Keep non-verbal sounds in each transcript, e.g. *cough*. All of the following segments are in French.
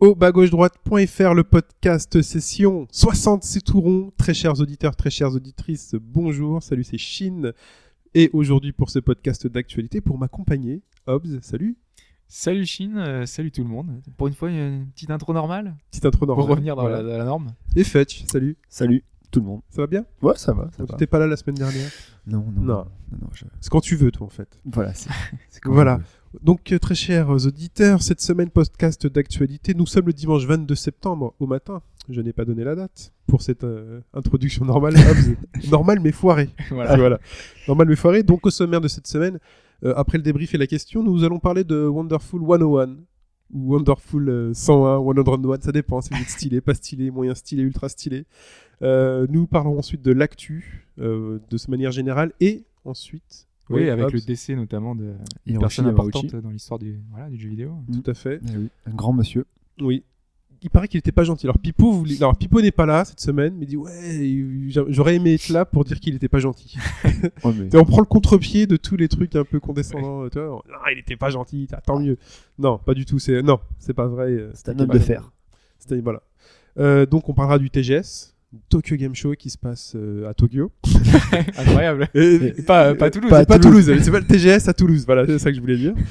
Au bas gauche droite.fr, le podcast session 60, c'est tout rond. Très chers auditeurs, très chères auditrices, bonjour, salut, c'est Chine. Et aujourd'hui, pour ce podcast d'actualité, pour m'accompagner, Hobbs, salut. Salut Chine, euh, salut tout le monde. Pour une fois, une petite intro normale Petite intro normale. pour revenir dans, Voilà. la, norme. Et Fetch, salut. Salut tout le monde. Ça va bien? Ouais, ça va. Ça. T'étais pas là la semaine dernière? Non, non, Non. non, non, je- C'est quand tu veux, toi, en fait. Voilà, c'est. Voilà. Donc, euh, très chers auditeurs, cette semaine podcast d'actualité, nous sommes le dimanche 22 septembre au matin. Je n'ai pas donné la date pour cette euh, introduction normale. Hobbs. *laughs* normale mais foirée. Voilà. voilà. Normal mais foiré. Donc au sommaire de cette semaine, euh, après le débrief et la question, nous allons parler de Wonderful 101 ou Wonderful euh, 101, 101, ça dépend si vous êtes stylé, pas stylé, moyen stylé, ultra stylé. Euh, nous parlerons ensuite de l'actu de manière générale et ensuite... Oui, Oui, avec Hobbs, le décès notamment de Hiroshi une personne importante dans l'histoire du, voilà, du jeu vidéo. Tout à fait. Eh oui, un grand monsieur. Oui. Il paraît qu'il était pas gentil. Alors Pipo, voulait... Alors Pipo n'est pas là cette semaine, mais il dit ouais, j'aurais aimé être là pour dire qu'il était pas gentil. *laughs* Ouais, mais- Et on prend le contre-pied de tous les trucs un peu condescendants. tu vois. Non, il était pas gentil, ah, tant mieux. Non, pas du tout. C'est non, c'est pas vrai. euh, C'est un homme de fer. c'était- voilà. Euh, donc on parlera du TGS, Tokyo Game Show qui se passe euh, à Tokyo. *laughs* Incroyable. Et, Et pas, pas à Toulouse. c'est pas à Toulouse, c'est pas le TGS à Toulouse. Voilà, c'est ça que je voulais dire. *laughs*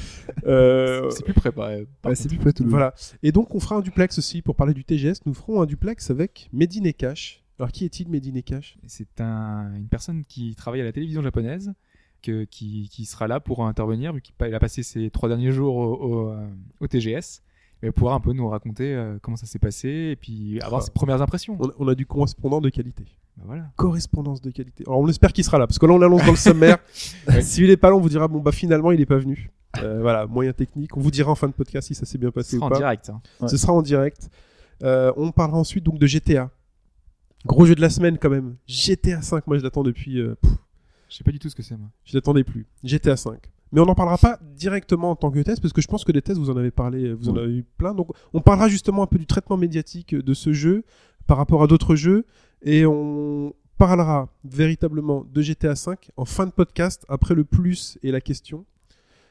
Euh, C'est plus près, par, par Ouais, c'est plus près de Toulouse. voilà. Et donc on fera un duplex aussi pour parler du TGS. Nous ferons un duplex avec Medine Cash. Alors qui est-il Medine Cash? C'est un, une personne qui travaille à la télévision japonaise que, qui, qui sera là pour intervenir vu qu'il a passé ses trois derniers jours au, au, euh, au TGS. Va pouvoir un peu nous raconter euh, comment ça s'est passé et puis avoir Ah. ses premières impressions. on, on a du correspondant de qualité. Bah voilà. correspondance de qualité. Alors on espère qu'il sera là, parce que là on l'annonce dans le sommaire. *laughs* S'il est pas là, on vous dira bon bah finalement il est pas venu. Euh, voilà, moyen technique. On vous dira en fin de podcast si ça s'est bien Ce passé sera ou en pas. direct. hein. Ouais. Ce sera en direct. Euh, on parlera ensuite donc de GTA. Gros jeu de la semaine quand même. GTA 5, moi je l'attends depuis. euh, Je sais pas du tout ce que c'est moi. je l'attendais plus. GTA 5. Mais on n'en parlera pas directement en tant que test, parce que je pense que les tests vous en avez parlé, vous en avez eu plein. Donc on parlera justement un peu du traitement médiatique de ce jeu par rapport à d'autres jeux, et on parlera véritablement de GTA 5 en fin de podcast après le plus et la question.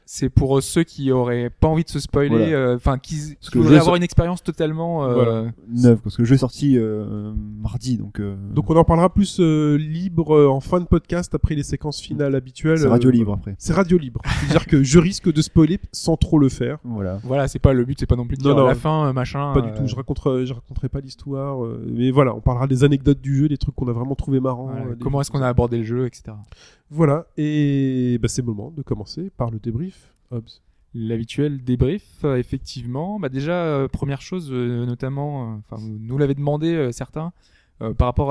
C'est pour ceux qui auraient pas envie de se spoiler, Voilà. euh, enfin qui, qui que voudraient avoir une expérience totalement. euh, Voilà. Neuf, parce que le jeu est sorti euh, mardi, donc. euh, Donc on en parlera plus euh, libre euh, en fin de podcast après les séquences finales habituelles. c'est radio libre après. C'est radio libre. C'est-à-dire que je risque de spoiler sans trop le faire. Voilà. Voilà, c'est pas le but, c'est pas non plus de Non, dire non. la fin, machin. Pas du tout. Je raconterai, je raconterai pas l'histoire. euh, mais voilà, on parlera des anecdotes du jeu, des trucs qu'on a vraiment trouvé marrants. voilà, comment est-ce qu'on a abordé le jeu, etc. Voilà. Et bah, c'est le moment de commencer par le débrief. Hobbs. L'habituel débrief, euh, effectivement. Bah déjà, euh, première chose, euh, notamment, nous l'avez demandé certains, par rapport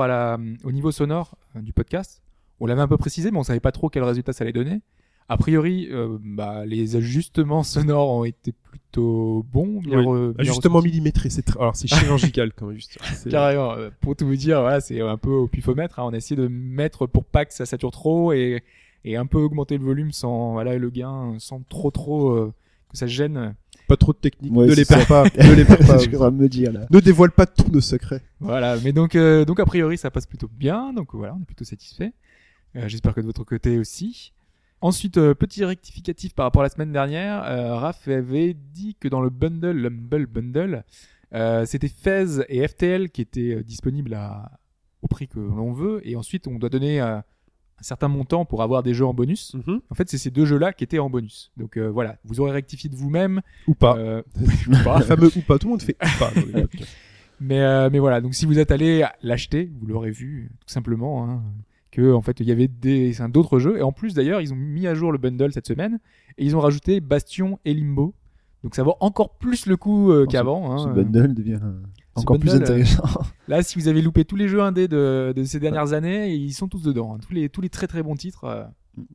au niveau sonore du podcast. On l'avait un peu précisé, mais on savait pas trop quel résultat ça allait donner. A priori, euh, bah, les ajustements sonores ont été plutôt bons. Bien Oui. bien Ajustement millimétré. C'est tr- alors c'est chirurgical quand même. Juste. Carrément. euh, Pour tout vous dire, voilà, c'est un peu au pifomètre. hein. On a essayé de mettre pour pas que ça sature trop et, et un peu augmenter le volume sans, voilà, le gain, sans trop trop euh, que ça gêne. Pas trop de technique. Ouais, ne les perds pas. ne les perds *laughs* pas. je me dire là. ne dévoile pas tous nos secrets. Voilà. Mais donc, euh, donc a priori, ça passe plutôt bien. Donc voilà, on est plutôt satisfait. Euh, J'espère que de votre côté aussi. Ensuite, euh, petit rectificatif par rapport à la semaine dernière. Euh, Raph avait dit que dans le bundle, l'Humble Bundle, euh, c'était Fez et FTL qui étaient euh, disponibles à, au prix que l'on veut. Et ensuite, on doit donner euh, un certain montant pour avoir des jeux en bonus. Mhm. En fait, c'est ces deux jeux-là qui étaient en bonus. Donc euh, voilà, vous aurez rectifié de vous-même. Ou pas. Euh, *laughs* Le fameux ou pas. Tout le monde fait ou pas. dans les *laughs* podcasts. mais, euh, mais voilà, donc si vous êtes allé l'acheter, vous l'aurez vu, tout simplement, hein, que en fait il y avait des, d'autres jeux. Et en plus d'ailleurs, ils ont mis à jour le bundle cette semaine et ils ont rajouté Bastion et Limbo. Donc ça vaut encore plus le coup euh, Ce- qu'avant. Ce hein. bundle devient euh, Ce encore plus bundle, intéressant. *laughs* Là, si vous avez loupé tous les jeux indés de, de ces dernières années, ils sont tous dedans. hein. Tous les tous les très très bons titres. euh,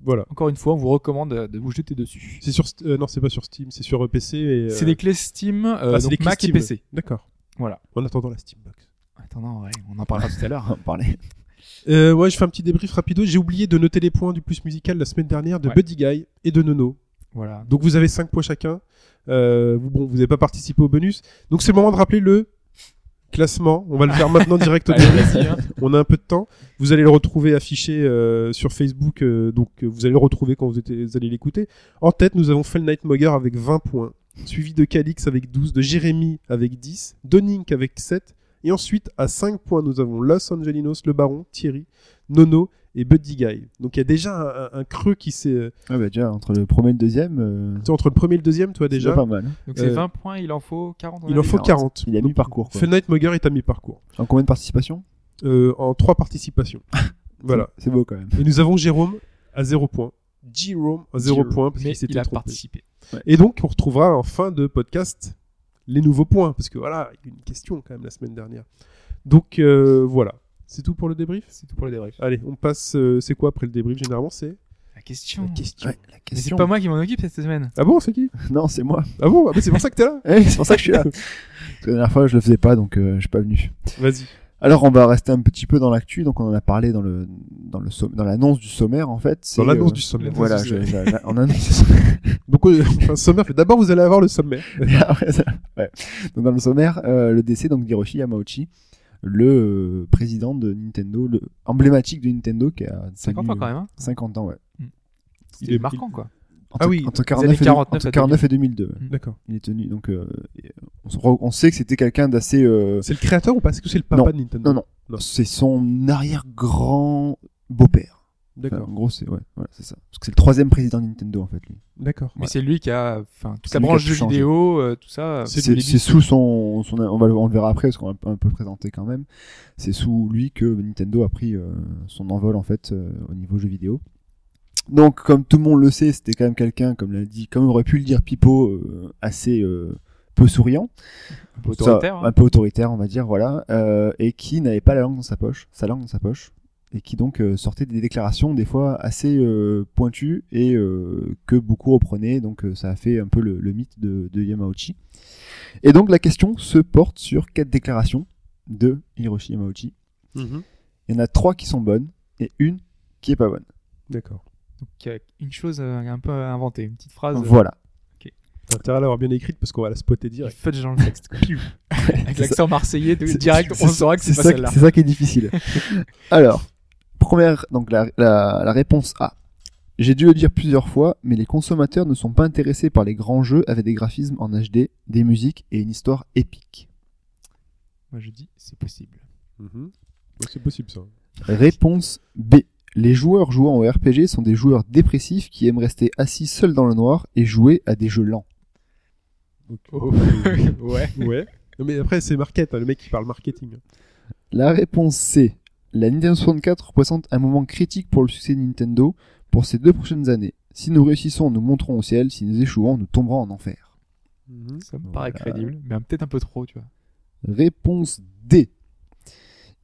Voilà. encore une fois, on vous recommande de, vous jeter dessus. C'est sur euh, non, c'est pas sur Steam, c'est sur euh, PC et euh, C'est des clés Steam, euh, ah, c'est donc des clés Mac Steam. et PC. D'accord. Voilà. En attendant la Steambox. Attendons, ouais, on en parlera tout à l'heure. *laughs* On en parler. Euh, ouais, je fais un petit débrief rapido. J'ai oublié de noter les points du plus musical la semaine dernière de Ouais. Buddy Guy et de Nono. Voilà. Donc vous avez 5 points chacun. Euh, vous, bon, vous n'avez pas participé au bonus. Donc c'est le moment de rappeler le classement. On va le faire maintenant direct au *laughs* début. hein. On a un peu de temps. Vous allez le retrouver affiché euh, sur Facebook. euh, donc vous allez le retrouver quand vous, êtes- vous allez l'écouter. En tête, nous avons Fell Night Mogger avec 20 points. Suivi de Calix avec 12, de Jérémy avec 10, Donink avec 7. Et ensuite, à 5 points, nous avons Los Angelinos, Le Baron, Thierry, Nono et Buddy Guy. Donc il y a déjà un, creux qui s'est... euh, Ah bah déjà, entre le premier et le deuxième, euh, entre le premier et le deuxième, toi c'est déjà, pas mal. hein. Donc c'est Euh, 20 points, il en faut 40. on il en faut 40. Il a quoi. Fell Night Mogger est à mi-parcours. En combien de participations Euh, en 3 participations. *laughs* voilà. C'est beau quand même. Et nous avons Jérôme à 0 points. Jérôme à 0 Jérôme. points parce Mais qu'il s'était il a trompé. participé. Et donc, on retrouvera en fin de podcast les nouveaux points. Parce que voilà, il y a eu une question quand même la semaine dernière. Donc euh, voilà. C'est tout pour le débrief? C'est tout pour le débrief. Allez, on passe. euh, c'est quoi après le débrief? Généralement, c'est. La question. question. Ouais, la Mais question. c'est pas moi qui m'en occupe cette semaine. Ah bon, c'est qui? *laughs* Non, c'est moi. Ah bon? Ah bah, C'est pour ça que t'es là? *laughs* Eh, c'est pour ça que je suis là. Parce *laughs* que la dernière fois, je le faisais pas, donc euh, je suis pas venu. Vas-y. Alors, on va rester un petit peu dans l'actu. Donc, on en a parlé dans le dans le dans l'annonce du sommaire en fait. c'est, Dans l'annonce euh, du sommaire. Voilà, C'est- je, je- en annonce. *laughs* Donc, euh, enfin, sommaire fait d'abord, vous allez avoir le sommaire. *laughs* Ouais. Donc, dans le sommaire, euh, le décès donc d'Hiroshi Yamauchi, le président de Nintendo, le emblématique de Nintendo, qui a 50 ans quand même. Hein. 50 ans, ouais. C'était est- marquant quoi. Entre, Ah oui, entre les 49, années et, 49 entre à 49 et 2002. D'accord. Il est tenu. Donc, euh, euh, on, se re- on sait que c'était quelqu'un d'assez. euh, C'est le créateur ou pas? Est-ce que c'est le papa Non. de Nintendo? Non, non, Non. C'est son arrière-grand beau-père. Enfin, D'accord. en gros, c'est ouais, voilà, c'est ça. Parce que c'est le troisième président de Nintendo en fait. Lui. D'accord. Mais c'est lui qui a, enfin, toute la branche jeux vidéo, euh, tout ça. C'est C'est sous son, son on va le, on le verra après parce qu'on va un peu- un peu présenté quand même. C'est sous lui que Nintendo a pris euh, son envol en fait euh, au niveau jeux vidéo. Donc comme tout le monde le sait, c'était quand même quelqu'un, comme l'a dit, comme aurait pu le dire Pipo, euh, assez euh, peu souriant, un peu Ça, autoritaire. hein. un peu autoritaire on va dire, voilà, euh, et qui n'avait pas la langue dans sa poche, sa langue dans sa poche, et qui donc sortait des déclarations des fois assez pointues et que beaucoup reprenaient. Donc ça a fait un peu le, le mythe de, de Yamauchi. Et donc la question se porte sur quatre déclarations de Hiroshi Yamauchi. Mhm. Il y en a trois qui sont bonnes et une qui est pas bonne. D'accord. Donc euh, une chose euh, un peu inventée, une petite phrase. Voilà. T'as intérêt à l'avoir bien écrite parce qu'on va la spotter direct. fudge dans le texte. *laughs* Avec l'accent marseillais, direct, c'est- on saura que c'est pas ça, celle-là. C'est ça qui est difficile. *laughs* Alors, première, donc la, la, la réponse A. J'ai dû le dire plusieurs fois, mais les consommateurs ne sont pas intéressés par les grands jeux avec des graphismes en HD, des musiques et une histoire épique. Moi je dis, c'est possible. Mhm. Ouais, c'est possible ça. Réponse B. Les joueurs jouant au RPG sont des joueurs dépressifs qui aiment rester assis seuls dans le noir et jouer à des jeux lents. Oh. *laughs* ouais. Ouais. Non, Mais après, c'est market, hein, le mec qui parle marketing. La réponse C. La Nintendo 64 représente un moment critique pour le succès de Nintendo pour ces deux prochaines années. Si nous réussissons, nous monterons au ciel. Si nous échouons, nous tomberons en enfer. Ça me paraît crédible, mais peut-être un peu trop, tu vois. Réponse D.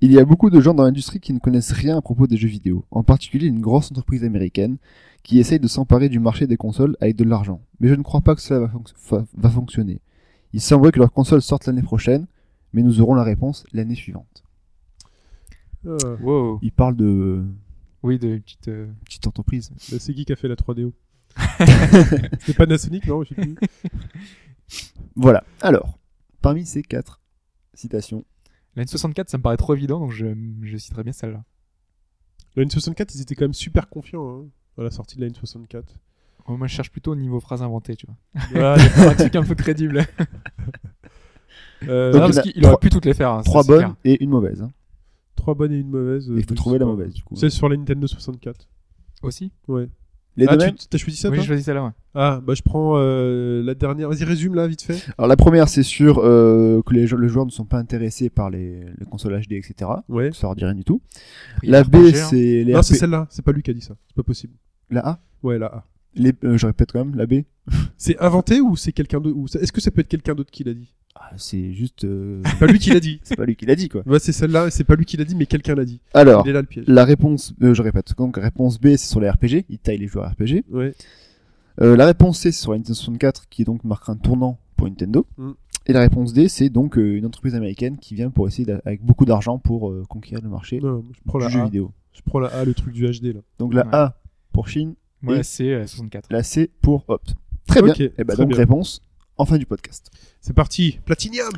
Il y a beaucoup de gens dans l'industrie qui ne connaissent rien à propos des jeux vidéo, en particulier une grosse entreprise américaine qui essaye de s'emparer du marché des consoles avec de l'argent. Mais je ne crois pas que cela va, fonc- fa- va fonctionner. Il semblerait que leurs consoles sortent l'année prochaine, mais nous aurons la réponse l'année suivante. Ah, Wow. Il parle de Oui, de une petite. euh, petite entreprise. c'est qui qui a fait la 3DO *laughs* C'est Panasonic, non Je sais plus. Voilà. Alors, parmi ces quatre citations, La N64, ça me paraît trop évident, donc je, je citerai bien celle-là. La N64, ils étaient quand même super confiants hein, à la sortie de la N64. Oh, moi, je cherche plutôt au niveau phrase inventée, tu vois. *laughs* Il y a un truc un peu crédible. *laughs* *laughs* Euh, non, parce qu'il aurait trois- pu toutes les faire. hein, trois c'est bonnes clair. et une mauvaise. hein. Trois bonnes et une mauvaise. euh, Il faut trouver la mauvaise du coup. Celle sur la Nintendo 64. Aussi? Ouais. Les ah, deux tu t'as choisi ça Oui, toi je choisis celle-là, ouais. Ah, bah je prends euh, la dernière. Vas-y, résume là, vite fait. Alors la première, c'est sûr euh, que les, jou- les joueurs ne sont pas intéressés par les, les consoles HD, etc. Ouais. Ça leur dit rien du tout. Après, il La a B, hein. c'est les Non, RP... c'est celle-là. C'est pas lui qui a dit ça. C'est pas possible. La A Ouais, la A. les... euh, Je répète quand même, la B *laughs* C'est inventé ou c'est quelqu'un d'autre ou Est-ce que ça peut être quelqu'un d'autre qui l'a dit? Ah, C'est juste... euh, C'est pas lui qui l'a dit. *laughs* c'est pas lui qui l'a dit, quoi. Ouais, c'est celle-là. C'est pas lui qui l'a dit, mais quelqu'un l'a dit. Alors, Il est là le piège. la réponse... euh, je répète. Donc réponse B, c'est sur les RPG. Il taille les joueurs RPG. Ouais. Euh, la réponse C, c'est sur la Nintendo 64, qui donc marquera un tournant pour Nintendo. Mm. Et la réponse D, c'est donc euh, une entreprise américaine qui vient pour essayer d'a- avec beaucoup d'argent pour euh, conquérir le marché Non, je prends du la jeu A. vidéo. Je prends la A, le truc du HD là. Donc la Ouais. A pour Chine, Moi, la C, euh, 64. la C pour Opt. Très bien. Ok, Et bah très donc bien. réponse en fin du podcast. C'est parti, Platinium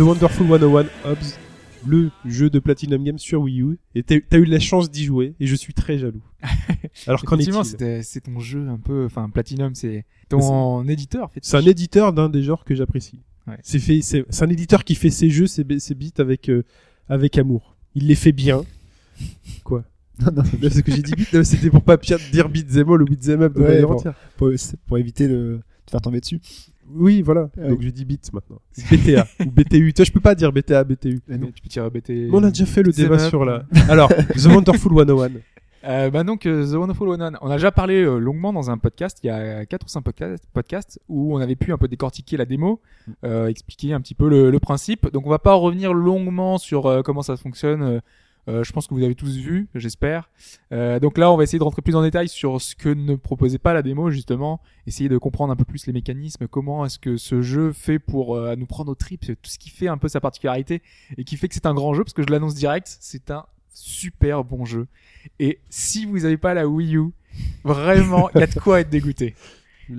The Wonderful 101 Hobbs, le jeu de Platinum Games sur Wii U. Et t'as t'as eu la chance d'y jouer, et je suis très jaloux. *laughs* Alors qu'en est-il c'est ton jeu un peu, enfin Platinum, c'est ton éditeur. En fait. C'est un éditeur d'un des genres que j'apprécie. Ouais. C'est fait, c'est c'est un éditeur qui fait ses jeux, ses, ses bits avec euh, avec amour. Il les fait bien. *laughs* Quoi? Non, non, ce que j'ai dit non, c'était pour pas pire dire beat'em all ou beat'em up de Ouais, pour, éviter de te faire tomber dessus. Oui, voilà. Ah Donc oui. je dis bits maintenant. C'est BTA ou BTU. Toi, je peux pas dire BTA, BTU. Mais non. Tu peux tirer BT. Mais on a déjà fait le débat sur la. *laughs* Alors, The Wonderful 101. Euh, bah donc euh, The Wonderful 101, on a déjà parlé euh, longuement dans un podcast, il y a 4 ou 5 podcasts, podcasts où on avait pu un peu décortiquer la démo, euh, expliquer un petit peu le, le principe. Donc on va pas revenir longuement sur euh, comment ça fonctionne. Euh, je pense que vous avez tous vu, j'espère. Euh, donc là, on va essayer de rentrer plus en détail sur ce que ne proposait pas la démo, justement. Essayer de comprendre un peu plus les mécanismes, comment est-ce que ce jeu fait pour euh, nous prendre au trip, tout ce qui fait un peu sa particularité et qui fait que c'est un grand jeu, parce que je l'annonce direct, c'est un super bon jeu. Et si vous n'avez pas la Wii U, vraiment, il y a de quoi être dégoûté.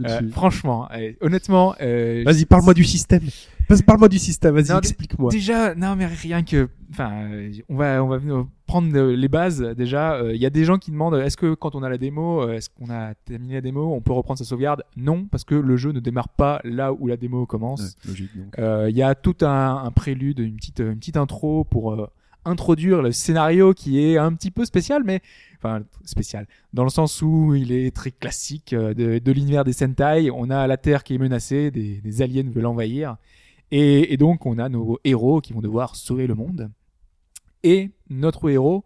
Euh, franchement, euh, honnêtement, euh, Vas-y, parle-moi du système. Vas-y, Parle-moi du système. Vas-y, explique-moi. Déjà, non mais rien que, enfin, on va on va prendre les bases. Déjà, Euh, il y a des gens qui demandent est-ce que quand on a la démo, est-ce qu'on a terminé la démo, on peut reprendre sa sauvegarde? Non, parce que le jeu ne démarre pas là où la démo commence. Ouais. Euh, Il y a tout un, un prélude, une petite, une petite intro pour euh, introduire le scénario qui est un petit peu spécial, mais enfin spécial dans le sens où il est très classique euh, de, de l'univers des Sentai. On a la Terre qui est menacée, des, des aliens veulent l'envahir, et, et donc on a nos héros qui vont devoir sauver le monde. Et notre héros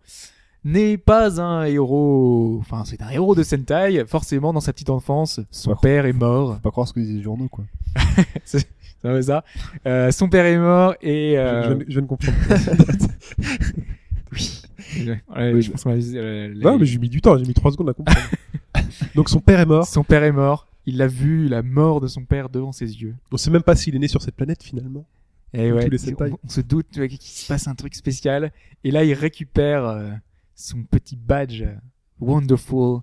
n'est pas un héros, enfin c'est un héros de Sentai. Forcément, dans sa petite enfance, son père est mort. Faut pas croire ce que disent les journaux, quoi. *laughs* C'est un peu ça. Euh, son père est mort et Je, euh, je viens- je viens de comprendre. *laughs* oui. Ouais, Oui, je pense qu'on a- euh, les- non, mais j'ai mis du temps. J'ai mis 3 secondes à comprendre. *laughs* Donc son père est mort. Son père est mort. Il a vu la mort de son père devant ses yeux. On sait même pas s'il est né sur cette planète finalement. Et Comme ouais, tous les Sentai. on, on se doute qu'il se passe un truc spécial. Et là, il récupère euh, son petit badge euh, Wonderful.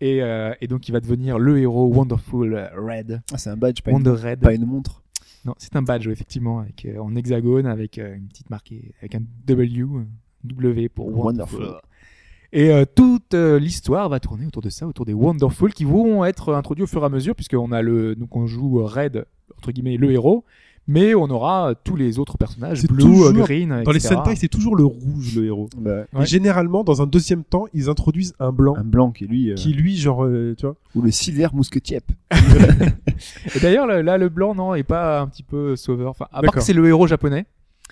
Et, euh, et donc, il va devenir le héros Wonderful euh, Red. Ah, c'est un badge, pas, Wonder une, Red. pas une montre. Non, c'est un badge, effectivement, avec, euh, en hexagone, avec euh, une petite marquée, avec un W, un W pour Wonderful. Wonderful. Et euh, toute euh, l'histoire va tourner autour de ça, autour des Wonderful, qui vont être introduits au fur et à mesure, puisqu'on a le, donc on joue euh, Red, entre guillemets, le héros, mais on aura tous les autres personnages, Blue, toujours- Green, Dans les etc. Sentai, c'est toujours le rouge, le héros. Bah, Ouais. Et généralement, dans un deuxième temps, ils introduisent un blanc. un blanc qui lui, euh, Qui lui, genre, euh, tu vois. ou le silver mousquetiep. Et d'ailleurs, là, le blanc, non, est pas un petit peu sauveur. Enfin, à part que c'est le héros japonais.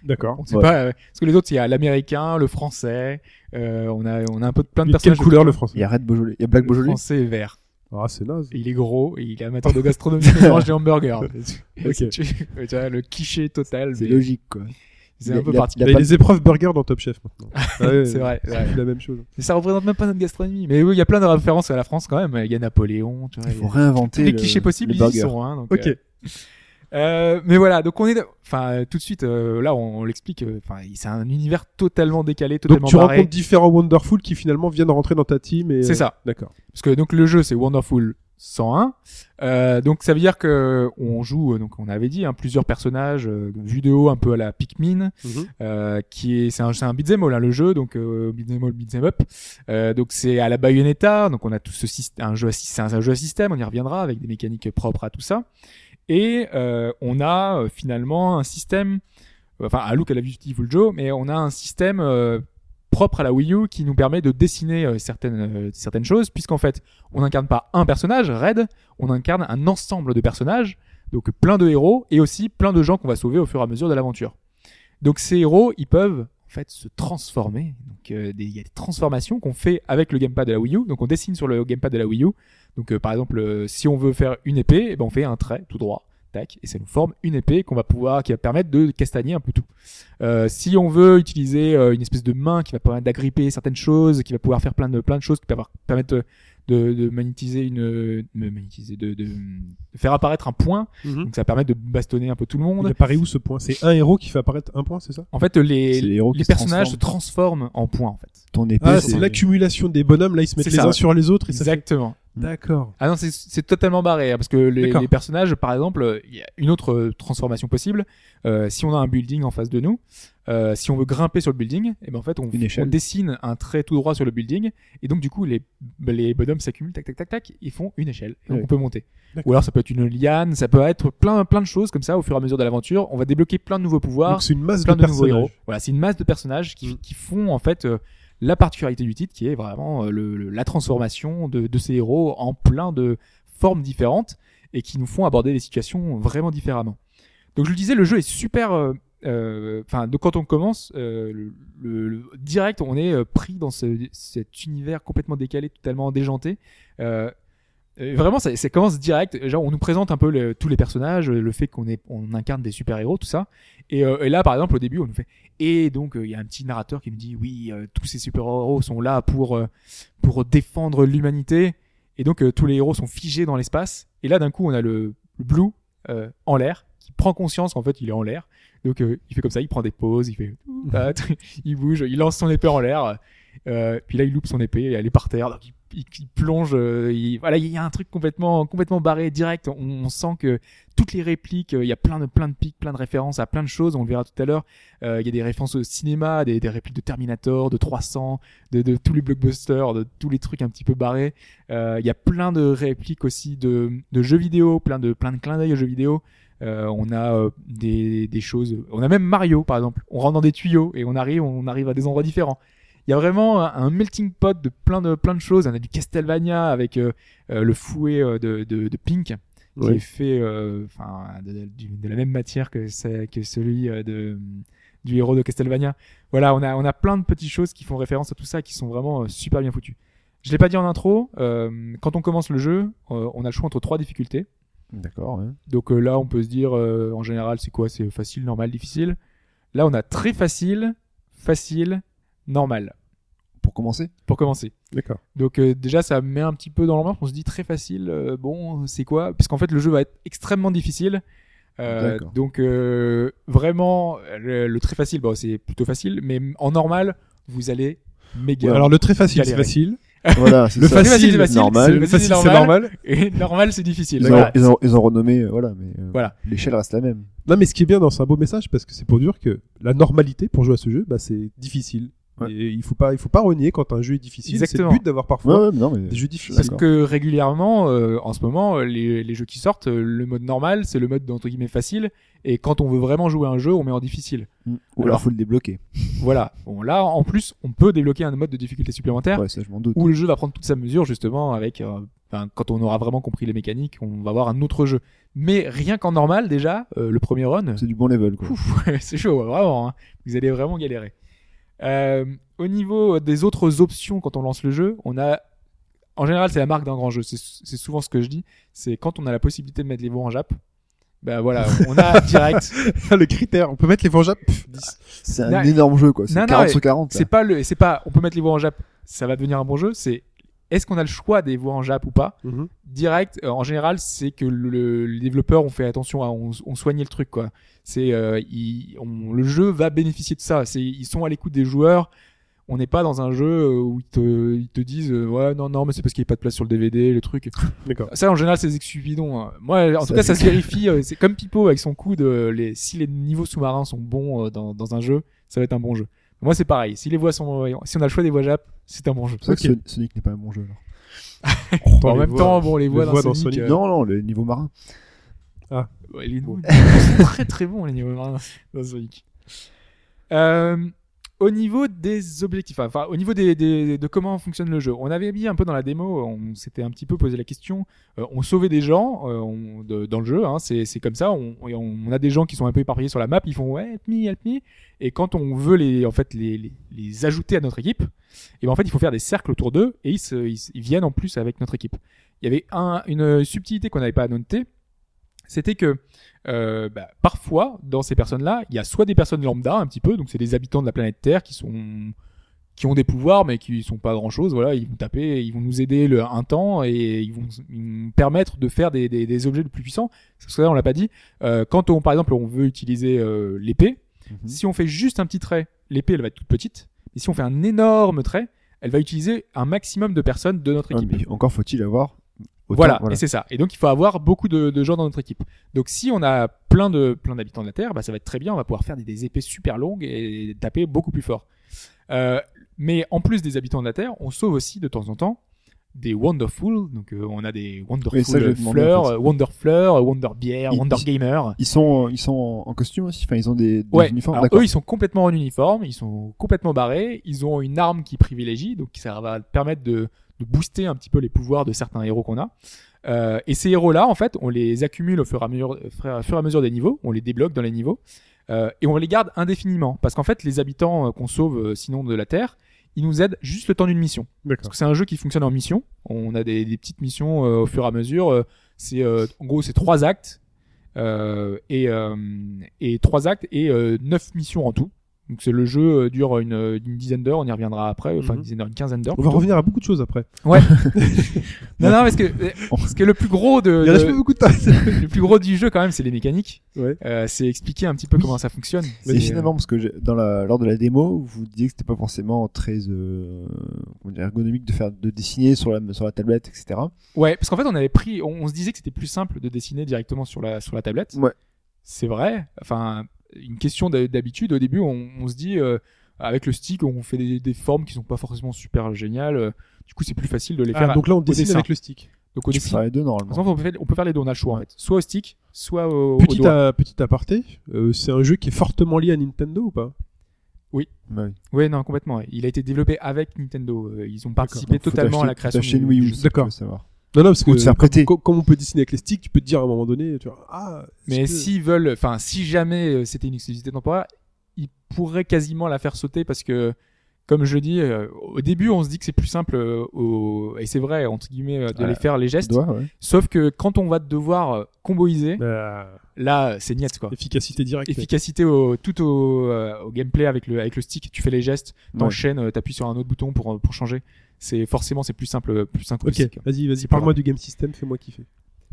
D'accord. On sait Ouais. pas, euh, parce que les autres, il y a l'américain, le français, euh, on a, on a un peu de plein de Mais quelle couleur le français? Il y a Red Beaujolais, il y a Black Le Beaujolais? français est vert. Ah, c'est naze. Et il est gros, et il est amateur de *laughs* gastronomie, il mange des hamburgers. *laughs* Ok. tu, tu vois, le cliché total. C'est mais logique, quoi. C'est un peu particulier. Il y a les épreuves burger dans Top Chef maintenant. *laughs* Ah ouais, C'est vrai, c'est vrai. La même chose. Mais ça représente même pas notre gastronomie. Mais oui, il y a plein de références à la France quand même. Il y a Napoléon, tu vois. Il faut a- réinventer tous les le- clichés possibles, le ils y sont. Hein, donc, Ok. euh, euh, mais voilà, donc on est, enfin tout de suite, euh, là on, on l'explique. euh, Enfin, c'est un univers totalement décalé, totalement Donc tu barré. rencontres différents Wonderful qui finalement viennent rentrer dans ta team. et C'est ça. D'accord. Parce que donc le jeu c'est Wonderful 101. Euh, donc ça veut dire que on joue, euh, donc on avait dit, hein, plusieurs personnages euh, vus de haut, un peu à la Pikmin. Mhm. euh, qui est c'est un c'est un beat'em all hein, le jeu donc euh, beat'em all beat'em up euh, donc c'est à la Bayonetta donc on a tout ce système un jeu à, un jeu à système on y reviendra avec des mécaniques propres à tout ça et euh, on a euh, finalement un système enfin à look à la Beautiful Joe mais on a un système euh, propre à la Wii U qui nous permet de dessiner euh, certaines euh, certaines choses puisqu'en fait on n'incarne pas un personnage Red, on incarne un ensemble de personnages donc plein de héros et aussi plein de gens qu'on va sauver au fur et à mesure de l'aventure. Donc ces héros ils peuvent en se transformer. Donc euh, il y a des transformations qu'on fait avec le gamepad de la Wii U. Donc on dessine sur le gamepad de la Wii U. Donc euh, par exemple euh, si on veut faire une épée, eh ben, on fait un trait tout droit. Tac, et ça nous forme une épée qu'on va pouvoir, qui va permettre de castagner un peu tout. Si on veut utiliser une espèce de main qui va permettre d'agripper certaines choses, qui va pouvoir faire plein de plein de choses, qui va permettre de, de magnétiser une, de magnétiser, de, de, de faire apparaître un point, Mhm. donc ça permet de bastonner un peu tout le Il monde. apparaît où ce point? C'est un héros qui fait apparaître un point, c'est ça? En fait, les, les héros se personnages se transforment en points en fait. Ton épée, Ah, c'est l'accumulation des bonhommes, là ils se mettent les ça, uns sur les autres et ça fait... Exactement. D'accord. Ah non, c'est- totalement barré hein, parce que les, personnages, par exemple, il y a une autre euh, transformation possible. Euh, si on a un building en face de nous, euh, si on veut grimper sur le building, et ben en fait on, dessine un trait tout droit sur le building et donc du coup les bah, les bonhommes s'accumulent, tac tac tac tac, ils font une échelle et donc Ouais. on peut monter. Ou alors ça peut être une liane, ça peut être plein plein de choses comme ça au fur et à mesure de l'aventure. On va débloquer plein de nouveaux pouvoirs c'est une masse plein de de nouveaux héros. personnages. Voilà, c'est une masse de personnages qui, Mm. qui font en fait euh, la particularité du titre, qui est vraiment euh, la transformation de, ces héros en plein de formes différentes et qui nous font aborder les situations vraiment différemment. Donc je le disais, le jeu est super. euh, euh, Enfin, quand on commence, direct, on est pris dans ce, cet univers complètement décalé, totalement déjanté. Euh, vraiment, ça, ça commence direct. On nous présente un peu tous les personnages, le fait qu'on incarne des super héros, tout ça. Et, euh, et là, par exemple, au début, on nous fait. Et donc, euh, il y a un petit narrateur qui nous dit, oui, tous ces super héros sont là pour défendre l'humanité. Et donc, tous les héros sont figés dans l'espace. Et là, d'un coup, on a le, le Blue en l'air qui prend conscience qu'en fait, il est en l'air. Donc, il fait comme ça, il prend des pauses, il fait, *laughs* il bouge, il lance son épée en l'air. Puis là, il loupe son épée, et elle est par terre, donc il, il- plonge. euh, il- voilà, il y a un truc complètement, complètement barré, direct. On, on sent que toutes les répliques, euh, il y a plein de, plein de pics, plein de références à plein de choses. On le verra tout à l'heure. Euh, il y a des références au cinéma, des, des répliques de Terminator, de 300, de, de tous les blockbusters, de tous les trucs un petit peu barrés. Euh, il y a plein de répliques aussi de, de jeux vidéo, plein de, plein de clins d'œil aux jeux vidéo. Euh, on a euh, des, des choses. On a même Mario, par exemple. On rentre dans des tuyaux et on arrive, on arrive à des endroits différents. Il y a vraiment un, un melting pot de plein de plein de choses. On a du Castlevania avec euh, euh, le fouet euh, de, de, de Pink qui Ouais. est fait, euh, enfin, de, la même matière que que celui de du héros de Castlevania. Voilà, on a on a plein de petites choses qui font référence à tout ça, qui sont vraiment super bien foutues. Je l'ai pas dit en intro. euh, quand on commence le jeu, euh, on a le choix entre trois difficultés. D'accord, ouais. Donc euh, là, on peut se dire, euh, en général, c'est quoi? C'est facile, normal, difficile. Là, on a très facile, facile, normal, Pour commencer pour commencer. D'accord. Donc euh, déjà, ça met un petit peu dans l'ambiance. On se dit très facile, euh, bon, c'est quoi? Parce qu'en fait, le jeu va être extrêmement difficile. Euh, D'accord. donc euh, vraiment, le, le très facile, bon, c'est plutôt facile, mais en normal, vous allez méga. Ouais, alors le très facile, c'est facile. *laughs* Voilà, c'est Le ça. facile, c'est facile, normal. Le facile, c'est normal. Et normal, c'est difficile. Ils, ont, ils, ont, ils ont renommé, voilà, mais euh, Voilà. l'échelle reste la même. Non, mais ce qui est bien dans c'est un beau message parce que c'est pour dire que la normalité pour jouer à ce jeu, bah, c'est difficile. Ouais. Et il faut pas, il faut pas renier quand un jeu est difficile. C'est Exactement. le but d'avoir parfois ouais, non, mais des jeux difficiles. Parce que régulièrement, euh, en ce moment, euh, les, les jeux qui sortent, euh, le mode normal, c'est le mode entre guillemets facile. Et quand on veut vraiment jouer à un jeu, on met en difficile. Mm. Ou Alors- alors faut le débloquer. Voilà. Bon, là, en plus, on peut débloquer un mode de difficulté supplémentaire Ouais, ça je m'en doute. où le jeu va prendre toute sa mesure justement avec. euh, quand on aura vraiment compris les mécaniques, on va avoir un autre jeu. Mais rien qu'en normal, déjà, euh, le premier run, C'est du bon level, quoi. *laughs* C'est chaud, vraiment. hein. Vous allez vraiment galérer. Euh, au niveau des autres options, quand on lance le jeu, on a. En général, c'est la marque d'un grand jeu. C'est souvent ce que je dis. C'est quand on a la possibilité de mettre les voix en Jap. Ben voilà, on a *laughs* direct. *laughs* le critère, on peut mettre les Vengeurs. pff, 10. C'est un Non, énorme jeu, quoi. C'est non, non, 40 mais sur 40. là. C'est pas le, c'est pas, on peut mettre les voix en Jap, ça va devenir un bon jeu. C'est est-ce qu'on a le choix des voix en Jap ou pas Mhm. direct euh, en général c'est que le, le- les développeurs ont fait attention à on, on le truc quoi. C'est euh, le jeu va bénéficier de ça. C'est ils sont à l'écoute des joueurs. On n'est pas dans un jeu euh, où ils te, ils te disent euh, ouais non non mais c'est parce qu'il n'y a pas de place sur le DVD le truc. *laughs* Ça en général c'est des excuses bidons hein. moi en tout cas ça se vérifie c'est comme Pipo avec son coup de les si les niveaux sous-marins sont bons dans, dans un jeu ça va être un bon jeu moi c'est pareil si les voix sont si on a le choix des voix Jap c'est un bon jeu C'est vrai que Ok. Son- Sonic n'est pas un bon jeu. alors. *laughs* en les même voix- temps bon les voix les dans voix dans Sonic, Sonic, euh, Non, non, le niveau marin. Ouais, les niveaux sont très très bons les niveaux marins dans Sonic. Euh, au niveau des objectifs, enfin au niveau de comment fonctionne le jeu, on avait mis un peu dans la démo, on s'était un petit peu posé la question. euh, on sauvait des gens euh, de- dans le jeu, hein, c'est comme ça. On, a des gens qui sont un peu éparpillés sur la map, ils font ouais help me, help me. Et quand on veut les en fait les, ajouter à notre équipe, et ben en fait il faut faire des cercles autour d'eux et ils, viennent en plus avec notre équipe. Il y avait un, une subtilité qu'on n'avait pas noté, c'était que euh, bah, parfois dans ces personnes-là, il y a soit des personnes lambda un petit peu, donc c'est des habitants de la planète Terre qui sont qui ont des pouvoirs mais qui sont pas grand chose voilà ils vont taper ils vont nous aider le, un temps et ils vont, vont permettre de faire des, des, des objets de plus puissants parce que là on l'a pas dit euh, quand on par exemple on veut utiliser euh, l'épée Mhm. si on fait juste un petit trait l'épée elle va être toute petite et si on fait un énorme trait elle va utiliser un maximum de personnes de notre Ouais, équipe mais encore faut-il avoir. Autant- voilà, et c'est ça. Et donc il faut avoir beaucoup de, de gens dans notre équipe. Donc si on a plein de plein d'habitants de la Terre, bah ça va être très bien. On va pouvoir faire des, des épées super longues et taper beaucoup plus fort. Euh, mais en plus des habitants de la Terre, on sauve aussi de temps en temps des Wonderful. Donc euh, on a des Wonderful ça, fleurs, en fait. Wonder Fleur, Wonder Bière, Ils- Wonder Gamer. Ils sont, ils sont en costume aussi. Enfin, ils ont des, des Ouais, uniformes. alors eux ils sont complètement en uniforme, ils sont complètement barrés, ils ont une arme qui privilégie, donc ça va permettre de, de booster un petit peu les pouvoirs de certains héros qu'on a. Euh, et ces héros-là, en fait, on les accumule au fur et à mesure, au fur et à mesure des niveaux, on les débloque dans les niveaux, euh, et on les garde indéfiniment, parce qu'en fait, les habitants qu'on sauve sinon de la Terre, ils nous aident juste le temps d'une mission. Parce que c'est un jeu qui fonctionne en mission. On a des, des petites missions euh, au fur et à mesure. euh, c'est euh, en gros c'est trois actes euh, et euh, et trois actes et neuf missions en tout. Donc c'est le jeu euh, dure une, une dizaine d'heures. On y reviendra après. Enfin Mhm. une dizaine d'heures, une quinzaine d'heures. On va revenir à beaucoup de choses après. Ouais. *laughs* non non parce que parce que le plus gros de, Il beaucoup de temps. *laughs* le plus gros du jeu quand même c'est les mécaniques. Ouais. Euh, c'est expliquer un petit peu Oui. comment ça fonctionne. Et C'est- finalement, parce que dans la, lors de la démo, vous disiez que c'était pas forcément très euh, ergonomique de faire de dessiner sur la sur la tablette, etc. Ouais, parce qu'en fait, on avait pris, on, on se disait que c'était plus simple de dessiner directement sur la sur la tablette. Ouais. C'est vrai. Enfin, une question d'ha- d'habitude. Au début, on, on se dit euh, avec le stick, on fait des, des formes qui sont pas forcément super géniales. Euh, Du coup, c'est plus facile de les faire. Ah, donc là, on dessine dessin. avec le stick. Donc au Tu peux dessin. faire les deux Par normalement. exemple, on peut, faire, on peut faire les deux. On a le choix en fait. Soit au stick, soit au, au Petit, doigt. à, petit aparté, euh, c'est un jeu qui est fortement lié à Nintendo ou pas? Bah oui. Non, complètement. Il a été développé avec Nintendo. Ils ont participé totalement à la création. t'acheter du- une Wii U, D'accord. savoir. Non, non, parce que te faire comme, prêter. co- comme on peut dessiner avec les sticks, tu peux te dire à un moment donné, tu vois, ah. Mais que- s'ils veulent, enfin, si jamais euh, c'était une exclusivité temporaire, ils pourraient quasiment la faire sauter parce que, comme je dis, euh, au début, on se dit que c'est plus simple, euh, au... et c'est vrai, entre guillemets, euh, de Ouais. les faire les gestes. Doigt, ouais. Sauf que quand on va devoir comboiser, Bah, là, c'est niette, quoi. efficacité directe. Efficacité au, tout au, euh, au gameplay avec le, avec le stick, tu fais les gestes, t'enchaînes, euh, t'appuies sur un autre bouton pour, pour changer. C'est forcément, c'est plus simple, plus simple Ok, vas-y, vas-y, parle-moi du game system, fais-moi kiffer.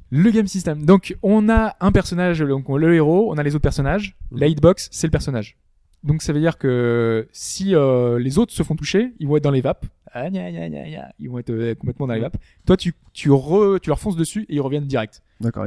Le game system. Donc, on a un personnage, donc le héros, on a les autres personnages. Mhm. La hitbox, c'est le personnage. Donc, ça veut dire que si euh, les autres se font toucher, ils vont être dans les vapes. Ah, gna, gna, gna, gna. Ils vont être euh, complètement dans les Mhm. vapes. Toi, tu, tu, re, tu leur fonces dessus et ils reviennent direct.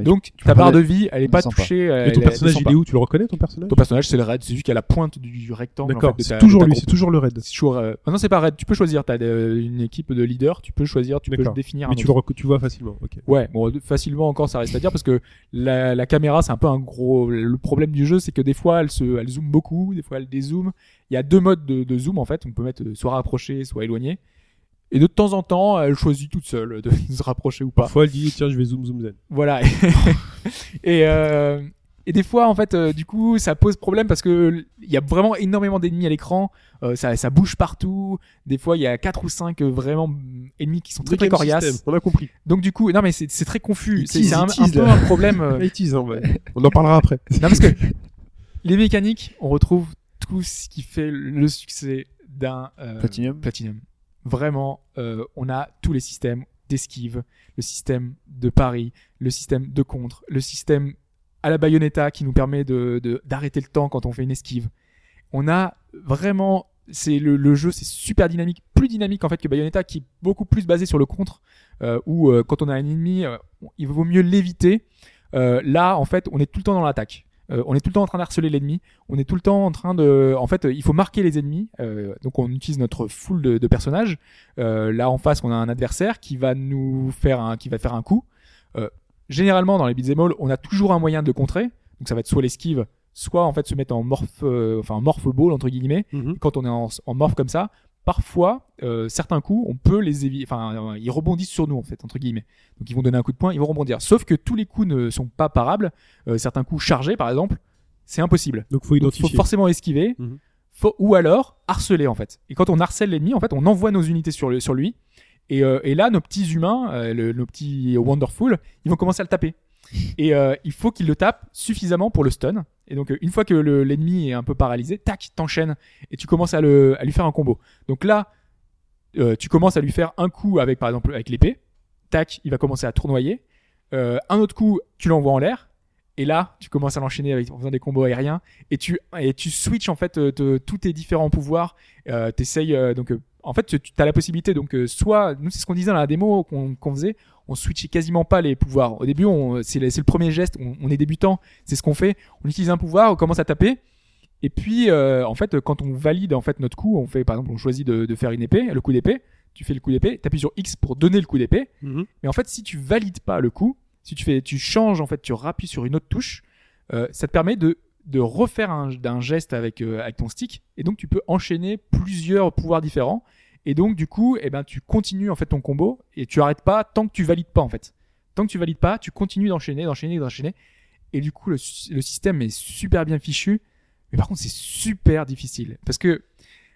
Donc, tu ta barre pas de vie, elle est pas touchée. Et ton personnage, il est où Tu le reconnais, ton personnage? Ton personnage, c'est le raid. C'est qu'il y a la pointe du rectangle. en D'accord, c'est toujours lui, c'est toujours le raid. C'est toujours, euh, ah non, c'est pas raid. Tu peux choisir. T'as euh, une équipe de leaders. Tu peux choisir. Tu peux définir. Mais un tu autre. le tu vois facilement, ok. Ouais, bon, facilement encore, ça reste à dire parce que la, la caméra, c'est un peu un gros. Le problème du jeu, c'est que des fois, elle se, elle zoome beaucoup, des fois, elle dézoome. Il y a deux modes de, de zoom en fait. On peut mettre euh, soit rapproché, soit éloigné. Et de temps en temps, elle choisit toute seule de *laughs* se rapprocher ou pas. Parfois, elle dit, tiens, je vais zoom, zoom, zen. Voilà. *laughs* et euh, et des fois, en fait, euh, du coup, ça pose problème parce que il y a vraiment énormément d'ennemis à l'écran. Euh, ça, ça bouge partout. Des fois, il y a quatre ou cinq euh, vraiment mm, ennemis qui sont très très coriaces. On a compris. Donc du coup, non mais c'est c'est très confus. C'est tease, c'est un, tease, peu là. un problème. *laughs* it is, hein, ouais. On en parlera après. non parce que les mécaniques, on retrouve tout ce qui fait le succès d'un euh, Platinum. Platinum. Vraiment, euh, on a tous les systèmes d'esquive, le système de pari, le système de contre, le système à la Bayonetta qui nous permet de de- d'arrêter le temps quand on fait une esquive. On a vraiment, c'est le, jeu, c'est super dynamique, plus dynamique en fait que Bayonetta, qui est beaucoup plus basé sur le contre, euh, où euh, quand on a un ennemi, il vaut mieux l'éviter. Là, en fait, on est tout le temps dans l'attaque. Euh, on est tout le temps en train d'harceler l'ennemi. On est tout le temps en train de, en fait, euh, il faut marquer les ennemis. Euh, donc, on utilise notre foule de, de personnages. Euh, là, en face, on a un adversaire qui va nous faire un, qui va faire un coup. Généralement, dans les beat'em all, on a toujours un moyen de contrer. Donc, ça va être soit l'esquive, soit en fait se mettre en morph, enfin en morph ball entre guillemets. Mhm. Quand on est en, en morph comme ça, parfois euh, certains coups, on peut les éviter. Enfin, euh, ils rebondissent sur nous en fait entre guillemets. Donc ils vont donner un coup de poing, ils vont rebondir. Sauf que tous les coups ne sont pas parables. Euh, certains coups chargés, par exemple, c'est impossible. Donc faut Donc, faut identifier. forcément esquiver. Mhm. Faut, ou alors harceler en fait. Et quand on harcèle l'ennemi, en fait, on envoie nos unités sur, le- sur lui. Et, euh, et là, nos petits humains, le- nos petits Wonderful, ils vont commencer à le taper. Et il faut qu'ils le tapent suffisamment pour le stun. Et donc, euh, une fois que le- l'ennemi est un peu paralysé, tac, t'enchaînes et tu commences à, lui faire un combo. Donc là, euh, tu commences à lui faire un coup avec, par exemple, avec l'épée. Tac, il va commencer à tournoyer. Euh, un autre coup, tu l'envoies en l'air. Et là, tu commences à l'enchaîner avec en faisant des combos aériens et tu et tu switches en fait tous tes différents pouvoirs. T'essayes donc en fait tu as la possibilité donc soit nous c'est ce qu'on disait dans la démo qu'on faisait, on switchait quasiment pas les pouvoirs. Au début, c'est le, premier geste, on, on est débutant, c'est ce qu'on fait. On utilise un pouvoir, on commence à taper. Et puis euh, en fait quand on valide en fait notre coup, on fait par exemple on choisit de, de faire une épée, le coup d'épée. Tu fais le coup d'épée, t'appuies sur X pour donner le coup d'épée. Mhm. Mais en fait, si tu valides pas le coup, si tu fais, tu changes en fait, tu rappuies sur une autre touche, euh, ça te permet de de refaire un, geste avec euh, avec ton stick, et donc tu peux enchaîner plusieurs pouvoirs différents. Et donc du coup, eh ben tu continues en fait ton combo et tu arrêtes pas tant que tu valides pas en fait. Tant que tu valides pas, tu continues d'enchaîner, d'enchaîner, d'enchaîner. Et du coup, le, sy- le système est super bien fichu, mais par contre c'est super difficile parce que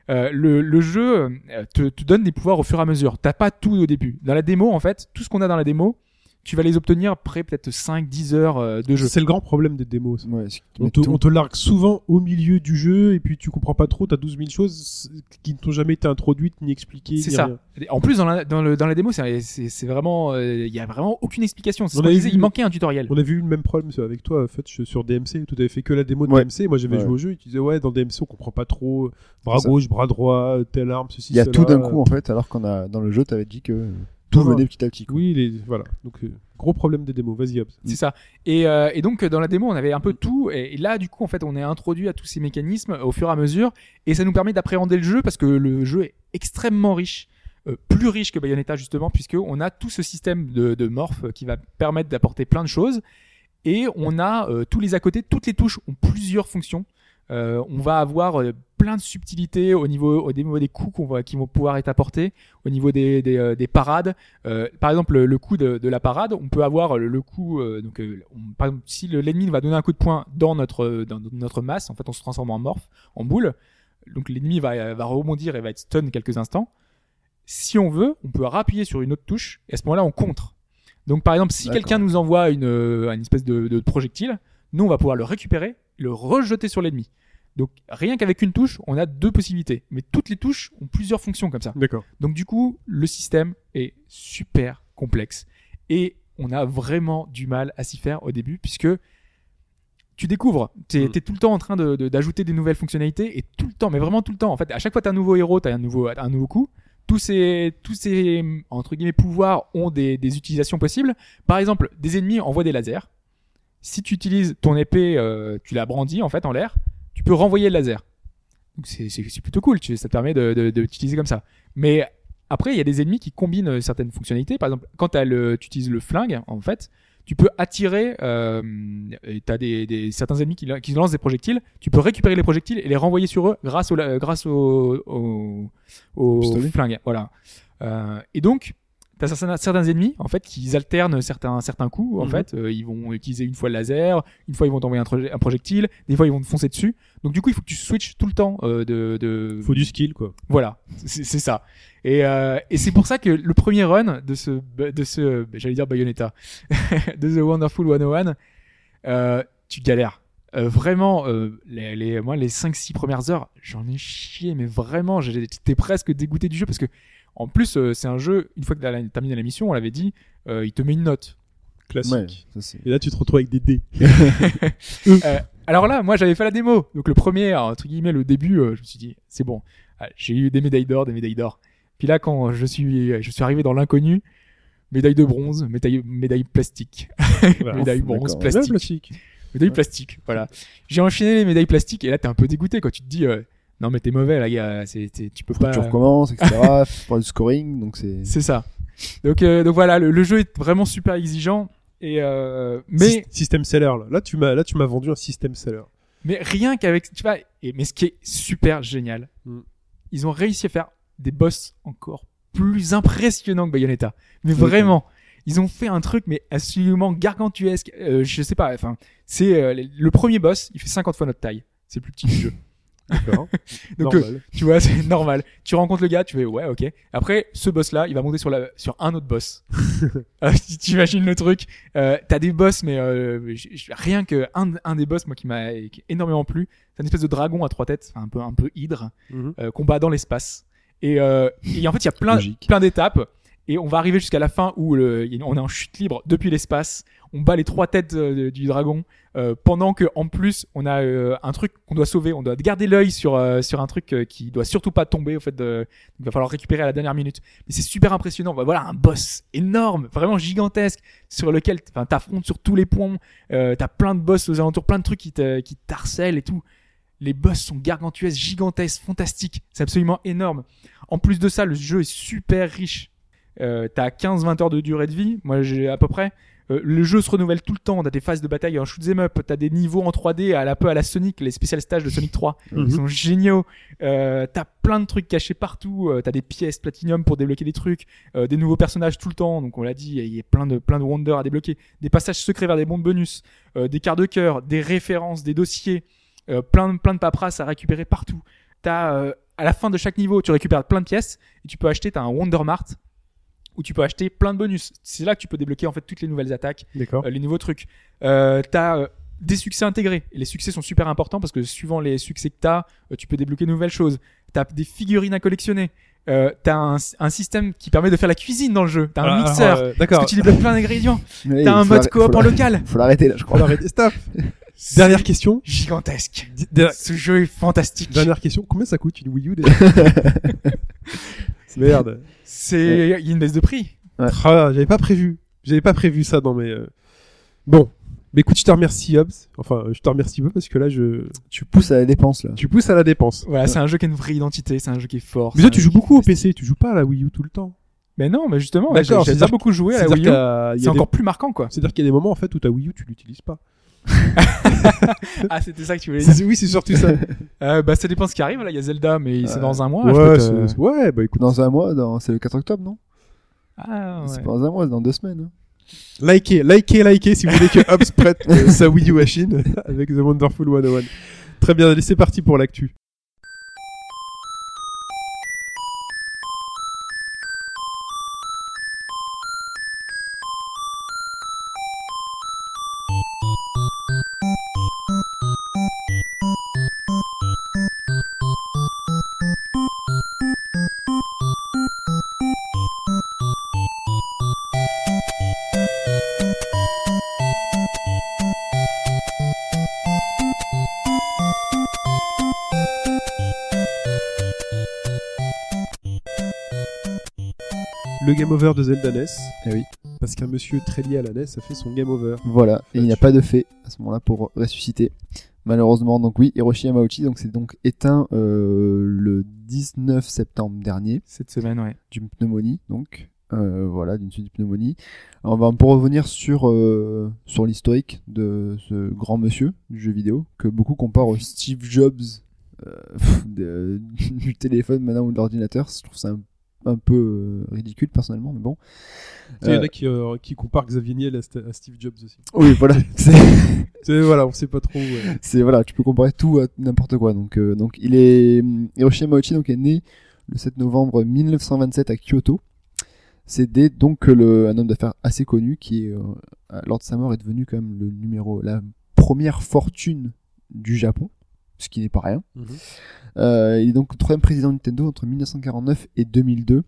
euh, le, le jeu euh, te, te donne des pouvoirs au fur et à mesure. T'as pas tout au début. Dans la démo, en fait, tout ce qu'on a dans la démo, tu vas les obtenir après peut-être 5-10 heures euh, de jeu. C'est le grand problème des démos. ça. Ouais, On te, tout. on te largue souvent au milieu du jeu et puis tu comprends pas trop, t'as 12 000 choses qui ne t'ont jamais été introduites ni expliquées. C'est ça. rien. En plus, dans la, dans le, dans la démo, c'est c'est- c'est vraiment, il y a vraiment aucune explication. C'est ce On qu'on avait disait, vu- il manquait un tutoriel. On avait eu le même problème avec toi, en fait, sur DMC, où tu avais fait que la démo de Ouais. DMC. Moi, j'avais Ouais. joué au jeu et tu disais, ouais, dans DMC, on comprend pas trop. Bras C'est ça. gauche, bras droit, telle arme, ceci, Il y a cela. tout d'un coup en fait, alors qu'on a dans le jeu, t'avais dit que tout venait petit à petit. quoi. Oui, les... voilà. Donc, euh, gros problème des démos. Vas-y, Hobbs. C'est ça. Et, euh, et donc, dans la démo, on avait un peu tout. Et, et là, du coup, en fait, on est introduit à tous ces mécanismes au fur et à mesure. Et ça nous permet d'appréhender le jeu parce que le jeu est extrêmement riche. euh, plus riche que Bayonetta, justement, puisqu'on a tout ce système de, de morph qui va permettre d'apporter plein de choses. Et on a euh, tous les à côté, toutes les touches ont plusieurs fonctions. Euh, on va avoir euh, plein de subtilités au niveau, au niveau des coups qu'on va, qui vont pouvoir être apportés, au niveau des, des, euh, des parades. Euh, par exemple, le, le coup de, de la parade, on peut avoir le, le coup. euh, donc, euh, on- par exemple, si le- l'ennemi va donner un coup de poing dans notre dans notre masse, en fait, on se transforme en morph, en boule. Donc, l'ennemi va va rebondir et va être stun quelques instants. Si on veut, on peut rappuyer sur une autre touche et à ce moment-là, on contre. Donc, par exemple, si quelqu'un nous envoie une, une espèce de, de projectile, nous, on va pouvoir le récupérer, le rejeter sur l'ennemi. Donc, rien qu'avec une touche, on a deux possibilités. Mais toutes les touches ont plusieurs fonctions comme ça. D'accord. Donc du coup, le système est super complexe et on a vraiment du mal à s'y faire au début puisque tu découvres, tu es, Mm. tout le temps en train de- de- d'ajouter des nouvelles fonctionnalités et tout le temps, mais vraiment tout le temps. En fait, à chaque fois que tu as un nouveau héros, tu as un nouveau, un nouveau coup. Tous ces, tous ces entre guillemets pouvoirs ont des, des utilisations possibles. Par exemple, des ennemis envoient des lasers. Si tu utilises ton épée, euh, tu la brandis en fait en l'air, tu peux renvoyer le laser. Donc c'est plutôt cool, tu- ça te permet de, de, comme ça. Mais après, il y a des ennemis qui combinent euh, certaines fonctionnalités. Par exemple, quand le, tu utilises le flingue, en fait, tu peux attirer. Euh, et t'as des, des certains ennemis qui, la- qui lancent des projectiles. Tu peux récupérer les projectiles et les renvoyer sur eux grâce au, grâce au, au, au Pistolet. flingue. Voilà. Euh, et donc, T'as certains, certains ennemis en fait qui alternent certains certains coups en Mhm. fait Euh, ils vont utiliser une fois le laser une fois ils vont t'envoyer un, projectile des fois ils vont te foncer dessus donc du coup il faut que tu switches tout le temps euh, de, de Faut du skill, quoi. voilà, c'est ça. Et, euh, et c'est pour ça que le premier run de ce, de ce j'allais dire Bayonetta, *laughs* de The Wonderful 101, euh, tu galères. Euh, vraiment, euh, les, les, moi, les 5-6 premières heures, j'en ai chié, mais vraiment, j'étais presque dégoûté du jeu parce que, en plus, euh, c'est un jeu, une fois que tu as terminé la mission, on l'avait dit, euh, il te met une note. Classique. Ouais, ça c'est. Et là, tu te retrouves avec des dés. *laughs* *laughs* Euh, alors là, moi, j'avais fait la démo. Donc le premier, entre guillemets, le début, euh, je me suis dit, c'est bon. J'ai eu des médailles d'or, des médailles d'or. Puis là, quand je suis, je suis arrivé dans l'inconnu, médaille de bronze, médaille, médaille plastique, *laughs* Voilà. médaille bronze, plastique, plastique. médaille plastique. Voilà. J'ai enchaîné les médailles plastiques et là, t'es un peu dégoûté quand tu te dis, euh, non mais t'es mauvais là, gars. C'est, tu peux pas. Tu recommences, etc. *laughs* faire du scoring, donc c'est. *laughs* C'est ça. Donc, euh, donc voilà, le, le jeu est vraiment super exigeant. Et euh, mais Syst- System seller, là. Là, tu m'as, là, tu m'as vendu un system seller. Mais rien qu'avec, tu vois, et, mais ce qui est super génial, Mm. ils ont réussi à faire des boss encore plus impressionnants que Bayonetta. Mais Ok. vraiment, ils ont fait un truc mais absolument gargantuesque. Euh, je sais pas, enfin, c'est euh, le- le premier boss, il fait 50 fois notre taille. C'est le plus petit du jeu. *laughs* *laughs* Donc euh, tu vois, c'est normal. Tu rencontres le gars, tu fais ouais, ok. Après, ce boss-là, il va monter sur la sur un autre boss. *laughs* Ah, si tu imagines le truc, euh, t'as des boss, mais euh, rien que un, un des boss, moi qui m'a énormément plu, c'est une espèce de dragon à trois têtes, un peu un peu hydre, euh, combat dans l'espace. Et, euh, et en fait, il y a plein Logique. plein d'étapes. Et on va arriver jusqu'à la fin où le, on est en chute libre depuis l'espace. On bat les trois têtes euh, du dragon euh, pendant que en plus on a euh, un truc qu'on doit sauver. On doit garder l'œil sur sur un truc qui doit surtout pas tomber. Au fait, de, il va falloir récupérer à la dernière minute. Mais c'est super impressionnant. Bah, Voilà un boss énorme, vraiment gigantesque, sur lequel enfin t'affrontes sur tous les points. T'as plein de boss aux alentours, plein de trucs qui te qui t'harcèlent et tout. Les boss sont gargantuesques, gigantesques, fantastiques. C'est absolument énorme. En plus de ça, le jeu est super riche. Euh, t'as 15-20 heures de durée de vie, moi j'ai à peu près. Euh, le jeu se renouvelle tout le temps, t'as des phases de bataille en shoot 'em up, t'as des niveaux en 3D à la peu à la Sonic, les spécial stages de Sonic 3, Mhm. ils sont géniaux. Euh, t'as plein de trucs cachés partout, euh, t'as des pièces platinum pour débloquer des trucs, euh, des nouveaux personnages tout le temps, donc on l'a dit, il y a plein de plein de wonders à débloquer, des passages secrets vers des bons de bonus, euh, des quarts de cœur, des références, des dossiers, euh, plein de plein de paperasses à récupérer partout. T'as euh, à la fin de chaque niveau, tu récupères plein de pièces et tu peux acheter, t'as un Wonder Mart où tu peux acheter plein de bonus. C'est là que tu peux débloquer en fait toutes les nouvelles attaques, euh, les nouveaux trucs. Euh, t'as euh, des succès intégrés. Et les succès sont super importants parce que suivant les succès que t'as, euh, tu peux débloquer de nouvelles choses. T'as des figurines à collectionner. Euh, t'as un, un système qui permet de faire la cuisine dans le jeu. T'as un Alors, mixeur. euh, D'accord. parce que tu débloques plein d'ingrédients. Ouais, T'as un faut mode l'arrêter- coop faut en l'arrêter- local. Faut l'arrêter là, je crois. Alors, arrêtez. Stop. *laughs* Dernière question. Gigantesque. Ce jeu est fantastique. Dernière question. Combien ça coûte une Wii U déjà? *laughs* *laughs* Merde. C'est, il y a une baisse de prix. Ah, j'avais pas prévu. J'avais pas prévu ça dans mes. euh, Bon. Mais écoute, je te remercie, Hobbs. Enfin, je te remercie peu parce que là, je. Tu pousses à la dépense là. Tu pousses à la dépense. Voilà, c'est un jeu qui a une vraie identité, c'est un jeu qui est fort. Mais toi, tu joues beaucoup au. PC. Tu joues pas à la Wii U tout le temps. Mais non, mais justement, ouais, j'ai pas beaucoup joué à la Wii U. C'est des- encore plus marquant, quoi. C'est-à-dire qu'il y a des moments en fait où ta Wii U tu l'utilises pas. *laughs* ah, c'était ça que tu voulais dire. Oui, c'est surtout ça. *laughs* Euh, bah, ça dépend ce qui arrive. Là, il y a Zelda, mais c'est Euh, dans un mois. ouais, peux te- c'est- ouais, bah écoute. Dans un mois, dans... c'est le 4 octobre, non? Ah, ouais. C'est pas dans un mois, c'est dans deux semaines. hein. Likez, likez, likez si vous voulez que Hobbs prête sa Wii U à Chine avec The Wonderful 101. Très bien, allez, c'est parti pour l'actu. Game over de Zelda NES. Eh oui. Parce qu'un monsieur très lié à la NES a fait son game over. Voilà, et il n'y a pas de fait à ce moment-là pour ressusciter. Malheureusement, donc oui, Hiroshi Yamauchi, donc c'est donc éteint euh, le 19 septembre dernier Cette semaine, ouais. d'une pneumonie, donc euh, voilà, d'une suite de pneumonie. Alors, on va peu revenir sur euh, sur l'historique de ce grand monsieur du jeu vidéo que beaucoup comparent au Steve Jobs euh, *laughs* de- *laughs* du téléphone maintenant ou de l'ordinateur. Je trouve ça un, un peu euh, ridicule personnellement, mais bon. Il y en Euh, a qui, euh, qui comparent Xavier Niel à, St- à Steve Jobs aussi. oui, voilà. *laughs* *laughs* c'est- voilà, on sait pas trop. ouais. c'est voilà, tu peux comparer tout à n'importe quoi. Donc euh, donc il est Hiroshi Yamauchi donc est né le 7 novembre 1927 à Kyoto. C'est dès donc le un homme d'affaires assez connu qui est euh, lors de sa mort est devenu quand même le numéro la première fortune du Japon, ce qui n'est pas rien. Euh, il est donc le troisième président de Nintendo entre 1949 et 2002.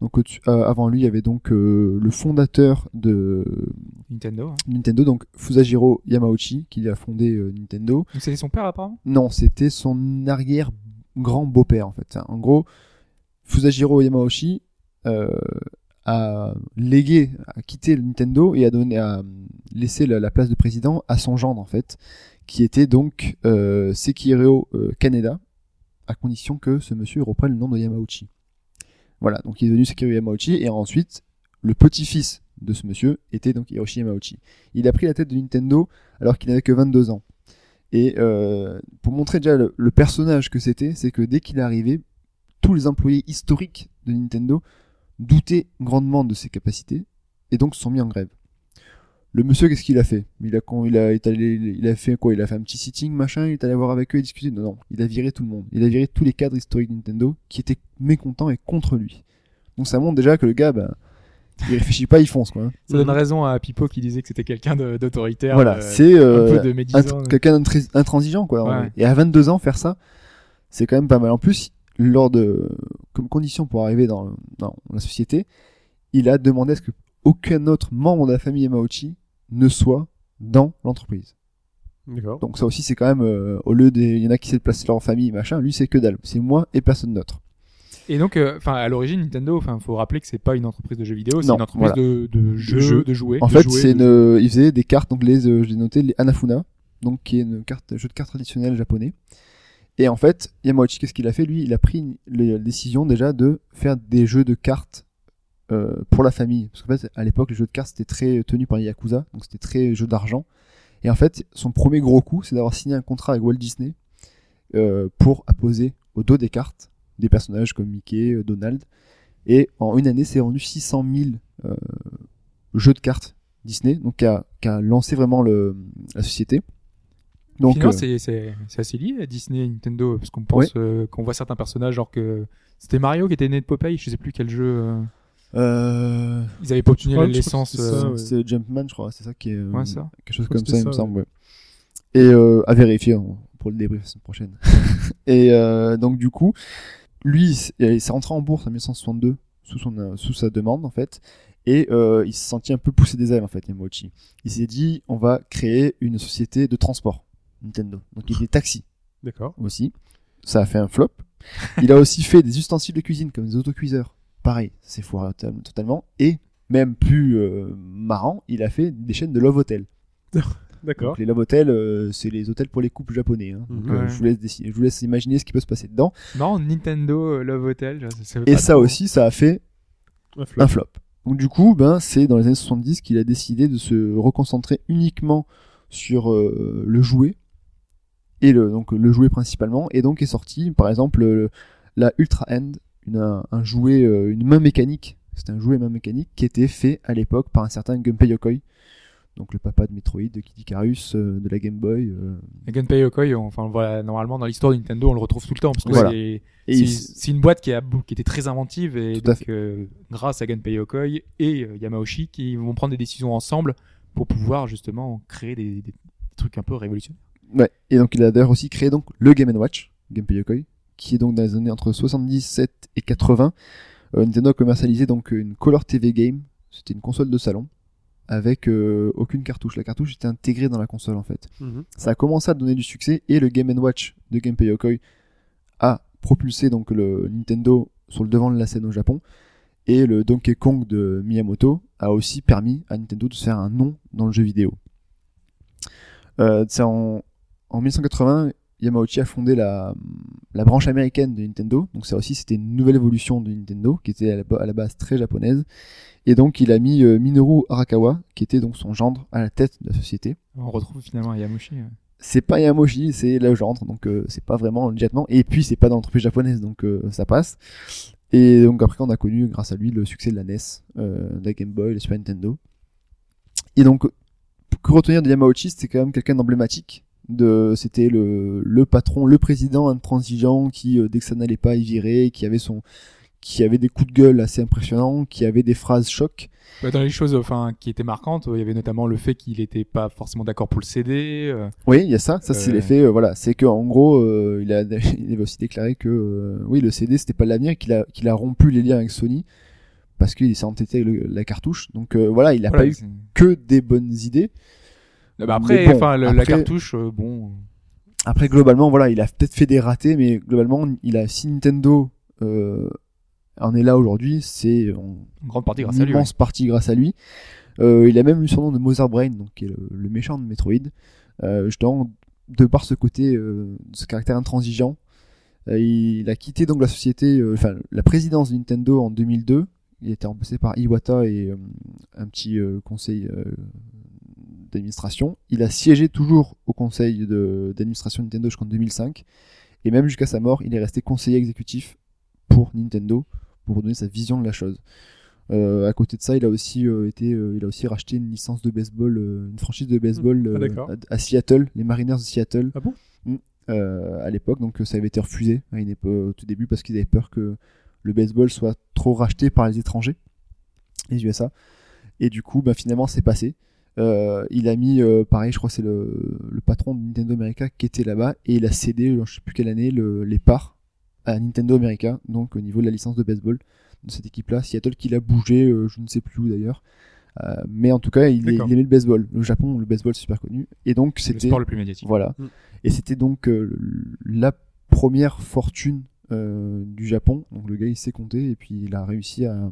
Donc euh, avant lui, il y avait donc euh, le fondateur de Nintendo. hein. Nintendo, donc Fusajiro Yamauchi, qui a fondé Nintendo. C'était son père, apparemment? Non, c'était son arrière grand beau-père en fait. En gros, Fusajiro Yamauchi a légué, a quitté le Nintendo et a donné, a laissé la, la place de président à son gendre en fait, qui était donc euh, Sekihiro euh, Kaneda, à condition que ce monsieur reprenne le nom de Yamauchi. Voilà, donc il est devenu Sekihiro Yamauchi et ensuite le petit-fils de ce monsieur était donc Hiroshi Yamauchi. Il a pris la tête de Nintendo alors qu'il n'avait que 22 ans. Et euh, pour montrer déjà le, le personnage que c'était, c'est que dès qu'il est arrivé, tous les employés historiques de Nintendo doutaient grandement de ses capacités et donc se sont mis en grève. Le monsieur, qu'est-ce qu'il a fait? Il a, il, a, il, est allé- il a fait quoi? Il a fait un petit sitting, machin, il est allé voir avec eux et discuter Non, non, il a viré tout le monde. Il a viré tous les cadres historiques de Nintendo qui étaient mécontents et contre lui. Donc ça montre déjà que le gars, ben, il réfléchit pas, il fonce, quoi. *laughs* Ça donne raison à Pipo qui disait que c'était quelqu'un d'autoritaire. Voilà, euh, c'est un euh, int- quelqu'un d'intré- intransigeant quoi. Ouais. Et à 22 ans faire ça, c'est quand même pas mal. En plus, lors de comme condition pour arriver dans, dans la société, il a demandé à ce que aucun autre membre de la famille Yamauchi ne soit dans l'entreprise. Donc ça aussi c'est quand même euh, au lieu des il y en a qui essaient de placer leur famille machin, lui c'est que dalle. C'est moi et personne d'autre. Et donc, euh, enfin, à l'origine, Nintendo, enfin, faut rappeler que c'est pas une entreprise de jeux vidéo, c'est une entreprise voilà. de, de jeux, jeux. de jouets. En de fait, c'est une, il faisait des cartes, donc les, euh, je l'ai noté, les Anafuna, donc qui est une carte, un jeu de cartes traditionnel japonais. Et en fait, Yamauchi, qu'est-ce qu'il a fait? Lui, il a pris une- la décision déjà de faire des jeux de cartes euh, pour la famille. Parce qu'en fait, à l'époque, les jeux de cartes c'était très tenu par les Yakuza, donc c'était très jeu d'argent. Et en fait, son premier gros coup, c'est d'avoir signé un contrat avec Walt Disney euh, pour apposer au dos des cartes des personnages comme Mickey, euh, Donald. Et en une année, c'est vendu 600 000 euh, jeux de cartes Disney, donc qui a, qui a lancé vraiment le, la société. Donc, euh, c'est- assez lié à Disney et Nintendo, parce qu'on pense euh, qu'on voit certains personnages, genre que c'était Mario qui était né de Popeye, je sais plus quel jeu. Euh, Ils avaient pas obtenu licence. que c'est ça, euh, ouais. Jumpman, je crois, c'est ça qui est euh, Ouais, ça. quelque chose comme ça, il me semble. ouais. Et euh, à vérifier hein, pour le débrief la semaine prochaine. *laughs* et euh, donc du coup, lui, il s'est rentré en bourse en 1962 sous son sous sa demande en fait, et euh, il s'est senti un peu poussé des ailes en fait, Yamauchi. Il s'est dit, on va créer une société de transport, Nintendo. Donc il des taxis D'accord. aussi. Ça a fait un flop. Il a aussi fait des ustensiles de cuisine comme des autocuiseurs. Pareil, c'est foiré to- totalement. Et même plus euh, marrant, il a fait des chaînes de Love Hotel. *laughs* D'accord. Les Love Hotel, euh, c'est les hôtels pour les couples japonais. hein. Donc, euh, je, vous laisse décider- je vous laisse imaginer ce qui peut se passer dedans. Non, Nintendo Love Hotel. je- ça veut Et ça aussi, ça a fait Un flop. un flop. Donc du coup, ben, c'est dans les années 70 qu'il a décidé de se reconcentrer uniquement sur le jouet et le donc le jouet principalement et donc est sorti par exemple le- la Ultra End, une, un, jouet euh, une main mécanique, c'est un jouet main mécanique qui était fait à l'époque par un certain Gunpei Yokoi. Donc le papa de Metroid, de Kid Icarus, euh, de la Game Boy. euh, Gunpei Yokoi, on- enfin voilà, normalement dans l'histoire de Nintendo, on le retrouve tout le temps parce que Voilà. c'est une boîte qui, a, qui était très inventive et à euh, grâce à Gunpei Yokoi et Yamauchi qui vont prendre des décisions ensemble pour pouvoir justement créer des, des trucs un peu révolutionnaires. Ouais. Et donc il a d'ailleurs aussi créé donc le Game Watch, Gunpei Yokoi, qui est donc dans les années entre 77 et 80. Euh, Nintendo a commercialisé donc une Color TV Game, c'était une console de salon avec euh, aucune cartouche. La cartouche était intégrée dans la console en fait. Mhm. Ça a commencé à donner du succès et le Game Watch de Gunpei Yokoi a propulsé donc le Nintendo sur le devant de la scène au Japon et le Donkey Kong de Miyamoto a aussi permis à Nintendo de se faire un nom dans le jeu vidéo. Euh, c'est en, en 1980, Yamauchi a fondé la, la branche américaine de Nintendo. Donc ça aussi, c'était une nouvelle évolution de Nintendo qui était à la, à la base très japonaise. Et donc il a mis euh, Minoru Arakawa, qui était donc son gendre, à la tête de la société. On retrouve finalement Yamauchi. C'est pas Yamauchi, c'est le gendre, donc euh, c'est pas vraiment immédiatement. Et puis c'est pas dans l'entreprise japonaise, donc euh, ça passe. Et donc après on a connu grâce à lui le succès de la NES, de la Game Boy, le Super Nintendo. Et donc que retenir de Yamauchi, c'était quand même quelqu'un d'emblématique. De, c'était le, le patron, le président intransigeant qui euh, dès que ça n'allait pas, il virait, qui avait son, qui avait des coups de gueule assez impressionnants, qui avait des phrases chocs. Bah, Dans les choses enfin, qui étaient marquantes, il y avait notamment le fait qu'il n'était pas forcément d'accord pour le CD. euh, Oui, il y a ça. Ça, c'est Euh. l'effet. euh, voilà, c'est que en gros, il a, *laughs* il avait aussi déclaré que oui, le CD c'était pas l'avenir, qu'il a, qu'il a rompu les liens avec Sony parce qu'il s'est entêté avec le- la cartouche. Donc voilà, il a voilà, pas eu que des bonnes idées. Après, Mais bon, la cartouche, euh, bon. Après, globalement, voilà, il a peut-être fait des ratés, mais globalement, il a si Nintendo euh, en est là aujourd'hui, c'est en En grande partie grâce à lui. immense partie grâce à lui. Euh, il a même eu son nom de Mother Brain, donc qui est le, le méchant de Metroid, euh, justement de par ce côté, euh, ce caractère intransigeant. Euh, il a quitté donc la société, euh, enfin la présidence de Nintendo en 2002. Il a été remplacé par Iwata et euh, un petit euh, conseil euh, d'administration. Il a siégé toujours au conseil d'administration de Nintendo jusqu'en 2005. Et même jusqu'à sa mort, il est resté conseiller exécutif pour Nintendo pour donner sa vision de la chose. Euh, à côté de ça, il a aussi euh, été, euh, il a aussi racheté une licence de baseball, une franchise de baseball Ah, euh, d'accord. à, à Seattle, les Mariners de Seattle. Ah bon? Mm. Euh, à l'époque, donc ça avait été refusé à une époque, au tout début parce qu'ils avaient peur que le baseball soit trop racheté par les étrangers, les USA. Et du coup, bah, finalement, c'est passé. Euh, il a mis, euh, pareil, je crois c'est le, le patron de Nintendo America qui était là-bas et il a cédé, je sais plus quelle année, le- les parts à Nintendo America, donc au niveau de la licence de baseball de cette équipe-là. Seattle qui l'a bougé, euh, je ne sais plus où d'ailleurs. Mais en tout cas, il, est- il aimait le baseball. Le Japon, le baseball, c'est super connu. Et donc, Le c'était. sport le plus médiatique. Voilà. Mm. Et c'était donc la première fortune du Japon. Donc le gars, il s'est compté et puis il a réussi à.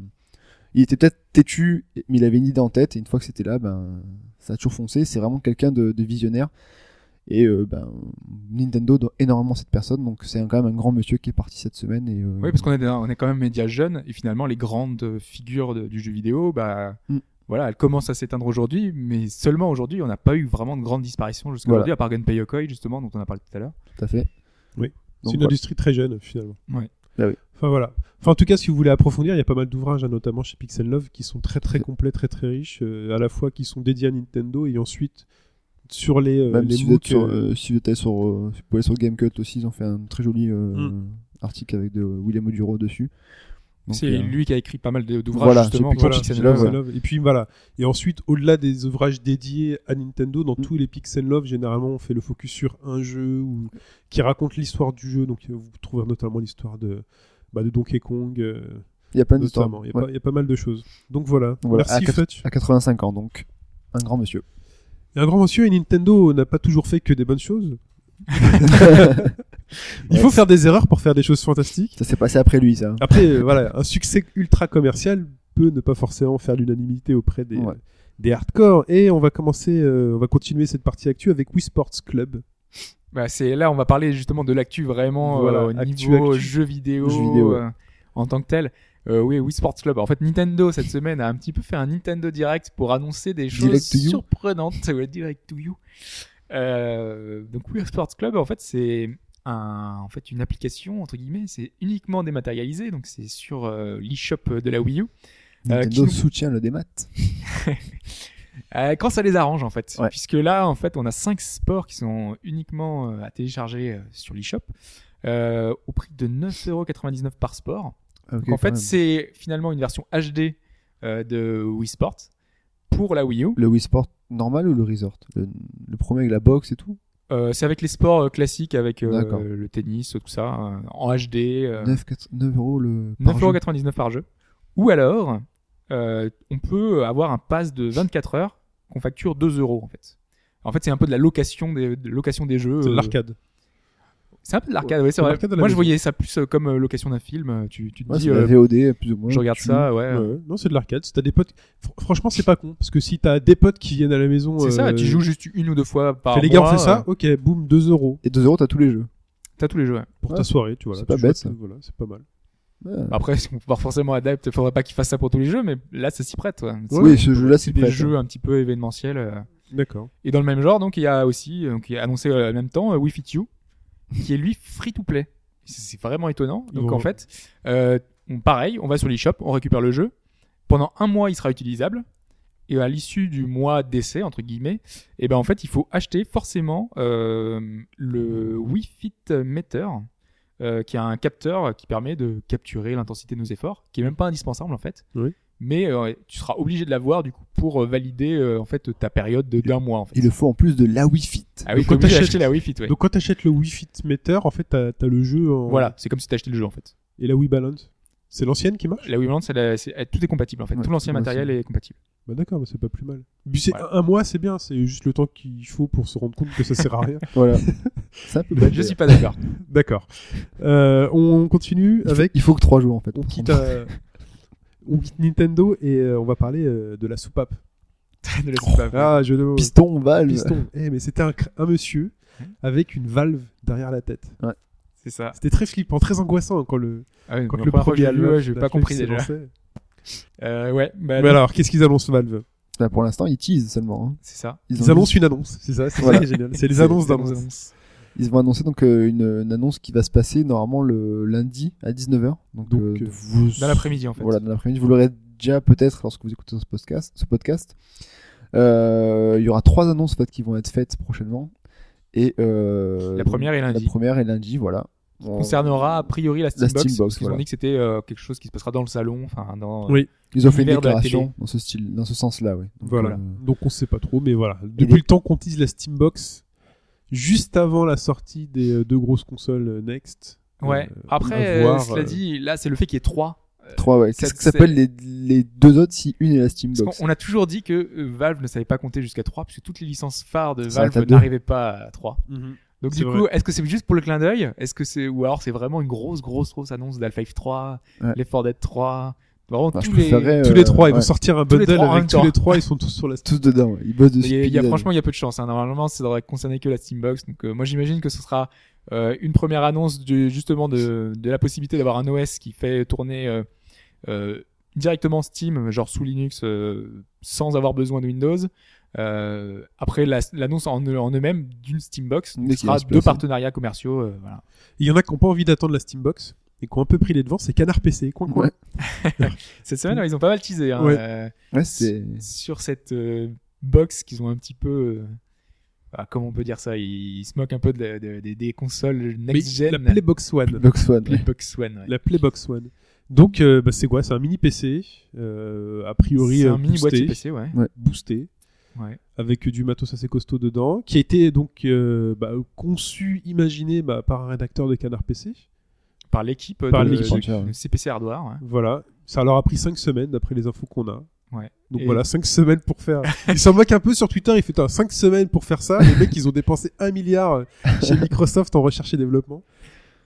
Il était peut-être têtu, mais il avait une idée en tête. Et une fois que c'était là, ben, ça a toujours foncé. C'est vraiment quelqu'un de, de visionnaire. Et euh, ben, Nintendo doit énormément à cette personne. Donc c'est quand même un grand monsieur qui est parti cette semaine. Et, euh, Oui, parce qu'on est, on est quand même média jeune et finalement les grandes figures de- du jeu vidéo, bah Mm. voilà, elles commencent à s'éteindre aujourd'hui, mais seulement aujourd'hui, on n'a pas eu vraiment de grandes disparitions jusqu'à Voilà. aujourd'hui, à part Gunpei Yokoi justement, dont on a parlé tout à l'heure. Tout à fait. Oui. C'est une voilà. industrie très jeune, finalement. Ouais. Oui. Enfin, voilà. Enfin, en tout cas, si vous voulez approfondir, il y a pas mal d'ouvrages, hein, notamment chez Pixel Love, qui sont très très complets, très très riches, euh, à la fois qui sont dédiés à Nintendo et ensuite sur les, euh, Même les si vous, êtes sur, euh, euh, si vous êtes sur, si vous pouvez sur Gamecut aussi, ils ont fait un très joli Mm. article avec de William Oduro dessus. C'est euh, lui qui a écrit pas mal de- d'ouvrages Voilà, justement voilà, Pixel Love. là, Pixel Love. Et puis voilà. Et ensuite, au-delà des ouvrages dédiés à Nintendo, dans Mm. tous les Pixel Love, généralement, on fait le focus sur un jeu ou qui raconte l'histoire du jeu. Donc, euh, vous trouverez notamment l'histoire de, bah, de Donkey Kong, euh, Il y a plein d'histoires. Il y, a Ouais. pas- il y a pas mal de choses. Donc voilà. Voilà. Merci À Futch. À 85 ans, donc un grand monsieur. Et un grand monsieur et Nintendo n'a pas toujours fait que des bonnes choses. *laughs* *laughs* Il faut faire des erreurs pour faire des choses fantastiques. Ça s'est passé après lui, ça. Après, euh, voilà, un succès ultra commercial peut ne pas forcément faire l'unanimité auprès des, Ouais. des hardcore. Et on va commencer, euh, on va continuer cette partie actu avec Wii Sports Club. Bah, c'est là on va parler justement de l'actu vraiment Voilà, euh, au actu, niveau actu. jeux vidéo, Jeux vidéo, ouais. euh, en tant que tel. Euh, oui, Wii Sports Club. En fait, Nintendo cette semaine a un petit peu fait un Nintendo Direct pour annoncer des choses surprenantes. *laughs* Ouais, direct to you. Euh, donc Wii Sports Club, en fait, c'est un, en fait une application entre guillemets. C'est uniquement dématérialisé, donc c'est sur euh, l'eShop de la Wii U. Euh, Nintendo qui nous- soutient le démat. *laughs* Euh, quand ça les arrange en fait. Ouais. Puisque là en fait on a cinq sports qui sont uniquement euh, à télécharger sur l'eShop au prix de 9,99€ par sport. Ah, Donc, en fait c'est finalement une version HD de Wii Sport pour la Wii U. le Wii Sport normal ou le Resort? Le, le premier avec la box et tout? Euh, c'est avec les sports euh, classiques avec euh, le tennis tout ça en HD. euh, 9, 4 9 euros le. par jeu. 9,99€ par jeu. Ou alors, euh, on peut avoir un pass de 24 heures qu'on facture 2 euros en fait. En fait, c'est un peu de la location des, de location des jeux. C'est de euh, l'arcade. C'est un peu de l'arcade, oui, c'est vrai. Moi, je voyais ça plus euh, comme euh, location d'un film. euh, Tu, tu te Ouais, dis, c'est la euh, VOD plus ou moins. je regarde Tu- ça, ouais. Ouais, Non, c'est de l'arcade. Si t'as des potes, Fr- franchement, c'est pas con. Parce que si t'as des potes qui viennent à la maison, C'est ça, euh, tu joues juste une ou deux fois par fais, mois. les gars, on fait ça. euh, Ok, boum, 2 euros Et 2 euros, t'as tous les jeux. T'as tous les jeux. ouais. pour Ouais, ta soirée, tu vois. c'est pas bête, ça. Voilà, c'est pas mal. Ouais. Après, si on peut pas forcément adapter, faudrait pas qu'ils fassent ça pour tous les jeux, mais là, ça s'y prête. ouais. C'est- oui, ce jeu-là, c'est c'est des jeux un petit peu événementiels. euh, D'accord. Et dans le même genre, donc il y a aussi, euh, qui est annoncé euh, en même temps, euh, Wii Fit You, qui est lui free to play. C'est vraiment étonnant. Donc en fait, euh, on, pareil, on va sur l'eShop, on récupère le jeu. Pendant un mois, il sera utilisable. Et à l'issue du mois d'essai, entre guillemets, et ben en fait, il faut acheter forcément euh, le Wii Fit Meter, euh, qui a un capteur qui permet de capturer l'intensité de nos efforts, qui est même pas indispensable en fait. Oui. Mais euh, tu seras obligé de l'avoir du coup pour euh, valider euh, en fait ta période de- d'un mois en fait. Il le faut en plus de la Wii Fit. Ah oui, Donc, quand d'acheter la Wii Fit, ouais. Donc quand t'achètes le Wii Fit Meter, en fait, t'as as le jeu en... Voilà, c'est comme si t'achetais le jeu en fait. Et la Wii Balance. C'est l'ancienne qui marche? La Wii Balance, elle a- tout est compatible en fait. Ouais, tout l'ancien matériel est compatible. Bah d'accord, c'est pas plus mal. Puis un mois, c'est bien. C'est juste le temps qu'il faut pour se rendre compte que ça sert à rien. *laughs* Voilà. c'est un peu bête. Je suis pas d'accord. D'accord. Euh, on continue Il faut- avec. Il faut que 3 jours en fait. On quitte, prendre. *laughs* on quitte Nintendo et euh, on va parler euh, de la soupape. *laughs* De la soupape. Ah, je le Piston, valve. piston. Eh, mais c'était un, monsieur avec une valve derrière la tête. C'est ça. C'était très flippant, très angoissant quand le, Ah oui, quand le premier Valve- ouais, j'ai pas compris déjà. Euh, ouais, bah, Mais alors, qu'est-ce qu'ils annoncent Valve? Enfin, pour l'instant, ils teasent seulement. hein. C'est ça. Ils annoncent une annonce, c'est ça, c'est Voilà. ça qui est génial. C'est les annonces d'annonces. Ils vont annoncer donc euh, une, une annonce qui va se passer normalement le lundi à 19h. Donc, Donc, euh, euh, vous, Dans l'après-midi en fait. Voilà, dans l'après-midi. Vous l'aurez déjà peut-être lorsque vous écoutez ce podcast. Ce podcast. Euh, il y aura trois annonces en fait, qui vont être faites prochainement. Et euh, La première est lundi. La première est lundi, voilà. On- concernera a priori la Steambox. Steambox, parce qu'ils voilà. ont dit que c'était euh, quelque chose qui se passera dans le salon, enfin dans. Oui. Ils ont fait une la déclaration dans ce style, dans ce sens-là, oui. Donc, Voilà. euh, Donc on sait pas trop, mais voilà. Depuis les- le temps qu'on tease la Steambox, juste avant la sortie des euh, deux grosses consoles euh, Next. Ouais. euh, Après, à euh, voir, cela dit, là c'est le fait qu'il y ait trois. Trois, ouais. ça- Qu'est-ce que s'appellent les, les deux autres si une est la Steambox qu'on on a toujours dit que Valve ne savait pas compter jusqu'à 3 puisque toutes les licences phares de Valve n'arrivaient pas à 3. mhm. Donc C'est du vrai. coup, est-ce que c'est juste pour le clin d'œil? Est-ce que c'est ou alors c'est vraiment une grosse grosse grosse annonce d'Half-Life 3, Ouais. Left 4 Dead 3, vraiment Bah, tous les Tous euh, trois, ils vont ouais. sortir un Tous bundle trois en avec tous temps. les trois, ils sont tous sur la Steam. Tous dedans. Ils bossent dessus. Il y a, franchement, il y a peu de chance. hein. Normalement, ça devrait concerner que la Steambox. Donc, euh, moi, j'imagine que ce sera euh, une première annonce de, justement de, de la possibilité d'avoir un OS qui fait tourner euh, euh, directement Steam, genre sous Linux, euh, sans avoir besoin de Windows. Euh, après, la- l'annonce en, en eux-mêmes d'une Steambox ce sera se deux partenariats commerciaux. euh, voilà. Il y en a qui n'ont pas envie d'attendre la Steambox et qui ont un peu pris les devants, c'est Canard PC. Coin, coin. Ouais. *laughs* Cette semaine, ils ont pas mal teasé. Hein, Ouais. euh, Ouais, c'est. sur cette euh, box qu'ils ont un petit peu euh, ah, comment on peut dire ça ils, ils se moquent un peu de la- de- des- des consoles Mais next gen la Playbox One. Box One. ouais. Playbox One ouais. La Playbox One. Donc, euh, bah, c'est quoi? C'est un mini PC, euh, a priori c'est un mini boîtier boosté, PC ouais. boosté, ouais avec du matos assez costaud dedans, qui a été donc euh, bah, conçu, imaginé bah, par un rédacteur de Canard PC. Par l'équipe Par de. CPC Hardware ouais. Voilà. Ça leur a pris 5 semaines, d'après les infos qu'on a. Ouais. Donc Et- voilà, 5 semaines pour faire. Ils s'en moquent un peu sur Twitter, ils font 5 semaines pour faire ça. Les mecs, ils ont dépensé 1 milliard chez Microsoft en recherche et développement.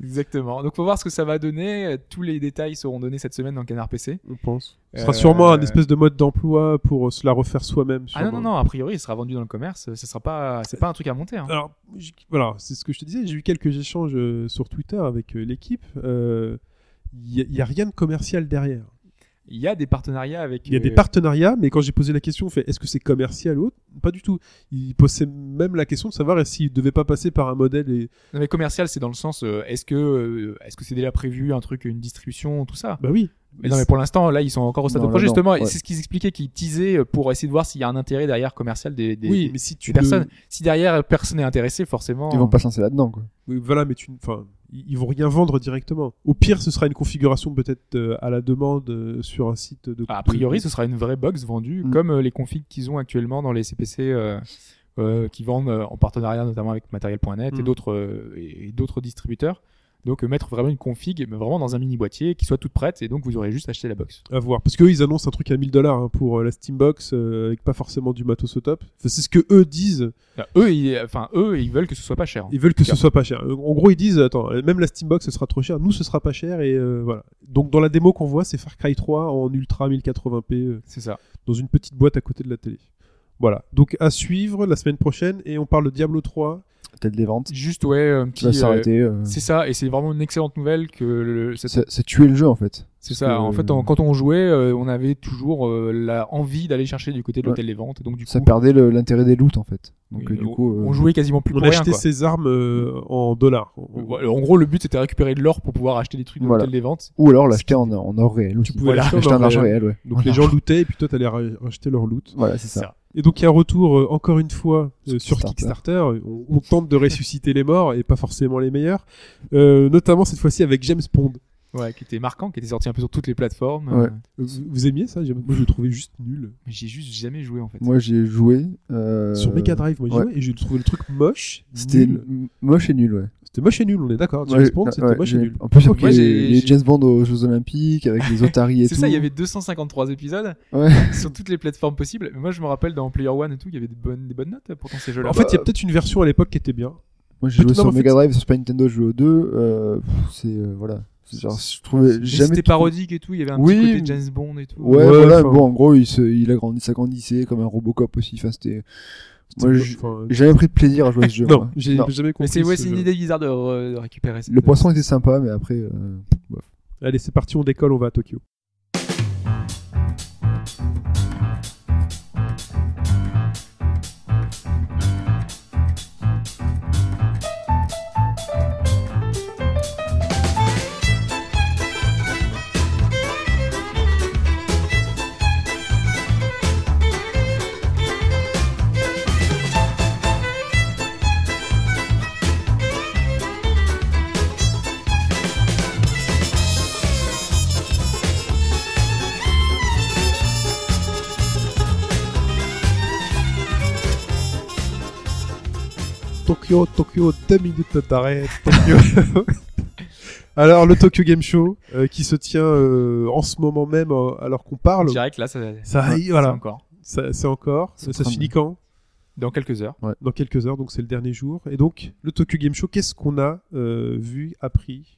Exactement donc faut voir ce que ça va donner Euh, tous les détails seront donnés cette semaine dans Canard PC On pense. Ce Euh, sera sûrement un espèce de mode d'emploi pour euh, se la refaire soi-même. ah non non non a priori il sera vendu dans le commerce ce sera pas c'est pas un truc à monter hein. Alors, voilà, c'est ce que je te disais. J'ai eu quelques échanges euh, sur Twitter avec euh, l'équipe. Euh, Il n'y a, rien de commercial derrière. Il y a des partenariats avec Il y a euh, des partenariats, mais quand j'ai posé la question, on fait est-ce que c'est commercial ou autre? Pas du tout. Il posait même la question de savoir s'il ne devait pas passer par un modèle. Et... non mais commercial c'est dans le sens euh, est-ce que euh, est-ce que c'est déjà prévu un truc une distribution tout ça? Bah oui. Mais non, mais pour l'instant, là, ils sont encore au stade Non, de projet, non, justement. ouais. C'est ce qu'ils expliquaient, qu'ils teasaient pour essayer de voir s'il y a un intérêt derrière commercial des, des, oui, des- mais si tu des le- personnes. Si derrière personne n'est intéressé, forcément. Ils vont pas se lancer là-dedans, quoi. Oui, voilà, mais tu, enfin, ils vont rien vendre directement. Au pire, ce sera une configuration peut-être euh, à la demande euh, sur un site de. Ah, A priori, de- ce sera une vraie box vendue, Mm. comme euh, les configs qu'ils ont actuellement dans les CPC euh, euh, qui vendent en partenariat notamment avec Matériel.net et Mm. d'autres euh, et et d'autres distributeurs. Donc euh, mettre vraiment une config, mais vraiment dans un mini boîtier qui soit toute prête, et donc vous aurez juste acheté la box. À voir. Parce qu'eux, ils annoncent un truc à 1000 dollars pour euh, la Steambox, euh, avec pas forcément du matos au top. Enfin, c'est ce que eux disent. Enfin, eux, ils, enfin eux, ils veulent que ce soit pas cher. hein. Ils veulent que ce soit pas cher. En gros, ils disent, attends, même la Steambox, ce sera trop cher. Nous, ce sera pas cher. Et euh, voilà. Donc, dans la démo qu'on voit, c'est Far Cry 3 en ultra 1080p euh, C'est ça. dans une petite boîte à côté de la télé. Voilà. Donc, à suivre la semaine prochaine. Et on parle de Diablo 3. Peut-être des ventes. Juste ouais, un petit. va euh, s'arrêter. euh, C'est ça, et c'est vraiment une excellente nouvelle que le, cette- Ça, ça tuait le jeu, en fait. c'est ça. que- En fait, quand on jouait, euh, on avait toujours euh, la envie d'aller chercher du côté de Ouais. l'hôtel des ventes, et donc du Ça coup, perdait le- l'intérêt des loots, en fait. Donc, oui, euh, du on, coup. euh, on jouait quasiment plus On pour rien. achetait Quoi. ses armes euh, en dollars. En- gros, le but c'était récupérer de l'or pour pouvoir acheter des trucs de Voilà. l'hôtel des ventes. Ou alors l'acheter en, en or réel aussi. pouvais Voilà. l'acheter en Acheter en or argent réel. ouais. Donc, les gens lootaient et puis toi, t'allais ra- racheter leur loot. Voilà, c'est ça. Et donc il y a un retour euh, encore une fois euh, sur Kickstarter. On, on tente de ressusciter les morts et pas forcément les meilleurs. Euh, notamment cette fois-ci avec James Bond. Ouais, qui était marquant, qui était sorti un peu sur toutes les plateformes. Ouais. euh, Vous, vous aimiez ça? Moi je le trouvais juste nul. mais j'ai juste jamais joué en fait. Moi, j'ai joué. euh, Sur Mega Drive, moi j'ai ouais. joué et j'ai trouvé le truc moche. C'était moche et nul, ouais. C'était moche et nul, on est d'accord. James Ouais, c'était ouais, moche et j'ai- nul. En plus, Ok. il y Moi, a j'ai- les James Bond aux Jeux Olympiques avec les Otari et tout. C'est ça, il y avait 253 épisodes Ouais. *laughs* sur toutes les plateformes possibles. Mais moi, je me rappelle dans Player One et tout, il y avait des bonnes, des bonnes notes pourtant ces jeux-là. En fait, il y a peut-être une version à l'époque qui était bien. Moi, j'ai joué Non, sur Mega Drive, sur Super Nintendo, je joué aux deux. Euh, c'est euh, voilà. Genre, je trouvais Mais jamais. c'était parodique et tout, il y avait un Oui, petit côté James Bond et tout. Ouais, Ouais, voilà. enfin- Bon, en gros, il se, il a grandi, s'agrandissait comme un Robocop aussi. Enfin, c'était. Moi, j'ai jamais pris de plaisir à jouer à ce *laughs* jeu. Non, j'ai jamais compris. Mais c'est ouais, ce c'est une idée bizarre de, re- de récupérer cette- Le poisson était sympa, mais après. euh, Allez, c'est parti, on décolle, on va à Tokyo. Tokyo, Tokyo, deux minutes d'arrêt, Tokyo. *laughs* Alors, le Tokyo Game Show, euh, qui se tient euh, en ce moment même, euh, alors qu'on parle. Direct, là, ça, Ça, ouais, y- voilà. c'est encore. Ça, c'est encore. Ça se très finit quand? Dans quelques heures. Dans quelques heures, donc c'est le dernier jour. Et donc, le Tokyo Game Show, qu'est-ce qu'on a euh, vu, appris?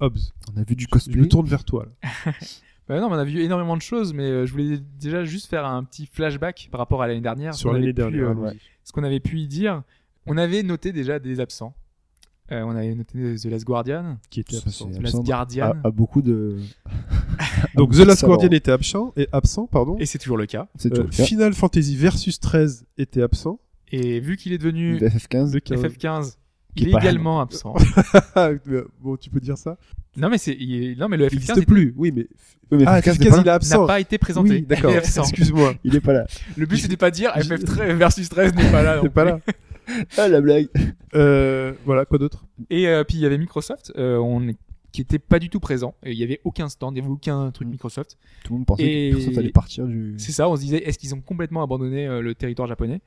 Hobbs, On a vu du je cosplay. me tourne vers toi. là. *laughs* Bah non, mais on a vu énormément de choses, mais je voulais déjà juste faire un petit flashback par rapport à l'année dernière. Sur l'année pu, dernière. euh, ce qu'on avait pu y dire. On avait noté déjà des absents. Euh, on avait noté The Last Guardian, Qui était absent. c'est The Last absent. Guardian, à, à beaucoup de. *laughs* Donc, The Last. Guardian était absent, et absent, pardon. et c'est toujours le cas. C'est Euh, le cas. Final Fantasy Versus 13 était absent. Et vu qu'il est devenu Le FF15. Le 15. FF15, Qui il est également absent. *laughs* bon, tu peux dire ça non mais c'est, il est- non mais le Il FF15 n'existe était- plus, oui, mais. Oui, mais Ah, FF15 n'est FF15, pas il est absent. n'a pas été présenté. Oui, d'accord, Il est absent. excuse-moi. Il est pas là. Le but c'était pas de dire *laughs* Je- FF13 versus 13 n'est pas là. T'es pas là. *laughs* Ah, la blague. Euh, voilà, quoi d'autre? Et euh, puis il y avait Microsoft, euh, on, qui était pas du tout présent. Et il y avait aucun stand, il y avait aucun truc Mm. Microsoft. Tout le monde pensait Et- que Microsoft allait partir du. C'est ça, on se disait est-ce qu'ils ont complètement abandonné euh, le territoire japonais?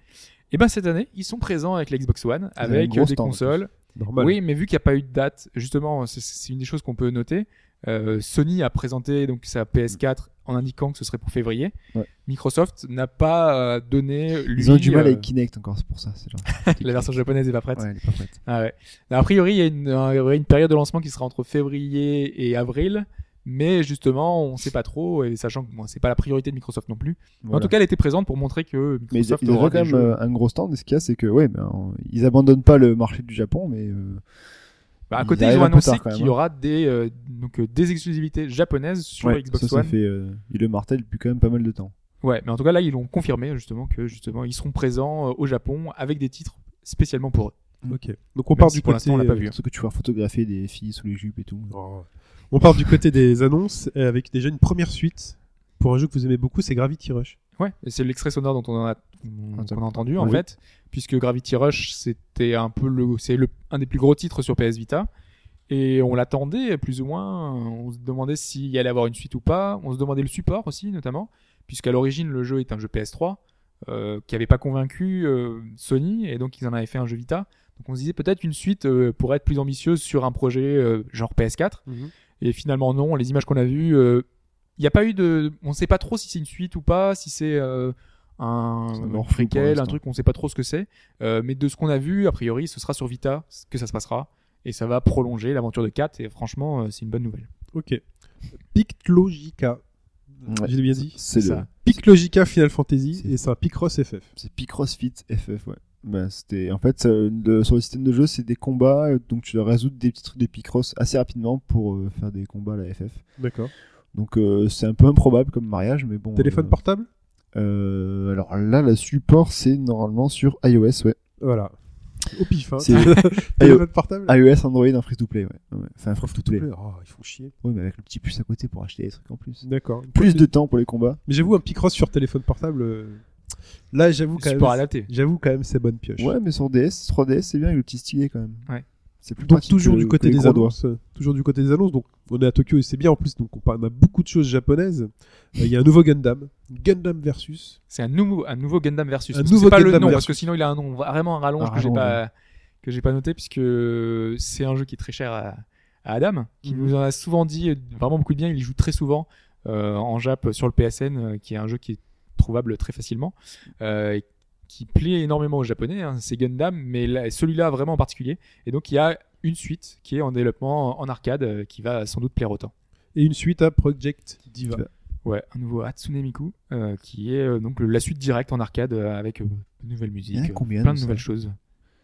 Et ben cette année, ils sont présents avec la Xbox One, Ils avaient un avec gros euh, des stand, en consoles. Normal. Oui, mais vu qu'il n'y a pas eu de date, justement, c'est- c'est une des choses qu'on peut noter. Euh, Sony a présenté donc sa PS4 en indiquant que ce serait pour février. Ouais. Microsoft n'a pas euh, donné lui Ils ont du mal euh, avec Kinect encore, c'est pour ça. genre- *laughs* la version japonaise n'est pas prête. Ouais, elle est pas prête. Ah ouais. A priori, il y a une, une période de lancement qui sera entre février et avril, mais justement, on sait pas trop, et sachant que bon, c'est pas la priorité de Microsoft non plus. En tout cas, elle était présente pour montrer que Mais ils, Microsoft aura quand même jeux. euh, un gros stand. Et ce qu'il y a, c'est que, ouais, ben, ils abandonnent pas le marché du Japon, mais euh, Bah, à ils côté, ils arrivent ont annoncé qu'il y hein. aura des, euh, donc, euh, des exclusivités japonaises sur ouais, Xbox ça, ça One. fait, euh, ils le martèlent depuis quand même pas mal de temps. Ouais, mais en tout cas, là, ils l'ont confirmé justement que justement, ils seront présents euh, au Japon avec des titres spécialement pour eux. Ok. Donc on Même part si du pour côté. on l'a pas vu. hein. Que tu vois photographier des filles sous les jupes et tout. Oh. On part du côté des annonces avec déjà une première suite pour un jeu que vous aimez beaucoup, c'est Gravity Rush. Ouais, et c'est l'extrait sonore dont on a, a entendu en fait, puisque Gravity Rush c'était un peu le, c'est le, un des plus gros titres sur PS Vita, et on l'attendait plus ou moins. On se demandait s'il y allait avoir une suite ou pas. On se demandait le support aussi notamment, puisqu'à l'origine le jeu est un jeu PS3 euh, qui avait pas convaincu euh, Sony, et donc ils en avaient fait un jeu Vita. Donc on se disait peut-être une suite euh, pourrait être plus ambitieuse sur un projet euh, genre PS4. Et finalement, non. Les images qu'on a vues, il n'y a pas eu de. On ne sait pas trop si c'est une suite ou pas, si c'est euh, un, un un truc, on ne sait pas trop ce que c'est. Euh, mais de ce qu'on a vu, a priori, ce sera sur Vita que ça se passera. Et ça va prolonger l'aventure de 4. Et franchement, euh, c'est une bonne nouvelle. Ok. Piclogica. Ouais. J'ai bien dit. C'est le, ça. Piclogica Final Fantasy et c'est un Picross FF. c'est Picross Fit FF, ouais. Bah, c'était en fait euh, de- sur le système de jeu c'est des combats euh, donc tu dois résoudre des petits trucs de Picross assez rapidement pour euh, faire des combats à la FF D'accord. Donc euh, c'est un peu improbable comme mariage mais bon Téléphone euh, portable euh, alors là le support c'est normalement sur iOS ouais Voilà. Au pif, hein. C'est- *laughs* Téléphone *laughs* portable iOS Android en free to play ouais, ouais. enfin free to play Oh, ils font chier. oui mais avec le petit puce à côté pour acheter des trucs en plus D'accord. plus de temps pour les combats Mais j'avoue, un Picross sur téléphone portable. Là, j'avoue quand Support même. adapté. J'avoue quand même, c'est bonne pioche. ouais mais sur DS 3DS c'est bien avec le petit stylet quand même Ouais. C'est plus Donc toujours que- du côté des doigts. annonces, toujours du côté des annonces. Donc on est à Tokyo et c'est bien en plus. Donc on, parle, on a beaucoup de choses japonaises. Euh, Il y a un nouveau Gundam, Gundam versus. C'est un nouveau, un nouveau Gundam versus. Un nouveau c'est pas le Gundam nom, versus. parce que sinon il a un nom vraiment un rallonge que j'ai pas, que j'ai pas noté, puisque c'est un jeu qui est très cher à, à Adam, qui Mhm. nous en a souvent dit vraiment beaucoup de bien. Il y joue très souvent euh, en Jap sur le PSN, euh, qui est un jeu qui est trouvable très facilement, euh, et qui plaît énormément aux Japonais. hein, c'est Gundam, mais là- celui-là vraiment en particulier. Et donc il y a une suite qui est en développement en arcade, euh, qui va sans doute plaire autant. Et une suite à Project Diva. Ouais, un nouveau Hatsune Miku, euh, qui est euh, donc le- la suite directe en arcade euh, avec euh, de nouvelles musiques, euh, combien plein de nouvelles choses.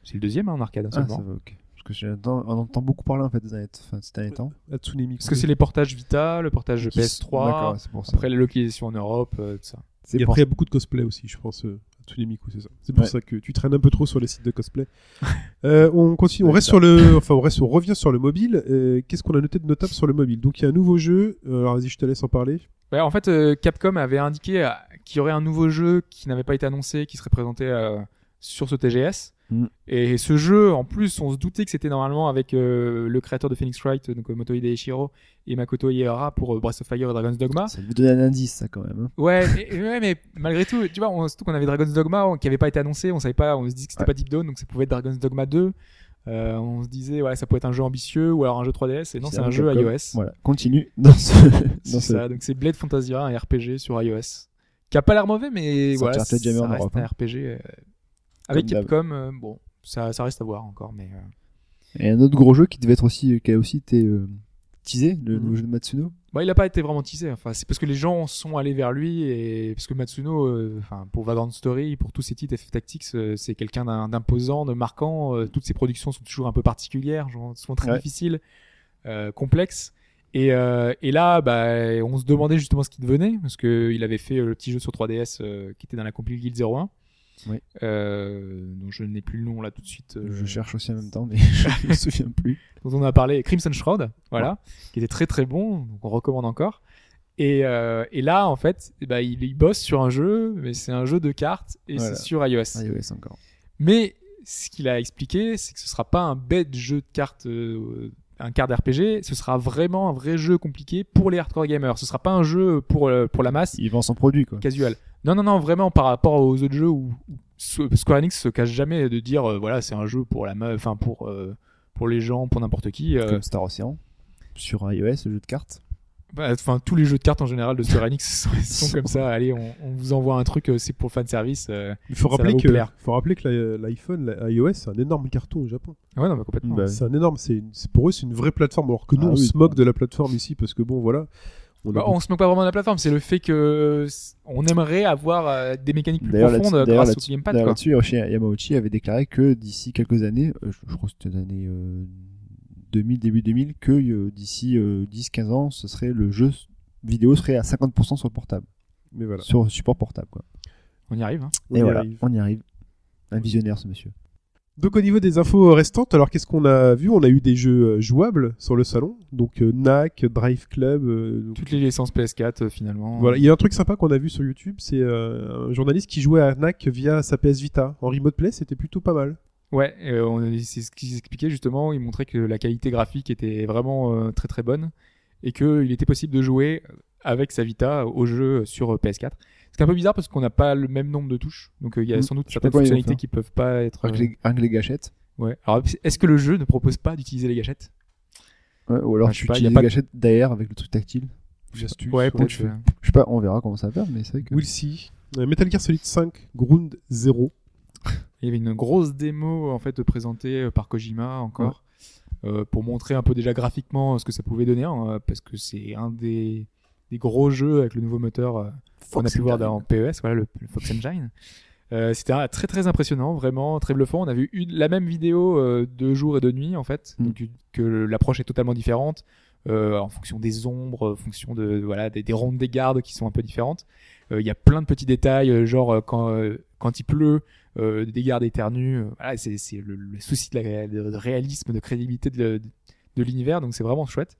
C'est le deuxième hein, en arcade hein, ah seulement. ça va parce que j'entends- on entend beaucoup parler en fait ces derniers- enfin, ces derniers temps Hatsune Miku. Parce que c'est les portages Vita, le portage Qui s- PS3, D'accord, c'est pour ça. après la localisation en Europe, euh, tout ça. Et après, il y a beaucoup de cosplay aussi, je pense. Euh, C'est ça. C'est pour Ouais. ça que tu traînes un peu trop sur les sites de cosplay. *laughs* Euh, on continue, on reste sur le, enfin, on reste, on revient sur le mobile. Euh, Qu'est-ce qu'on a noté de notable sur le mobile? Donc, il y a un nouveau jeu. Euh, alors, vas-y, je te laisse en parler. Ouais, en fait, euh, Capcom avait indiqué qu'il y aurait un nouveau jeu qui n'avait pas été annoncé, qui serait présenté euh, sur ce TGS. Mm. Et ce jeu, en plus, on se doutait que c'était normalement avec euh, le créateur de Phoenix Wright, donc euh, Motohide Ishiro, et Makoto Iehara pour euh, Breath of Fire et Dragon's Dogma. Ça vous donne un indice, ça, quand même. hein. Ouais, mais, ouais, mais malgré tout, tu vois, on, surtout qu'on avait Dragon's Dogma on- qui avait pas été annoncé, on savait pas, on se dit que c'était Ouais. pas Deep Down, donc ça pouvait être Dragon's Dogma 2. Euh, on se disait, ouais, ça pouvait être un jeu ambitieux ou alors un jeu 3DS, et non, c'est un jeu iOS. Voilà, continue dans ce. Dans ce... donc c'est Blade Fantasia, un RPG sur iOS. Qui a pas l'air mauvais, mais voilà, ça en Europe, un hein. RPG. Avec. Capcom, euh, bon, ça, ça reste à voir encore, mais. euh, Et un autre gros jeu qui devait être aussi, qui a aussi été euh, teasé, le Mhm. nouveau jeu de Matsuno. Bah, il a pas été vraiment teasé. Enfin, c'est parce que les gens sont allés vers lui et parce que Matsuno, euh, enfin, pour Vagrant Story, pour tous ses titres FF Tactics, euh, c'est quelqu'un d'imposant, de marquant. euh, toutes ses productions sont toujours un peu particulières, genre, souvent très Ouais. difficiles, euh, complexes. Et, euh, et là, bah, on se demandait justement ce qu'il devenait parce que il avait fait euh, le petit jeu sur 3DS euh, qui était dans la compil Guild 01. Oui. Euh, dont je n'ai plus le nom là tout de suite. euh, Je cherche aussi en même temps, mais *laughs* je me souviens plus. dont on a parlé, Crimson Shroud, voilà, qui était très très bon, donc on recommande encore. Et, euh, et là, en fait, ben, il, il bosse sur un jeu, mais c'est un jeu de cartes et Voilà. c'est sur iOS. iOS encore. Mais ce qu'il a expliqué, c'est que ce sera pas un bête jeu de cartes, euh, un card RPG, ce sera vraiment un vrai jeu compliqué pour les hardcore gamers. Ce sera pas un jeu pour, euh, pour la masse Il vend son produit, quoi. casual. Non, non, non, vraiment par rapport aux autres jeux où, où Squ- Square Enix se cache jamais de dire, euh, voilà, c'est un jeu pour la meuf, enfin pour, euh, pour les gens, pour n'importe qui. euh, Comme Star Ocean. Sur iOS, le jeu de cartes. Bah, Enfin, tous les jeux de cartes en général de Square Enix *laughs* sont, sont comme ça. Allez, on, on vous envoie un truc, c'est pour fan service. Il faut rappeler que, faut rappeler que l'iPhone, iOS, c'est un énorme carton au Japon. Ouais, non, mais complètement. Bah, C'est un énorme, c'est pour eux, c'est une vraie plateforme. Alors que nous, Ah on oui. se moque de la plateforme ici parce que bon, voilà. On Bah, on se moque pas vraiment de la plateforme, c'est le fait que euh, on aimerait avoir euh, des mécaniques plus profondes grâce au gamepad. D'ailleurs, là-dessus, Yamauchi avait déclaré que d'ici quelques années, euh, je, je crois que c'était l'année euh, 2000, début 2000, que euh, d'ici 10-15 ans, ce serait le jeu vidéo serait à 50% sur le portable, Mais voilà. sur support portable. Quoi. On y arrive. Hein. On Et y voilà, arrive. on y arrive. Un visionnaire, ce monsieur. Donc au niveau des infos restantes, alors qu'est-ce qu'on a vu? On a eu des jeux euh, jouables sur le salon, donc euh, NAC, Drive Club. euh, donc- Toutes les licences PS4 euh, finalement. Voilà, il y a un truc sympa qu'on a vu sur YouTube, c'est un journaliste qui jouait à NAC via sa PS Vita en remote play, c'était plutôt pas mal. Ouais, c'est ce qu'ils expliquaient justement. Ils montraient que la qualité graphique était vraiment très très bonne et qu'il était possible de jouer avec sa Vita au jeu sur euh, PS4. C'est un peu bizarre parce qu'on n'a pas le même nombre de touches, donc euh, il y a Mm. sans doute certaines fonctionnalités qui peuvent pas être. Avec euh, les, gâchettes. Ouais. Alors est-ce que le jeu ne propose pas d'utiliser les gâchettes? Ouais, ou alors tu pas, utilises pas les de- gâchettes derrière avec le truc tactile. Astuce, Ouais, peut-être. je euh, sais pas, on verra comment ça va faire, mais c'est vrai que. We'll see. Euh, Metal Gear Solid 5, Ground 0. Il y avait une grosse démo en fait présentée euh, par Kojima encore euh, pour montrer un peu déjà graphiquement ce que ça pouvait donner hein, parce que c'est un des, des gros jeux avec le nouveau moteur euh, qu'on a pu voir dans PES, voilà le, le Fox Engine. Euh, C'était très très impressionnant, vraiment très bluffant. On a vu une, la même vidéo euh, de jour et de nuit en fait, Mm. donc que l'approche est totalement différente euh, en fonction des ombres, en fonction de voilà des, des rondes des gardes qui sont un peu différentes. Il y a plein de petits détails, genre quand quand il pleut, des gardes éternues. voilà, c'est le, le souci de, la, de- réalisme, de crédibilité de l'univers, donc c'est vraiment chouette.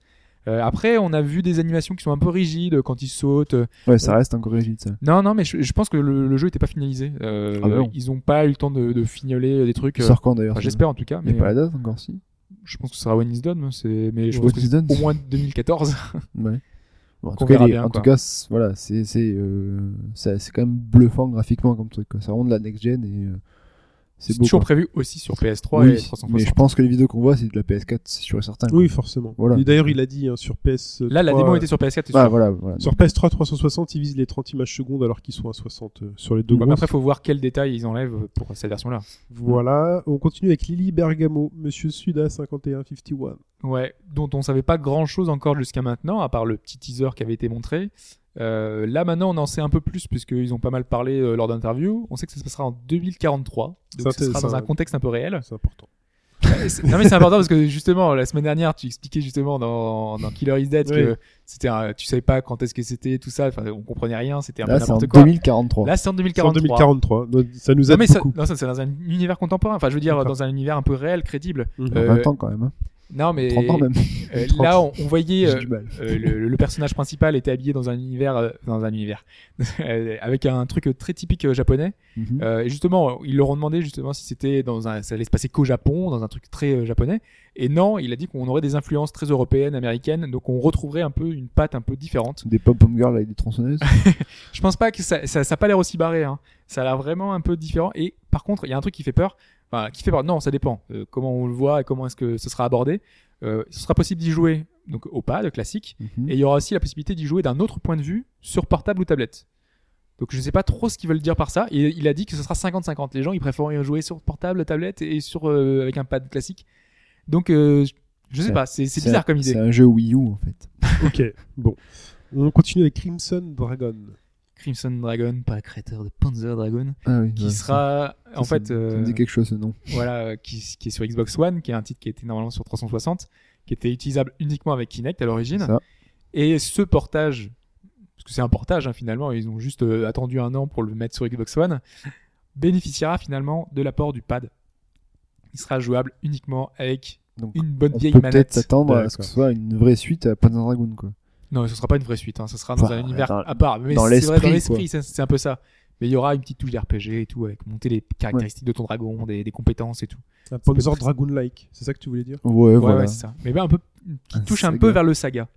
Euh, après, on a vu des animations qui sont un peu rigides quand ils sautent. Ouais, ça reste encore rigide, ça. Non, non, mais je, je pense que le, le jeu était pas finalisé. Euh, Ah ils ont pas eu le temps de, de fignoler des trucs. Euh, sort quand d'ailleurs enfin, ça J'espère en tout cas, mais pas la date encore, si? je pense que ce sera When Is Done. C'est, mais je pense que c'est au moins 2014. *laughs* Ouais. Bon, en tout cas, bien, en tout voilà, c'est c'est euh, ça- c'est quand même bluffant graphiquement comme truc. quoi. C'est vraiment de la next gen et euh, c'est toujours quoi. prévu aussi sur PS3 Oui, et 360. mais je pense que les vidéos qu'on voit, c'est de la PS4, c'est sûr et certain. quoi. Oui, forcément. Voilà. Et d'ailleurs, il a dit hein, sur PS. Là, la démo était sur PS4. c'est Ah, sûr. voilà, voilà. Sur PS3 360, ils visent les 30 images secondes alors qu'ils sont à 60 euh, sur les deux Ouais, mais grosses. après, faut voir quels détails ils enlèvent pour cette version-là. Voilà, on continue avec Lily Bergamo, Monsieur Suda 5151. Ouais, dont on savait pas grand chose encore jusqu'à maintenant, à part le petit teaser qui avait été montré. Euh, là maintenant on en sait un peu plus puisqu'ils ont pas mal parlé euh, lors d'interviews. On sait que ça se passera en 2043, donc Ça, sera dans un contexte un peu réel. C'est important. Non mais c'est important parce que justement la semaine dernière tu expliquais justement dans, dans Killer is Dead Oui. que c'était un- tu savais pas quand est-ce que c'était tout ça, enfin on comprenait rien, c'était un peu n'importe quoi. 2043. Là c'est en C'est en 2043. 2043. donc Ça nous Non aide mais ça, beaucoup. non, ça c'est dans un univers contemporain, enfin je veux dire dans un univers un peu réel, crédible. En euh, 20 ans quand même. hein. Non, mais 30 ans même. euh, *laughs* 30. là, on, on voyait euh, euh, le, le personnage principal était habillé dans un univers, euh, dans un univers, *laughs* avec un truc très typique japonais. Euh, et justement, ils leur ont demandé justement si c'était dans un, ça allait se passer qu'au Japon, dans un truc très japonais. Et non, il a dit qu'on aurait des influences très européennes, américaines, donc on retrouverait un peu une patte un peu différente. Des pom-pom girls avec des tronçonneuses. *laughs* Je pense pas que ça, ça, ça a pas l'air aussi barré. Hein. Ça a l'air vraiment un peu différent. Et par contre, il y a un truc qui fait peur. Enfin, qui fait. Non, ça dépend. euh, comment on le voit et comment est-ce que ce sera abordé. Euh, ce sera possible d'y jouer donc au pad classique. Mhm. Et il y aura aussi la possibilité d'y jouer d'un autre point de vue sur portable ou tablette. Donc je sais pas trop ce qu'ils veulent dire par ça. Et il a dit que ce sera 50-50. Les gens ils préfèrent y jouer sur portable, tablette et sur euh, avec un pad classique. Donc euh, je sais pas, C'est bizarre un- comme idée. C'est un jeu Wii U en fait. *laughs* Ok, bon. On continue avec Crimson Dragon. Crimson Dragon, pas créateur de Panzer Dragon, Ah oui. qui ouais, sera ça- en ça fait me- ça me euh, dit quelque chose ce nom. voilà, euh, qui, qui est sur Xbox One, qui est un titre qui était normalement sur 360, qui était utilisable uniquement avec Kinect à l'origine. Et ce portage, parce que c'est un portage hein, finalement, ils ont juste euh, attendu un an pour le mettre sur Xbox One, bénéficiera finalement de l'apport du pad. Il sera jouable uniquement avec Donc, une bonne On vieille peut peut-être manette. s'attendre à ce que ce soit une vraie suite à Panzer Dragoon quoi. Non, ce sera pas une vraie suite, hein, ce sera dans Enfin, un univers dans- à part. Mais dans c'est vrai, dans l'esprit, c'est c'est un peu ça. Mais il y aura une petite touche d'RPG et tout, avec monter les caractéristiques de ton dragon, des, des compétences et tout. Un Panzer Dragoon-like, c'est ça que tu voulais dire? Ouais, Ouais, voilà. ouais, c'est ça. Mais ben, un peu, qui touche un saga. peu vers le saga.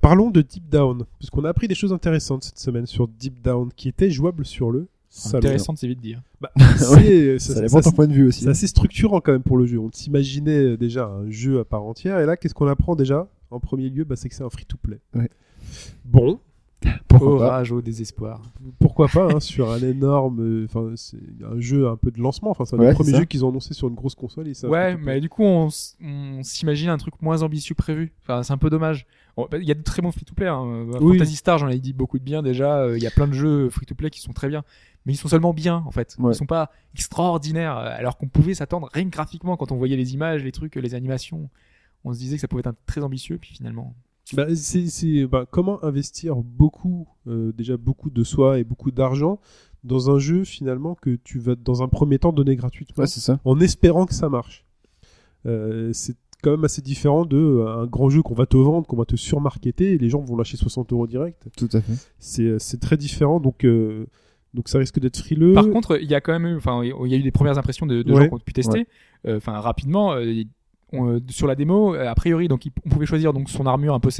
Parlons de Deep Down, puisqu'on a appris des choses intéressantes cette semaine sur Deep Down, qui était jouable sur le salon. Intéressant, *laughs* c'est vite dit. hein. Bah, c'est ça, ça- dépend de ça- ton point de vue aussi. c'est assez structurant quand même pour le jeu. On s'imaginait déjà un jeu à part entière, et là, qu'est-ce qu'on apprend déjà? En premier lieu, bah, c'est que c'est un free-to-play. Ouais. Bon, *laughs* Pourquoi Au pas rage, au désespoir. pourquoi pas hein, sur un énorme, euh, enfin c'est un jeu un peu de lancement. Enfin, c'est un Ouais, des premiers jeux qu'ils ont annoncé sur une grosse console. Et ça Ouais, mais du coup, on, s'imagine un truc moins ambitieux que prévu. Enfin, c'est un peu dommage. Bah, Il y a de très bons free-to-play. Hein. Oui. Fantasy Star, j'en ai dit beaucoup de bien déjà. Euh, Il y a plein de jeux free-to-play qui sont très bien. Mais ils sont seulement bien, en fait. Ouais. Ils sont pas extraordinaires. euh, Alors qu'on pouvait s'attendre, rien que graphiquement, quand on voyait les images, les trucs, les animations, on se disait que ça pouvait être un- très ambitieux. Puis finalement, Bah, c'est bah, comment investir beaucoup, euh, déjà beaucoup de soi et beaucoup d'argent dans un jeu finalement que tu vas dans un premier temps donner gratuitement Ouais, c'est ça. en espérant que ça marche? Euh, c'est quand même assez différent de euh, un grand jeu qu'on va te vendre, qu'on va te surmarketer et les gens vont lâcher 60 euros direct. Tout à fait. C'est très différent donc euh, donc ça risque d'être frileux. Par contre, il y a quand même eu, enfin, il y a eu des premières impressions de, de Ouais. gens qui ont pu tester. Enfin, rapidement, euh, on, euh, sur la démo, euh, a priori, donc, on pouvait choisir donc son armure, un peu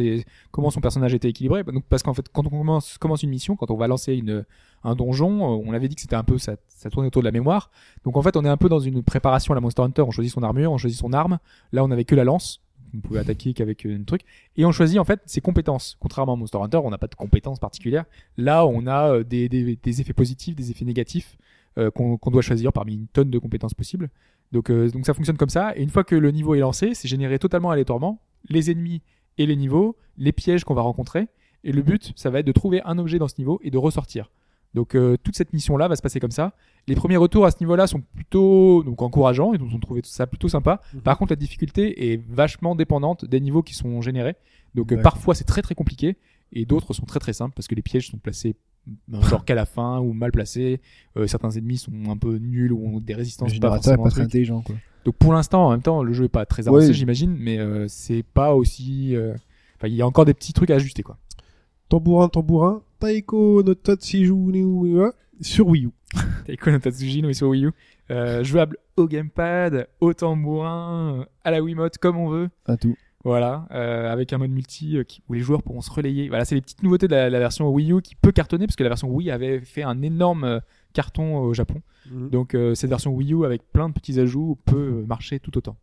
comment son personnage était équilibré. Donc, parce qu'en fait, quand on commence, une mission, quand on va lancer une, un donjon, euh, on avait dit que c'était un peu, ça, ça tournait autour de la mémoire. Donc, en fait, on est un peu dans une préparation à la Monster Hunter. On choisit son armure, on choisit son arme. Là, on avait que la lance. On pouvait attaquer qu'avec un truc. Et on choisit en fait ses compétences. Contrairement à Monster Hunter, on n'a pas de compétences particulières. Là, on a des, des, des effets positifs, des effets négatifs qu'on doit choisir parmi une tonne de compétences possibles. Donc, euh, donc ça fonctionne comme ça. Et une fois que le niveau est lancé, c'est généré totalement aléatoirement les ennemis et les niveaux, les pièges qu'on va rencontrer. Et le but, ça va être de trouver un objet dans ce niveau et de ressortir. Donc euh, toute cette mission-là va se passer comme ça. Les premiers retours à ce niveau-là sont plutôt donc encourageants et nous ont trouvé ça plutôt sympa. Mhm. Par contre, la difficulté est vachement dépendante des niveaux qui sont générés. Donc euh, parfois c'est très très compliqué et d'autres sont très très simples parce que les pièges sont placés genre qu'à la fin ou mal placés. Euh, certains ennemis sont un peu nuls ou ont des résistances pas forcément pas très intelligent quoi. Donc pour l'instant, en même temps, le jeu est pas très avancé, Ouais. j'imagine, mais euh, c'est pas aussi. euh, Enfin, il y a encore des petits trucs à ajuster, quoi. Tambourin, tambourin, Taiko no wa- sur Wii U. *laughs* Taiko no Tatsujin ou sur Wii U, euh, jouable au gamepad, au tambourin, à la Wiimote, comme on veut. À tout. Voilà, euh, avec un mode multi euh, qui- où les joueurs pourront se relayer. Voilà, c'est les petites nouveautés de la, la version Wii U qui peut cartonner parce que la version Wii avait fait un énorme euh, carton au Japon. Mhm. Donc euh, cette version Wii U avec plein de petits ajouts peut euh, marcher tout autant.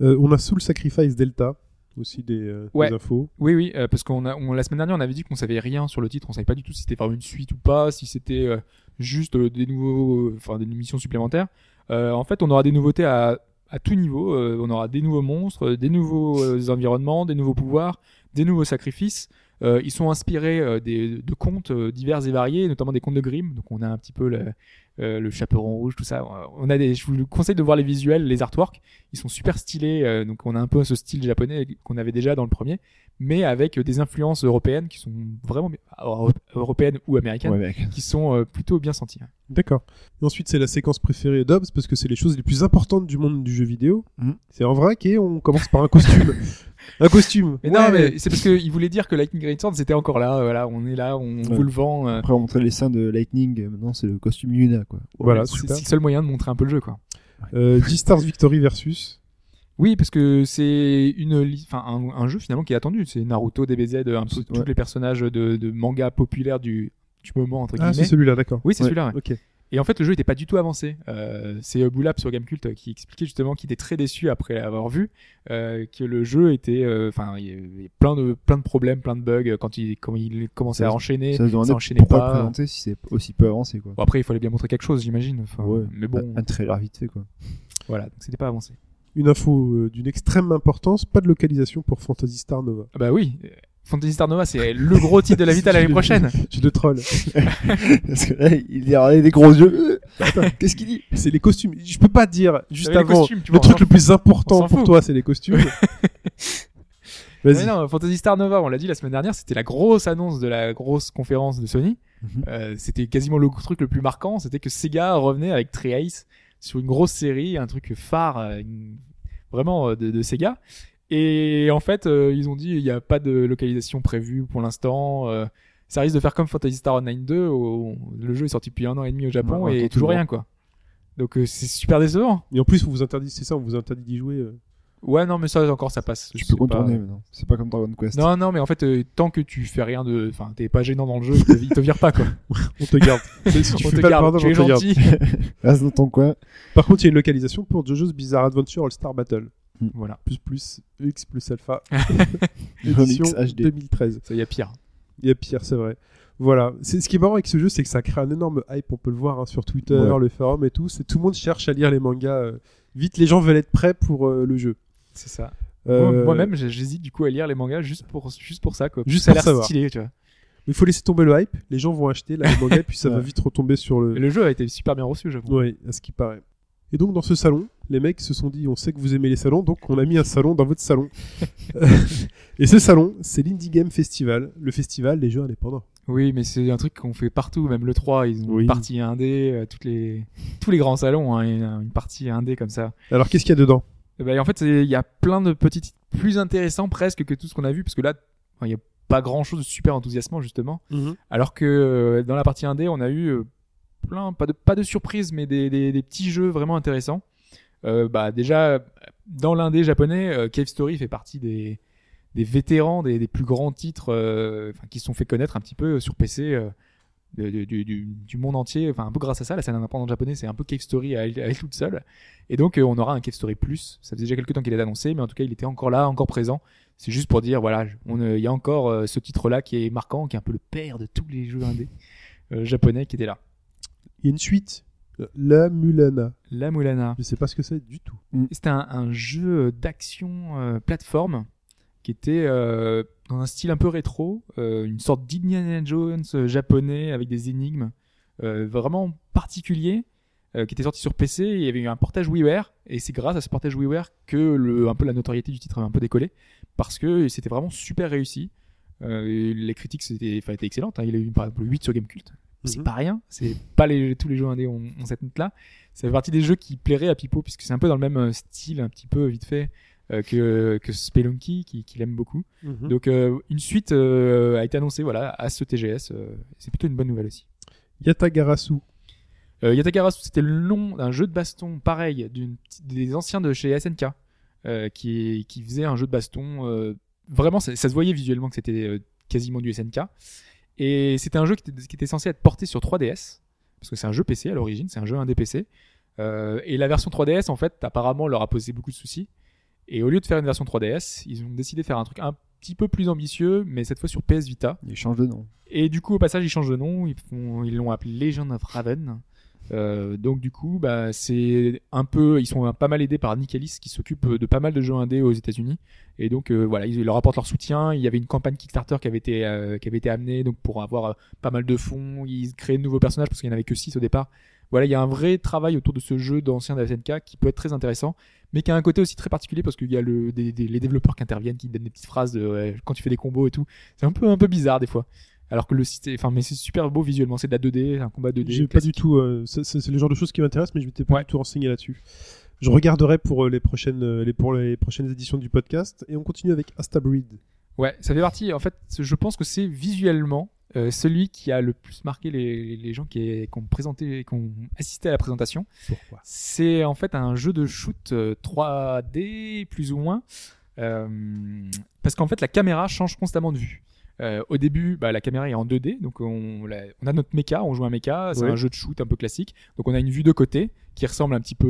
Euh, on a Soul Sacrifice Delta aussi des, euh, des infos. Oui, oui, euh, parce qu'on a, on, la semaine dernière, on avait dit qu'on savait rien sur le titre, on savait pas du tout si c'était vraiment une suite ou pas, si c'était euh, juste des nouveaux, enfin des missions supplémentaires. Euh, en fait, on aura des nouveautés à, à tout niveau. euh, on aura des nouveaux monstres, des nouveaux euh, environnements, des nouveaux pouvoirs, des nouveaux sacrifices. Euh, ils sont inspirés de contes divers et variés, notamment des contes de Grimm. Donc, on a un petit peu le- euh, le chaperon rouge, tout ça. On a des, je vous conseille de voir les visuels, les artworks. Ils sont super stylés. euh, donc on a un peu ce style japonais qu'on avait déjà dans le premier, mais avec des influences européennes qui sont vraiment euro- européennes ou américaines, Ouais, mec. qui sont euh, plutôt bien senties. D'accord. Et ensuite, c'est la séquence préférée d'Hobbs parce que c'est les choses les plus importantes du monde du jeu vidéo. Mhm. C'est en vrac et on commence par un costume. *laughs* un costume. Mais Ouais. non, mais c'est parce qu'il voulait dire que Lightning Great Sword c'était encore là. euh, Voilà, on est là, on Ouais. vous le vend. euh, Après, on montrait les seins de Lightning. euh, Maintenant, c'est le costume Yuna, quoi. Voilà, c'est le seul moyen de montrer un peu le jeu, quoi. Euh, G-Stars *laughs* Victory versus. Oui, parce que c'est une, enfin un, un jeu finalement qui est attendu. C'est Naruto, DBZ, un peu tous les personnages de, de manga populaires du, du moment entre Ah, c'est guillemets. celui-là, d'accord. oui, c'est Ouais. celui-là. ouais. Ok. Et en fait, le jeu était pas du tout avancé. Euh, c'est Boulap sur Gamecult qui expliquait justement qu'il était très déçu après l'avoir vu, euh, que le jeu était, euh, enfin, il y avait plein de plein de problèmes, plein de bugs quand il quand il commençait à enchaîner, Ça ça enchaînait pourquoi le pas. présenter si c'est aussi peu avancé, quoi. Bon, après, il fallait bien montrer quelque chose, j'imagine. Enfin, Ouais. Mais bon, Un trailer vite fait, quoi. voilà, donc c'était pas avancé. Une info d'une extrême importance, pas de localisation pour Phantasy Star Nova. Ah bah oui, Fantasy Star Nova, c'est le gros titre de la *laughs* Vita l'année prochaine. Je le troll. *laughs* Parce que là, il y a des gros yeux. Euh, *laughs* qu'est-ce qu'il dit? C'est les costumes. Je peux pas dire juste les avant. costumes, tu le truc le plus important pour fout. toi, c'est les costumes. Mais Vas-y. non, Fantasy Star Nova, on l'a dit la semaine dernière, c'était la grosse annonce de la grosse conférence de Sony. Mhm. Euh, c'était quasiment le truc le plus marquant, c'était que Sega revenait avec Tri-Ace sur une grosse série, un truc phare, euh, une- vraiment de, de Sega. Et en fait, euh, ils ont dit il n'y a pas de localisation prévue pour l'instant. euh, ça risque de faire comme Fantasy Star Online 2, où le jeu est sorti depuis un an et demi au Japon Ouais, et toujours toujours. rien quoi. Donc euh, c'est super décevant. Et en plus, vous vous interdit, c'est ça, on vous interdit d'y jouer. euh. Ouais, non, mais ça encore, ça passe. Tu peux pas- contourner maintenant. C'est pas comme Dragon Quest. Non, non, mais en fait, euh, tant que tu fais rien de, enfin, t'es pas gênant dans le jeu, ils te, ils te virent pas quoi. *laughs* On te garde. *laughs* si tu on fais te pas garde, le tu es on te garde. gentil. *laughs* Reste dans ton coin. Par contre, il y a une localisation pour JoJo's Bizarre Adventure All Star Battle. voilà, Plus plus X plus Alpha. *laughs* *laughs* Édition HD. 2013. ça y a pire. Il y a pire, c'est vrai. Voilà. C'est ce qui est marrant avec ce jeu, c'est que ça crée un énorme hype. On peut le voir hein, sur Twitter, Ouais. le forum et tout. C'est tout le monde cherche à lire les mangas. euh, Vite, les gens veulent être prêts pour euh, le jeu. C'est ça. Euh, Moi- Moi-même, j'ai- j'hésite du coup à lire les mangas juste pour, juste pour ça quoi. Juste ça a l'air savoir. stylé, tu vois. Il faut laisser tomber le hype. Les gens vont acheter là, les mangas, puis ça *laughs* va vite retomber sur Et le. le jeu a été super bien reçu, j'avoue. Oui, à ce qui paraît. Et donc dans ce salon, les mecs se sont dit on sait que vous aimez les salons, donc on a mis un salon dans votre salon. *laughs* et ce salon, c'est l'Indie Game Festival, le festival des jeux indépendants. Oui, mais c'est un truc qu'on fait partout, même le 3, ils ont Oui. une partie indé, euh, toutes les, tous les grands salons, hein, une, une partie indé comme ça. Alors qu'est-ce qu'il y a dedans? Eh ben, en fait, il y a plein de petits titres plus intéressants presque que tout ce qu'on a vu, parce que là, il y a pas grand chose de super enthousiasmant justement. Alors que euh, dans la partie indé, on a eu euh, plein, pas de, pas de surprises, mais des, des, des petits jeux vraiment intéressants. Euh, bah, déjà, dans l'indé japonais, euh, Cave Story fait partie des, vétérans, des, plus grands titres euh, qui se sont fait connaître un petit peu sur PC du, monde entier. Enfin, un peu grâce à ça, la scène indépendante japonaise, c'est un peu Cave Story à elle, toute seule. Et donc, on aura un Cave Story Plus. Ça faisait déjà quelques temps qu'il était annoncé, mais en tout cas, il était encore là, encore présent. C'est juste pour dire, voilà, il y a encore ce titre-là qui est marquant, qui est un peu le père de tous les jeux indés japonais qui était là. Il y a une suite, La Mulana. La Mulana. Je sais pas ce que c'est du tout. C'était un, un jeu d'action euh, plateforme qui était euh, dans un style un peu rétro, euh, une sorte d'Indiana Jones euh, japonais avec des énigmes euh, vraiment particuliers, euh, qui était sorti sur PC. Il y avait eu un portage WiiWare et c'est grâce à ce portage WiiWare que le, un peu la notoriété du titre a un peu décollé parce que c'était vraiment super réussi. Euh, et les critiques étaient excellentes. hein. Il a eu par exemple 8 sur Gamecult. C'est Mhm. pas rien. C'est pas les, tous les jeux indés ont, ont cette note-là. Ça fait partie des jeux qui plairaient à Pipo puisque c'est un peu dans le même euh, style, un petit peu vite fait euh, que que Spelunky qui, qui l'aime beaucoup. Mhm. Donc euh, une suite euh, a été annoncée voilà à ce TGS. euh, c'est plutôt une bonne nouvelle aussi. Yatagarasu. Euh, Yatagarasu c'était le nom d'un jeu de baston pareil des anciens de chez SNK euh, qui qui faisait un jeu de baston euh, vraiment ça, ça se voyait visuellement que c'était euh, quasiment du SNK et c'était un jeu qui était, qui était censé être porté sur 3DS parce que c'est un jeu PC à l'origine c'est un jeu indé PC Euh, et la version 3DS en fait apparemment leur a posé beaucoup de soucis et au lieu de faire une version 3DS ils ont décidé de faire un truc un petit peu plus ambitieux mais cette fois sur PS Vita Il change de nom. et du coup, au passage, ils changent de nom. Ils ils l'ont appelé Legend of Raven. Euh, donc du coup, bah, c'est un peu, ils sont pas mal aidés par Nick Ellis qui s'occupe de pas mal de jeux indés aux États-Unis. Et donc euh, voilà, ils leur apportent leur soutien. Il y avait une campagne Kickstarter qui avait été euh, qui avait été amenée donc pour avoir euh, pas mal de fonds. Ils créaient de nouveaux personnages parce qu'il n'y en avait que 6 au départ. voilà, il y a un vrai travail autour de ce jeu d'ancien de SNK qui peut être très intéressant, mais qui a un côté aussi très particulier parce qu'il y a le, des, des- les développeurs qui interviennent, qui donnent des petites phrases de quand tu fais des combos et tout. C'est un peu un peu bizarre des fois. Alors que le site, enfin, mais c'est super beau visuellement. C'est de la 2D, un combat 2D. J'ai pas du tout. euh, c'est- le genre de choses qui m'intéressent, mais je m'étais pas Ouais. du tout renseigné là-dessus. Je regarderai pour euh, les prochaines, euh, les, pour les prochaines éditions du podcast et on continue avec Astabreed. Ouais, ça fait partie. En fait, je pense que c'est visuellement euh, celui qui a le plus marqué les, les gens qui, qui ont présenté, qui ont assisté à la présentation. Pourquoi? C'est en fait un jeu de shoot euh, 3D plus ou moins, euh, parce qu'en fait la caméra change constamment de vue. Euh, au début, bah, la caméra est en 2D, donc on, la- on a notre mecha, on joue un mecha, c'est Ouais. un jeu de shoot un peu classique. Donc on a une vue de côté qui ressemble un petit peu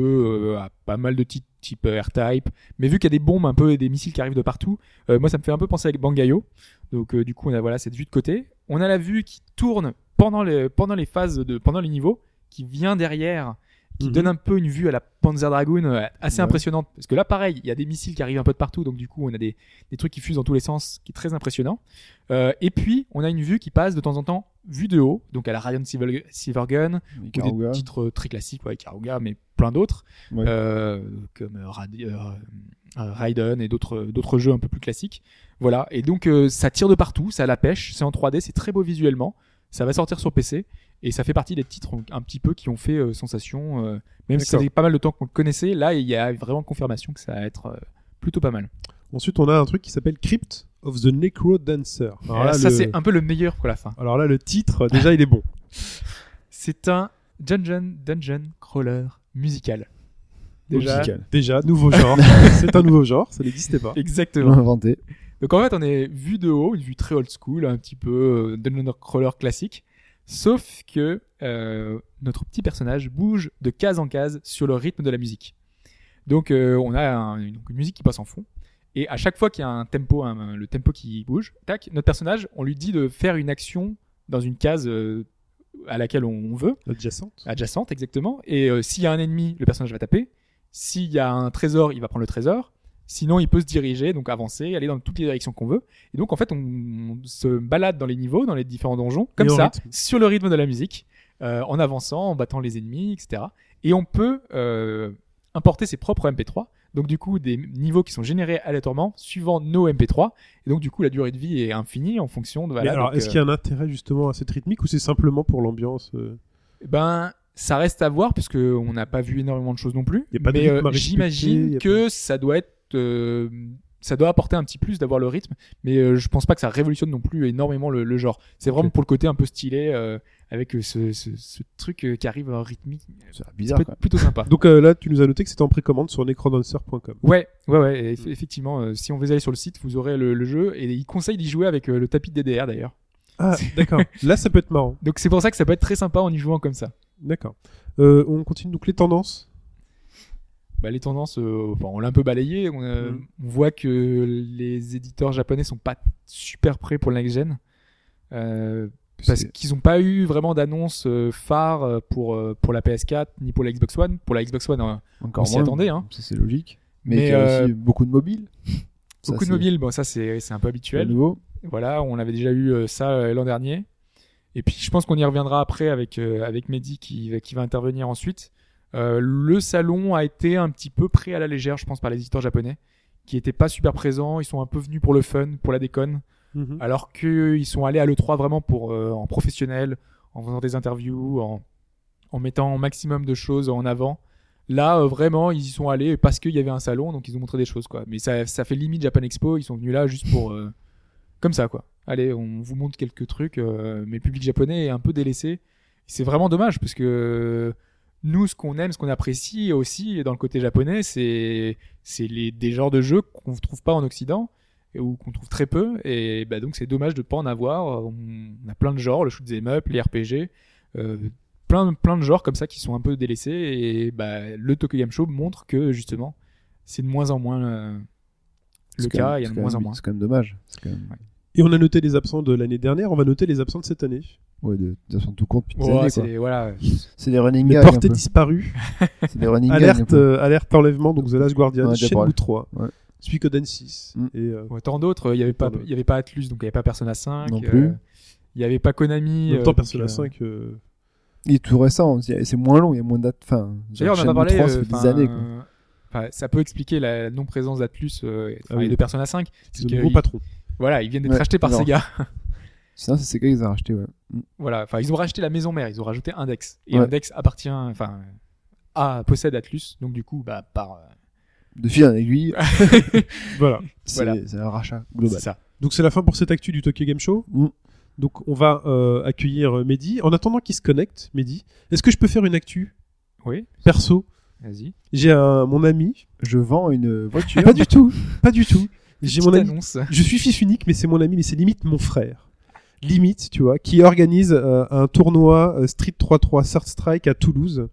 euh, à pas mal de titres type R-Type, mais vu qu'il y a des bombes un peu et des missiles qui arrivent de partout, euh, moi ça me fait un peu penser avec Bangayo. Donc du coup on a voilà cette vue de côté. On a la vue qui tourne pendant les pendant les phases de pendant les niveaux, qui vient derrière, qui Mhm. donne un peu une vue à la Panzer Dragoon euh, assez Ouais. impressionnante. Parce que là pareil, il y a des missiles qui arrivent un peu de partout, donc du coup on a des des trucs qui fusent dans tous les sens, qui est très impressionnant. Euh, et puis on a une vue qui passe de temps en temps vue de haut, donc à la Silver, Silvergun, ou des titres très classiques, ouais, Karuga, mais plein d'autres, Ouais. euh, comme euh, Rad- euh, euh, Raiden et d'autres d'autres jeux un peu plus classiques. Voilà, et donc euh, ça tire de partout, ça a la pêche, c'est en 3D, c'est très beau visuellement, ça va sortir sur PC, et ça fait partie des titres un petit peu qui ont fait euh, sensation, euh, même si ça fait pas mal de temps qu'on le connaissait, là il y a vraiment confirmation que ça va être euh, plutôt pas mal. Ensuite, on a un truc qui s'appelle Crypt of the Necro Dancer. Alors là, ça le... c'est un peu le meilleur pour la fin. Alors là, le titre, déjà, il est bon. *laughs* C'est un dungeon dungeon crawler musical. Déjà, Musical. Déjà, nouveau genre. *laughs* c'est un nouveau genre, ça n'existait pas. exactement. inventé. Donc en fait, on est vu de haut, une vue très old school, un petit peu euh, dungeon crawler classique. Sauf que euh, notre petit personnage bouge de case en case sur le rythme de la musique. Donc euh, on a un- une, musique qui passe en fond. Et à chaque fois qu'il y a un tempo, un- le tempo qui bouge, tac, notre personnage, on lui dit de faire une action dans une case euh, à laquelle on veut, Adjacente. adjacente exactement. Et euh, s'il y a un ennemi, le personnage va taper. S'il y a un trésor, il va prendre le trésor. Sinon, il peut se diriger, donc avancer, aller dans toutes les directions qu'on veut. Et donc, en fait, on, on se balade dans les niveaux, dans les différents donjons, comme ça, rythme. sur le rythme de la musique, euh, en avançant, en battant les ennemis, etc. Et on peut euh, importer ses propres MP3. Donc, du coup, des niveaux qui sont générés aléatoirement suivant nos MP3. Et donc, du coup, la durée de vie est infinie en fonction de. Voilà, alors, est-ce euh, qu'il y a un intérêt justement à cette rythmique ou c'est simplement pour l'ambiance euh Ben, ça reste à voir parce que on n'a pas vu énormément de choses non plus. Y a pas de mais euh, j'imagine que ça doit être, euh, ça doit apporter un petit plus d'avoir le rythme. Mais euh, je pense pas que ça révolutionne non plus énormément le, le genre. C'est vraiment pour le côté un peu stylé euh, avec euh, ce, ce, ce truc qui arrive en rythmique. C'est bizarre, quoi. plutôt sympa. Donc euh, là, tu nous as noté que c'était en précommande sur necrodancer.com. Ouais, ouais, ouais. Mm. eff- effectivement, si on veut aller sur le site, vous aurez le, le jeu et il conseille d'y jouer avec le tapis de DDR d'ailleurs. Ah, *laughs* d'accord. là, ça peut être marrant. Donc c'est pour ça que ça peut être très sympa en y jouant comme ça. D'accord. On continue donc les tendances. Bah, les tendances, euh, enfin, on l'a un peu balayé. On, euh, Mm. on voit que les éditeurs japonais sont pas super prêts pour le next gen. Euh, parce qu'ils n'ont pas eu vraiment d'annonce phare pour, pour la PS4 ni pour la Xbox One. Pour la Xbox One, Encore on s'y attendait. Hein. Ça, c'est logique. Mais, Mais, il y a aussi beaucoup de mobiles. Ça, Beaucoup de mobiles, bon, ça c'est un peu habituel. nouveau. Voilà, on avait déjà eu ça l'an dernier. Et puis je pense qu'on y reviendra après avec avec Mehdi qui va intervenir ensuite. Euh, le salon a été un petit peu pris à la légère, je pense, par les éditeurs japonais, qui étaient pas super présents. Ils sont un peu venus pour le fun, pour la déconne, Mhm. alors qu'ils sont allés à l'E3 vraiment pour euh, en professionnel, en faisant des interviews, en, en mettant un maximum de choses en avant. Là, euh, vraiment, ils y sont allés parce qu'il y avait un salon, donc ils ont montré des choses, quoi. Mais ça, ça fait limite Japan Expo, ils sont venus là juste pour... euh, comme ça, quoi. Allez, on vous montre quelques trucs, euh, mais le public japonais est un peu délaissé. C'est vraiment dommage, parce que nous, ce qu'on aime, ce qu'on apprécie aussi dans le côté japonais, c'est c'est les des genres de jeux qu'on ne trouve pas en Occident et- ou qu'on trouve très peu. Et bah, donc c'est dommage de pas en avoir. On, on a plein de genres, le shoot 'em up, les RPG, euh, plein plein de genres comme ça qui sont un peu délaissés. Et bah, le Tokyo Game Show montre que justement c'est de moins en moins euh, le cas. même- Il y en a c'est de quand moins en même- moins. C'est quand même dommage. C'est quand même... Et on a noté les absents de l'année dernière, on va noter les absents de cette année. Ouais, de, de façon tout compte depuis des Ouais, c'est voilà. C'est des running Les gags. peu. disparues. *laughs* C'est des running alerte, euh, alerte enlèvement, donc The Last Guardian, a déjà Shenmue parlé. 3, Ouais. Suikoden 6. Mm. Et, euh, Ouais, tant d'autres. Il y avait pas, Tant d'autres. il y avait pas Atlus, donc il y avait pas Persona 5. Non euh, plus. Il y avait pas en Konami. même euh, temps, Persona euh, 5. euh, Il est tout récent, c'est c'est moins long, il y a moins de dates. Enfin, D'ailleurs, on Shenmue pas parlé. 3, ça fait des années. quoi. euh, enfin, ça peut expliquer la non-présence d'Atlus euh, Ah oui. et de Persona 5. C'est le nouveau patron. Voilà, ils viennent d'être Ouais, rachetés par. Sega. *laughs* Sinon, c'est Sega qu'ils ont racheté, ouais. Mm. voilà, enfin, ils ont racheté la maison mère, ils ont rajouté Index. Et Ouais. Index appartient, enfin, à, possède Atlus. Donc, du coup, bah, par. euh, De fil en aiguille, *laughs* Voilà. *laughs* c'est Voilà. c'est un rachat c'est global. ça. Donc c'est la fin pour cette actu du Tokyo Game Show. Mm. Donc on va euh, accueillir euh, Mehdi. En attendant qu'il se connecte, Mehdi, est-ce que je peux faire une actu? Oui, perso vas-y. J'ai un mon ami. Je vends une voiture. Pas du tout, pas du *laughs* tout. J'ai mon ami. annonce. Je suis fils unique, mais c'est mon ami, mais c'est limite mon frère. Limite, tu vois, qui organise euh, un tournoi euh, Street 3-3 Third Strike à Toulouse,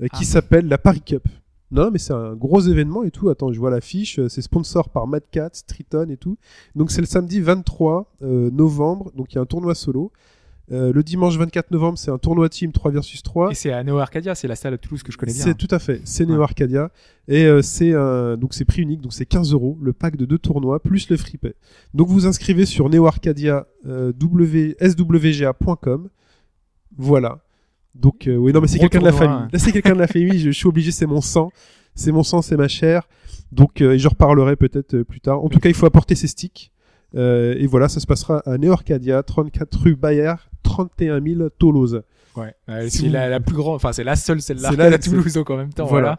euh, qui Ah. s'appelle la Paris Cup. Non, mais c'est un gros événement et tout. Attends, je vois l'affiche. C'est sponsor par Mad Cat, Triton et tout. Donc c'est le samedi 23 euh, novembre. Donc il y a un tournoi solo. Euh, le dimanche 24 novembre, c'est un tournoi team 3 versus 3. Et c'est à Neo Arcadia, c'est la salle de Toulouse que je connais bien. C'est tout à fait, c'est Neo. Arcadia et euh, c'est donc c'est prix unique donc c'est 15 euros le pack de deux tournois plus le free pay. Donc vous inscrivez sur Neo Arcadia euh, w, swga.com. Voilà. Donc oui non mais c'est Gros quelqu'un de la famille. Là c'est quelqu'un de la famille, je, je suis obligé, c'est mon sang, c'est mon sang, c'est ma chair. Donc et je reparlerai peut-être plus tard. En tout cas il faut apporter ses sticks. Euh, et voilà, ça se passera à Neo Arcadia, 34 rue Bayard, 31 000 Toulouse. Ouais, euh, Si c'est vous- la, la plus grande, enfin c'est la seule celle-là C'est la- à Toulouse donc en même temps. Voilà. Voilà.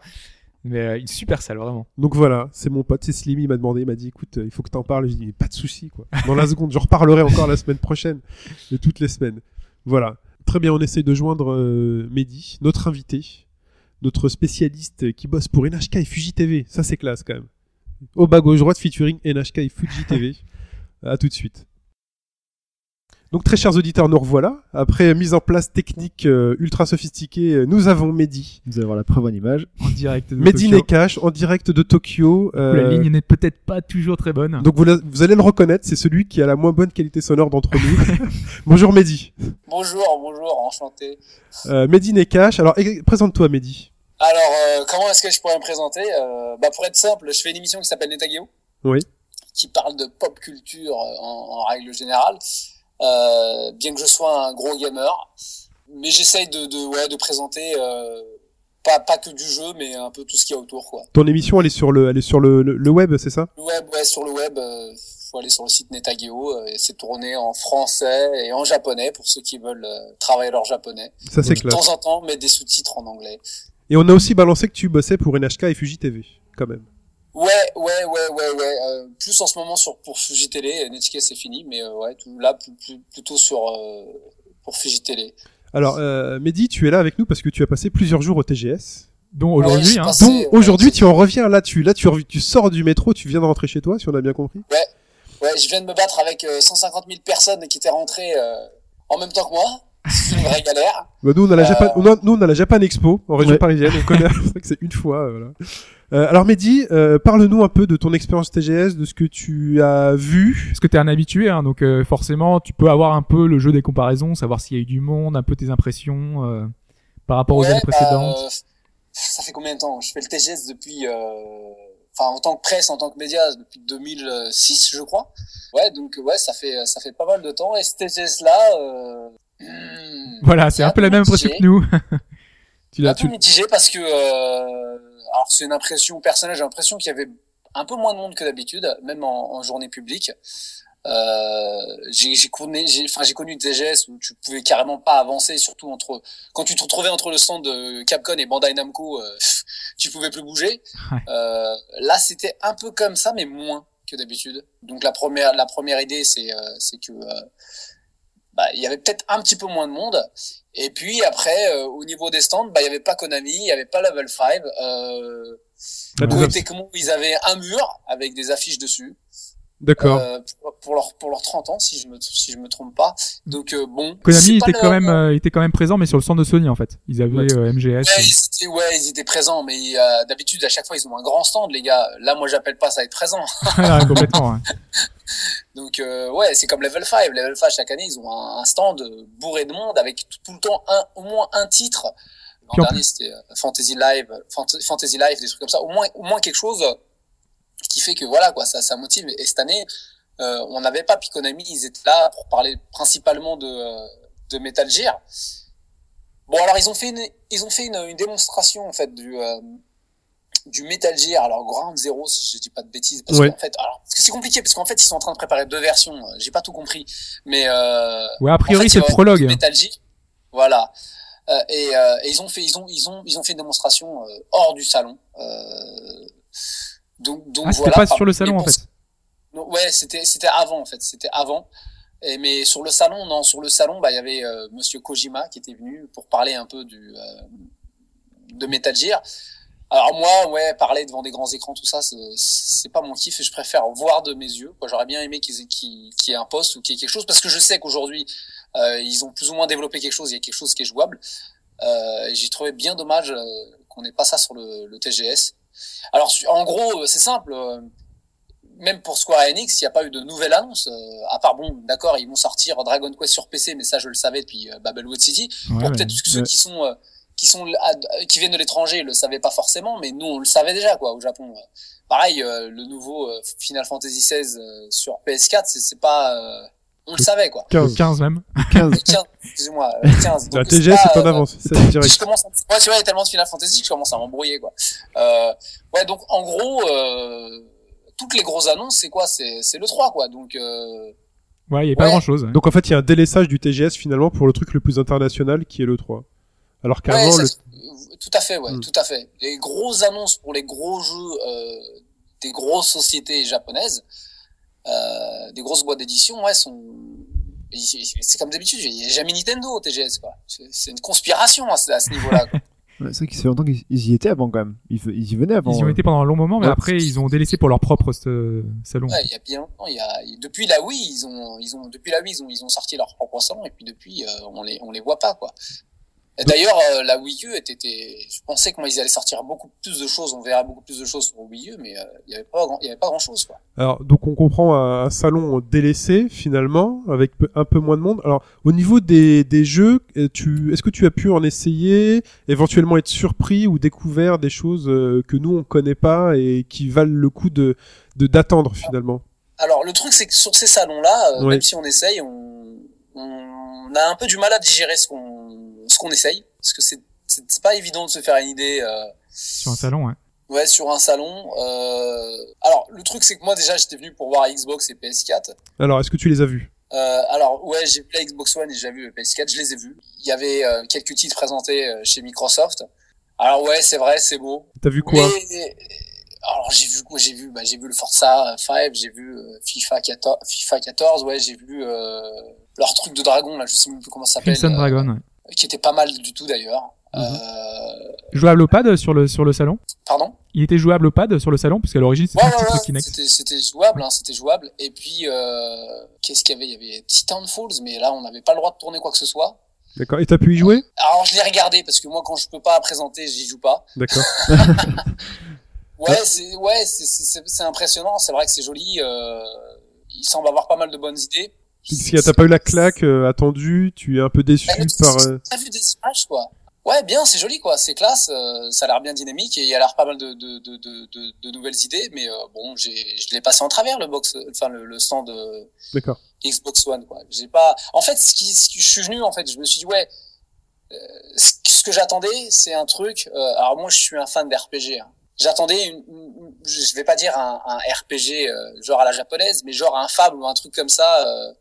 Mais euh, une super salle vraiment. Donc voilà, c'est mon pote, c'est Slim, il m'a demandé, il m'a dit écoute, euh, il faut que t'en parles. Je dis mais pas de souci quoi. Dans la seconde, je reparlerai encore la semaine prochaine et toutes les semaines. Voilà. Très bien, on essaye de joindre euh, Mehdi, notre invité, notre spécialiste qui bosse pour NHK et Fuji TV. Ça c'est classe quand même. Au bas gauche droite featuring NHK et Fuji TV. *laughs* à tout de suite. Donc très chers auditeurs, nous revoilà. Après mise en place technique euh, ultra sophistiquée, euh, nous avons Mehdi. Vous allez voir la preuve en image. En direct de Mehdi Tokyo. Nekash en direct de Tokyo. La euh, ligne n'est peut-être pas toujours très bonne. Donc vous, la- vous allez le reconnaître, c'est celui qui a la moins bonne qualité sonore d'entre nous. *laughs* Bonjour Mehdi. Bonjour, bonjour, enchanté. Euh, Mehdi Nekash. Alors présente-toi Mehdi. Alors, euh, comment est-ce que je pourrais me présenter? Euh, bah, Pour être simple, je fais une émission qui s'appelle Netageo, Oui. qui parle de pop culture euh, en, en règle générale, euh, bien que je sois un gros gamer. Mais j'essaye de, de, ouais, de présenter euh, pas, pas que du jeu, mais un peu tout ce qu'il y a autour. Quoi. Ton émission elle est sur le, elle est sur le, le, le web, c'est ça? Le web, ouais, sur le web, euh, faut aller sur le site Netageo. euh, et c'est tourné en français et en japonais pour ceux qui veulent travailler leur japonais. Ça c'est de classe. temps en temps, mettre des sous-titres en anglais. Et on a aussi balancé que tu bossais pour NHK et Fuji TV, quand même. Ouais, ouais, ouais, ouais, ouais. Euh, plus en ce moment sur pour Fuji Télé, NHK c'est fini, mais euh, ouais, tout, là plus, plus- plutôt sur euh, pour Fuji Télé. Alors euh, Mehdi, tu es là avec nous parce que tu as passé plusieurs jours au TGS. Donc Ouais, aujourd'hui, j'ai hein, passé- ouais, aujourd'hui tu en reviens là, tu là tu, sors du métro, tu viens de rentrer chez toi, si on a bien compris. Ouais, je viens de me battre avec euh, 150 000 personnes qui étaient rentrées euh, en même temps que moi. C'est une vraie galère. Bah, nous, on a la Euh, Japan, on a- nous, on a la Japan Expo en région Ouais. parisienne. On connaît, c'est vrai que c'est une fois. euh, voilà. Euh, alors, Mehdi, euh, parle-nous un peu de ton expérience TGS, de ce que tu as vu. parce que t'es un habitué, hein, donc euh, forcément tu peux avoir un peu le jeu des comparaisons, savoir s'il y a eu du monde, un peu tes impressions euh, par rapport aux années bah, précédentes. euh, ça fait combien de temps? Je fais le TGS depuis, euh, enfin en tant que presse, en tant que média depuis 2006, je crois. Ouais, donc ouais, ça fait ça fait pas mal de temps. Et ce TGS là, euh, hmm, Voilà, c'est un peu la même impression que nous. *laughs* tu l'as, tu... mitigé parce que euh, alors c'est une impression personnelle j'ai l'impression qu'il y avait un peu moins de monde que d'habitude même en, en journée publique. Euh, j'ai connu enfin j'ai connu des gestes où tu pouvais carrément pas avancer surtout entre quand tu te retrouvais entre le stand de Capcom et Bandai Namco euh, *laughs* tu pouvais plus bouger. Ouais. euh, là c'était un peu comme ça mais moins que d'habitude. Donc la première la première idée c'est euh, c'est que euh, bah, il y avait peut-être un petit peu moins de monde et puis après, euh, au niveau des stands, bah il y avait pas Konami, il y avait pas Level 5. Euh, Tecmo, ils avaient un mur avec des affiches dessus D'accord. euh, pour, pour leur pour leurs 30 ans si je me si je me trompe pas. Donc euh, bon, Konami était quand même euh, était quand même présent, mais sur le stand de Sony en fait. Ils avaient Ouais. euh, MGS. Ouais, ils étaient, ouais, ils étaient présents, mais euh, d'habitude à chaque fois ils ont un grand stand, les gars. Là, moi, j'appelle pas ça être présent. *laughs* Ah, complètement. ouais. *laughs* Donc euh, ouais, c'est comme Level 5. Level 5 chaque année, ils ont un, un stand bourré de monde avec tout, tout le temps un au moins un titre. L'an dernier, c'était euh, Fantasy Live, Fant- Fantasy Life, des trucs comme ça. Au moins, au moins quelque chose qui fait que voilà quoi, ça, ça motive. Et cette année, euh, on n'avait pas Piconami, ils étaient là pour parler principalement de euh, de Metal Gear. Bon, alors ils ont fait une, ils ont fait une, une démonstration en fait du euh, du Metal Gear, alors Ground Zero si je dis pas de bêtises, parce Ouais. qu'en fait, alors parce que c'est compliqué parce qu'en fait ils sont en train de préparer deux versions. euh, J'ai pas tout compris, mais euh, Ouais, a priori en fait, c'est le prologue. Metal Gear, voilà. Euh, et, euh, et ils ont fait, ils ont, ils ont, ils ont fait une démonstration euh, hors du salon. Euh, donc, donc Ah, c'était voilà. pas Par- sur le salon en fait. non, ouais, c'était c'était avant en fait, c'était avant. Et, mais sur le salon, non, sur le salon, bah il y avait euh, Monsieur Kojima qui était venu pour parler un peu du euh, de Metal Gear. Alors moi, ouais, parler devant des grands écrans, tout ça, c'est- pas mon kiff et je préfère voir de mes yeux. Quoi, j'aurais bien aimé qu'ils aient- qu'il qu'il y ait un poste ou qu'il y ait quelque chose parce que je sais qu'aujourd'hui euh, ils ont plus ou moins développé quelque chose. Il y a quelque chose qui est jouable. Euh, j'ai trouvé bien dommage euh, qu'on n'ait pas ça sur le, le TGS. Alors en gros, euh, c'est simple. euh, même pour Square Enix, il n'y a pas eu de nouvelle annonce. euh, à part bon, d'accord, ils vont sortir Dragon Quest sur PC, mais ça je le savais depuis Babelwood City. Ouais, pour ouais. peut-être ceux ouais. qui sont euh, qui sont qui viennent de l'étranger, ils le savaient pas forcément, mais nous on le savait déjà quoi au Japon. Pareil, euh, le nouveau euh, Final Fantasy XVI euh, sur PS4, c'est c'est pas euh, on le savait quoi. 15. 15 même. 15. Euh, 15, excusez-moi, euh, *laughs* 15. La Donc, TGS pas, est en euh, avance, c'est direct. je commence à... ouais, tu vois, il y a tellement de Final Fantasy que je commence à m'embrouiller, quoi. Euh, ouais, donc, en gros, euh, toutes les grosses annonces, c'est quoi? C'est, c'est le 3, quoi. Donc, euh, Ouais, il y a pas grand chose. Donc en fait, il y a un délaissage du TGS finalement pour le truc le plus international qui est le 3. Alors qu'avant, le... c'est- tout à fait, ouais, Hmm. tout à fait. Les grosses annonces pour les gros jeux, euh, des grosses sociétés japonaises, euh, des grosses boîtes d'édition, ouais, sont, c'est comme d'habitude, il n'y a jamais Nintendo au TGS, quoi. C'est une conspiration à ce, niveau-là, c'est vrai qu'il fait longtemps qu'ils ils y étaient avant quand même. Ils, y venaient avant. Ils y ont euh. été pendant un long moment, mais Ouais. après ils ont délaissé pour leur propre euh, salon. Ouais, il y a bien longtemps, il y a, depuis la Wii, ils ont, ils ont, depuis la Wii, ils ont, ils ont sorti leur propre salon, et puis depuis, euh, on les, on les voit pas, quoi. Et D'ailleurs, euh, la Wii U était, était- je pensais qu'ils allaient sortir beaucoup plus de choses, on verrait beaucoup plus de choses sur Wii U, mais euh, il y avait pas, grand- il y avait pas grand chose, quoi. Alors, donc on comprend un, un salon délaissé finalement, avec un peu moins de monde. Alors, au niveau des, des jeux, euh, tu, est-ce que tu as pu en essayer, éventuellement être surpris ou découvert des choses euh, que nous on connaît pas et qui valent le coup de de d'attendre finalement? Alors, le truc, c'est que sur ces salons-là, euh, Oui. même si on essaye, on, on a un peu du mal à digérer ce qu'on, ce qu'on essaye, parce que c'est, c'est pas évident de se faire une idée, euh, Sur un salon, ouais. Ouais, sur un salon. Euh... Alors, le truc, c'est que moi, déjà, j'étais venu pour voir Xbox et PS4. Alors, est-ce que tu les as vus? Euh, alors, ouais, j'ai vu la Xbox One et j'ai vu le PS4, je les ai vus. Il y avait euh, quelques titres présentés euh, chez Microsoft. Alors, ouais, c'est vrai, c'est beau. T'as vu quoi? Mais... Alors, j'ai vu quoi? J'ai vu, bah, j'ai vu le Forza 5, j'ai vu euh, FIFA 14, FIFA 14, ouais, j'ai vu euh, leur truc de dragon, là, je sais même plus comment ça s'appelle. Crimson euh, Dragon. ouais. qui était pas mal du tout, d'ailleurs. Mhm. Euh... Jouable au pad sur le sur le salon? Pardon? Il était jouable au pad sur le salon parce qu'à l'origine c'était Ouais, un ouais, titre ouais, Kinect. c'était, jouable, hein, c'était jouable. Et puis, euh, qu'est-ce qu'il y avait? Il y avait Titan Falls, mais là, on n'avait pas le droit de tourner quoi que ce soit. D'accord. Et t'as pu y jouer? Alors, je l'ai regardé, parce que moi, quand je peux pas présenter, j'y joue pas. D'accord. *laughs* *laughs* Ouais, c'est, ouais, impressionnant. C'est vrai que c'est joli. Euh, il semble avoir pas mal de bonnes idées. Si t'as pas eu la claque euh, attendue, tu es un peu déçu Mais par. euh, T'as vu des images, quoi. Ouais, bien, c'est joli, quoi. C'est classe. euh, ça a l'air bien dynamique et il y a l'air pas mal de, de, de, de, de, de nouvelles idées. Mais euh, bon, j'ai, je l'ai passé en travers le box, enfin le, le stand euh. Xbox One, quoi. J'ai pas. En fait, ce qui, ce qui- je suis venu, en fait, je me suis dit ouais. euh, ce que j'attendais, c'est un truc. euh, alors moi, je suis un fan d'RPG. Hein. J'attendais une- une- je vais pas dire un, un RPG euh, genre à la japonaise, mais genre un Fable ou un truc comme ça euh,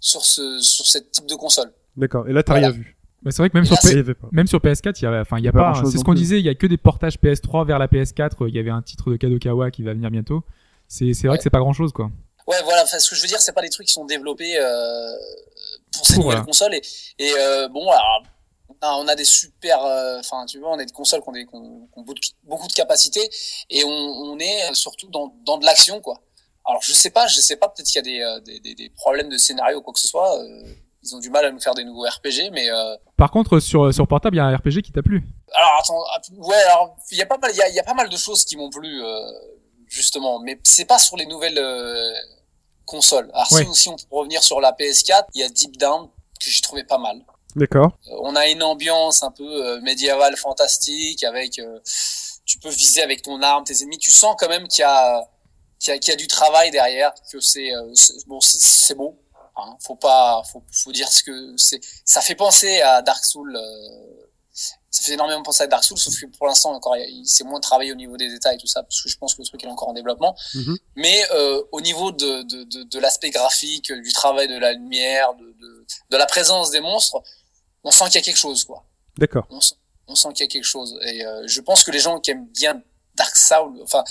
sur ce sur ce type de console. D'accord. Et là, t'as Voilà. rien vu. Bah, c'est vrai que même sur là, Il y P- avait pas. même sur PS4, il y a enfin il y a Pas c'est ce qu'on disait, il y a que des portages PS3 vers la PS4, il y avait un titre de Kadokawa qui va venir bientôt. C'est c'est vrai Ouais. que c'est pas grand-chose quoi. Ouais, voilà. Enfin, ce que je veux dire, c'est pas des trucs qui sont développés euh, pour nouvelles voilà. consoles. Et, et euh, bon, alors, on a, des super. euh, Enfin, tu vois, on a des consoles qui ont, des, qui ont- qui ont beaucoup de- beaucoup de capacités et on, on est surtout dans, dans de l'action, quoi. Alors, je sais pas, je sais pas. Peut-être qu'il y a des, euh, des, des, des problèmes de scénario ou quoi que ce soit. euh, ils ont du mal à nous faire des nouveaux RPG, mais euh, Par contre sur sur portable, il y a un RPG qui t'a plu. alors attends, att- ouais, alors il y a pas mal, il y a, y a pas mal de choses qui m'ont plu euh, justement, mais c'est pas sur les nouvelles euh, consoles. Alors Ouais. si, si on peut revenir sur la PS4, il y a Deep Down que j'ai trouvé pas mal. D'accord. Euh, on a une ambiance un peu euh, médiévale fantastique avec, euh, tu peux viser avec ton arme tes ennemis. Tu sens quand même qu'il y a qu'il y a, qu'il y a du travail derrière, que c'est euh, bon, c'est- beau. Hein. Faut pas, faut, faut dire ce que c'est. Ça fait penser à Dark Souls. euh, ça fait énormément penser à Dark Souls, sauf que pour l'instant encore, il- c'est moins travaillé au niveau des détails et tout ça, parce que je pense que le truc est encore en développement. Mhm. Mais euh, au niveau de, de, de, de l'aspect graphique, du travail de la lumière, de, de, de la présence des monstres, on sent qu'il y a quelque chose, quoi. D'accord. On sent, on sent qu'il y a quelque chose. Et euh, je pense que les gens qui aiment bien Dark Souls, enfin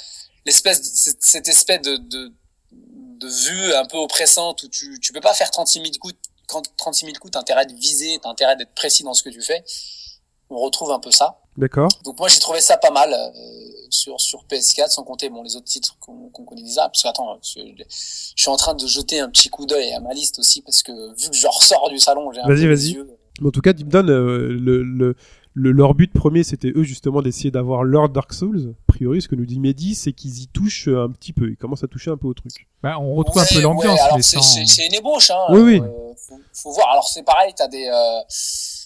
l'espèce, cette espèce de, de de vue un peu oppressante où tu tu peux pas faire 36 000 coups. Quand 36 000 coups, t'as intérêt de viser, t'as intérêt d'être précis dans ce que tu fais. On retrouve un peu ça. D'accord. Donc moi j'ai trouvé ça pas mal euh, sur sur PS4 sans compter bon les autres titres qu'on qu'on connaît déjà parce que attends parce que je je suis en train de jeter un petit coup d'œil à ma liste aussi parce que vu que je ressors du salon j'ai un Vas-y, vas-y. Mais En tout cas, Deep Down, euh, le, le, le- leur but premier, c'était eux justement d'essayer d'avoir leur Dark Souls. A priori, ce que nous dit Mehdi, c'est qu'ils y touchent un petit peu. Ils commencent à toucher un peu au truc. Bah, on retrouve un peu l'ambiance, ouais, c'est, sans... une ébauche, hein. Oui, oui. Euh, faut, faut voir. Alors c'est pareil, t'as des, euh,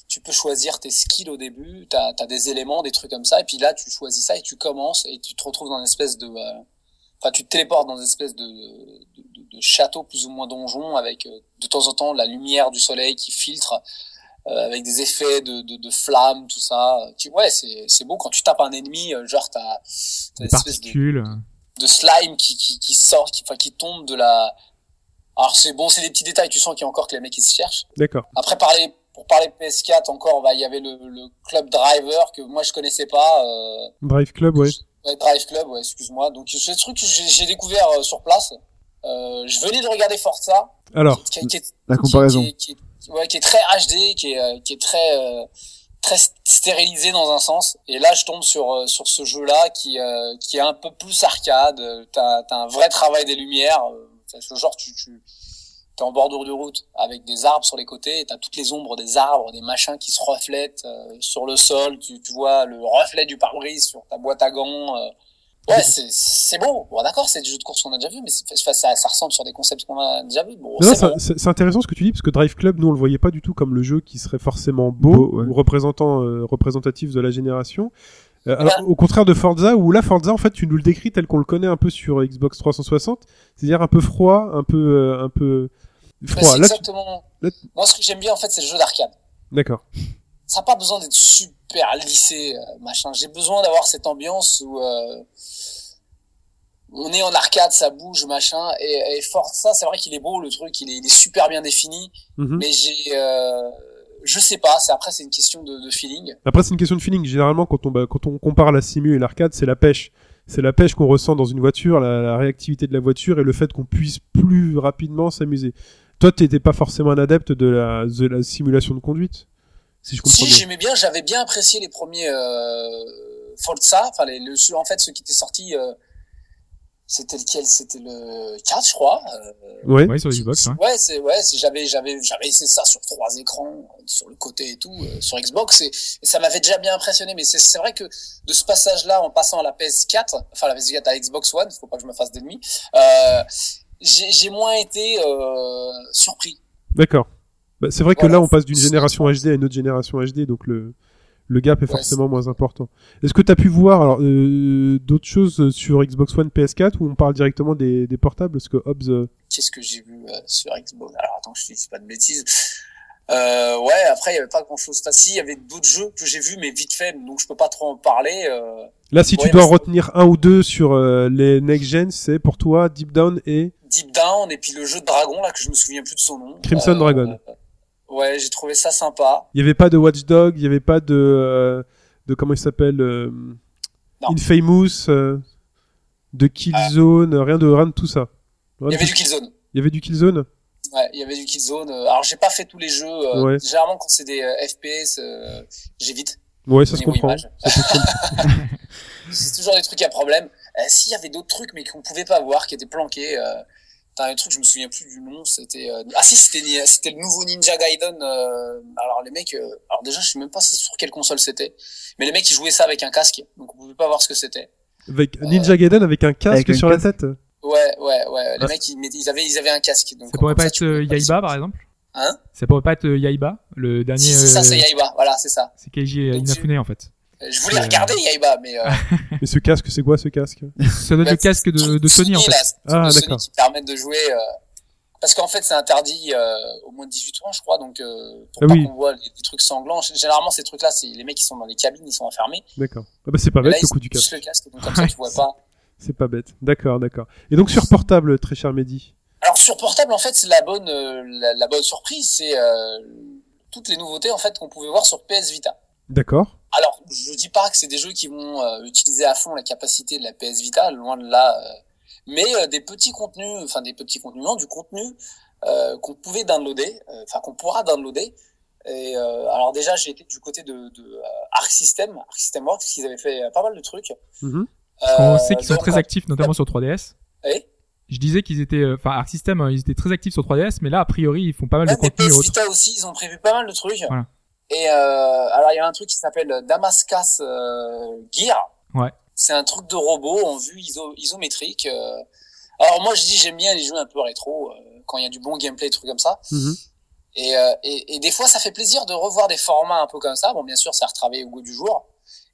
tu peux choisir tes skills au début, t'as, t'as des éléments, des trucs comme ça, et puis là tu choisis ça et tu commences et tu te retrouves dans une espèce de, euh, enfin tu te téléportes dans une espèce de, de, de- de château plus ou moins donjon avec euh, de temps en temps la lumière du soleil qui filtre. Euh, avec des effets de, de, de flammes, tout ça. Tu, ouais, c'est, c'est beau quand tu tapes un ennemi, euh, genre t'as, t'as des une espèce de, particules. de slime qui, qui, qui sort, qui, enfin, qui tombe de la. Alors c'est bon, c'est des petits détails. Tu sens qu'il y a encore que les mecs qui se cherchent. D'accord. Après parler, pour parler PS4 encore, bah il y avait le, le club driver que moi je connaissais pas. Euh, Drive Club, ouais. ouais, Drive Club, ouais, excuse-moi. Donc c'est ce truc que j'ai j'ai découvert euh, sur place. Euh, je venais de regarder Forza, Alors, qui, qui, qui, La comparaison. qui, qui, qui- ouais, qui est très HD, qui est, euh, qui est très euh, très stérilisé dans un sens. Et là, je tombe sur euh, sur ce jeu-là qui euh, qui est un peu plus arcade. T'as t'as un vrai travail des lumières. Euh, ce genre, tu tu t'es en bordure de route avec des arbres sur les côtés. et T'as toutes les ombres des arbres, des machins qui se reflètent euh, sur le sol. Tu tu vois le reflet du pare-brise sur ta boîte à gants. Ouais, c'est c'est beau. Bon, d'accord, c'est du jeu de course qu'on a déjà vu, mais ça, ressemble sur des concepts qu'on a déjà vu. Bon, c'est ça- bon. c'est c'est intéressant ce que tu dis parce que Drive Club, nous on le voyait pas du tout comme le jeu qui serait forcément beau, Beau, ouais. ou représentant euh, représentatif de la génération. Euh, alors, Bah. au contraire de Forza, où là Forza en fait tu nous le décris tel qu'on le connaît un peu sur Xbox 360, c'est-à-dire un peu froid, un peu euh, un peu froid. Là, tu- exactement. là, Moi, ce que j'aime bien, en fait, c'est le jeu d'arcade. D'accord. Ça n'a pas besoin d'être super lissé, euh, machin. J'ai besoin d'avoir cette ambiance où euh, on est en arcade, ça bouge, machin. Et, et Forza, c'est vrai qu'il est beau, le truc, il est, il est super bien défini. Mhm. Mais j'ai, euh, je sais pas. C'est après, c'est une question de, de feeling. Après, c'est une question de feeling. Généralement, quand on, bah, quand on compare la simu et l'arcade, c'est la pêche. C'est la pêche qu'on ressent dans une voiture, la, la réactivité de la voiture et le fait qu'on puisse plus rapidement s'amuser. Toi, t'étais pas forcément un adepte de la, de la simulation de conduite, si je comprends Si bien. j'aimais bien, j'avais bien apprécié les premiers euh, Forza, enfin les, le, ceux- en fait ceux qui étaient sortis. euh, c'était lequel? C'était le 4, je crois. euh, Ouais. Ouais, sur Xbox, ouais. Ouais, c'est ouais, j'avais j'avais j'avais essayé ça sur trois écrans, sur le côté et tout, euh, sur Xbox et, et ça m'avait déjà bien impressionné. Mais c'est c'est vrai que de ce passage-là, en passant à la PS4, enfin la PS4 à Xbox One, faut pas que je me fasse d'ennemis, euh, j'ai j'ai moins été euh, surpris. D'accord. Bah, c'est vrai que là, on passe d'une génération HD à une autre génération HD, donc le, le gap est Ouais, forcément moins important. Est-ce que tu as pu voir alors, euh, d'autres choses sur Xbox One, PS4, ou on parle directement des, des portables? Parce que Hobbs, euh, Qu'est-ce que j'ai vu euh, sur Xbox? Alors attends, je dis pas de bêtises. Euh, ouais, après il y avait pas grand-chose. Enfin, si, il y avait d'autres jeux que j'ai vus, mais vite fait, donc je peux pas trop en parler. Euh, là, si tu dois en retenir un ou deux sur euh, les next-gen, c'est pour toi Deep Down et Deep Down et puis le jeu de dragon là que je me souviens plus de son nom. Crimson Dragon. Ouais, j'ai trouvé ça sympa. il y avait pas de Watch Dog, il y avait pas de, euh, de comment il s'appelle euh. Infamous, euh, de Killzone, rien de rien de tout ça. Rien Il y avait du Killzone. il y avait du Killzone. Ouais, il y avait du Killzone. Euh, Alors j'ai pas fait tous les jeux. euh, Ouais. Généralement quand c'est des euh, FPS, euh, j'évite. Ouais, ça se comprend. *laughs* *laughs* C'est toujours des trucs à problème. Euh, S'il y avait d'autres trucs mais qu'on pouvait pas voir, qui étaient planqués. Euh, T'as un truc, je me souviens plus du nom. C'était euh, ah si, c'était c'était le nouveau Ninja Gaiden. euh, alors les mecs, euh, alors déjà je sais même pas c'est sur quelle console c'était, mais les mecs ils jouaient ça avec un casque, donc on pouvait pas voir ce que c'était. Avec Ninja Gaiden avec un casque Avec un sur casque. la tête. Ouais, ouais, ouais. Les Ah. mecs ils, ils avaient ils avaient un casque. Donc Ça pourrait pas être euh, Yaiba, par exemple Hein? Ça pourrait pas être euh, Yaiba, le dernier. Si, c'est ça, euh, c'est Yaiba. Voilà, c'est ça. C'est Keiji Inafune en fait. Euh, Je voulais Euh. regarder Yaiba, mais euh, *laughs* Mais ce casque, c'est quoi ce casque? Ça doit être Bah, le casque de, de Sony en fait. Ah, d'accord. qui permettent de jouer. Euh, parce qu'en fait c'est interdit euh, au moins de 18 ans je crois donc euh, pour Ah pas oui. qu'on voit les, les trucs sanglants généralement ces trucs là c'est les mecs qui sont dans les cabines ils sont enfermés D'accord. Ah bah c'est pas Et là bête le coup du casque. le casque donc comme ça tu vois pas *laughs* C'est pas bête. D'accord, d'accord. Et donc sur portable, très cher Mehdi? alors sur portable en fait c'est la bonne euh, la, la bonne surprise c'est euh, toutes les nouveautés en fait qu'on pouvait voir sur PS Vita D'accord. Alors je dis pas que c'est des jeux qui vont euh, utiliser à fond la capacité de la PS Vita loin de là euh, mais euh, des petits contenus enfin des petits contenus non du contenu qu'on pouvait downloader enfin qu'on pourra downloader et alors déjà j'ai été du côté de, de Arc System Arc System Works parce qu'ils avaient fait pas mal de trucs Mhm. On Euh, sait qu'ils sont très actifs, notamment sur 3DS. Oui. Je disais qu'ils étaient, enfin Arc System, euh, ils étaient très actifs sur 3DS, mais là a priori ils font pas mal Ouais, de contenu PS autre. Vita aussi, ils ont prévu pas mal de trucs. Voilà. Et euh, alors il y a un truc qui s'appelle Damascus euh, Gear. Ouais. C'est un truc de robot en vue iso isométrique. euh. Alors moi je dis j'aime bien les jeux un peu rétro euh, quand il y a du bon gameplay, des trucs comme ça. Mhm. Et, euh, et, et des fois ça fait plaisir de revoir des formats un peu comme ça. Bon bien sûr c'est à retravailler au goût du jour.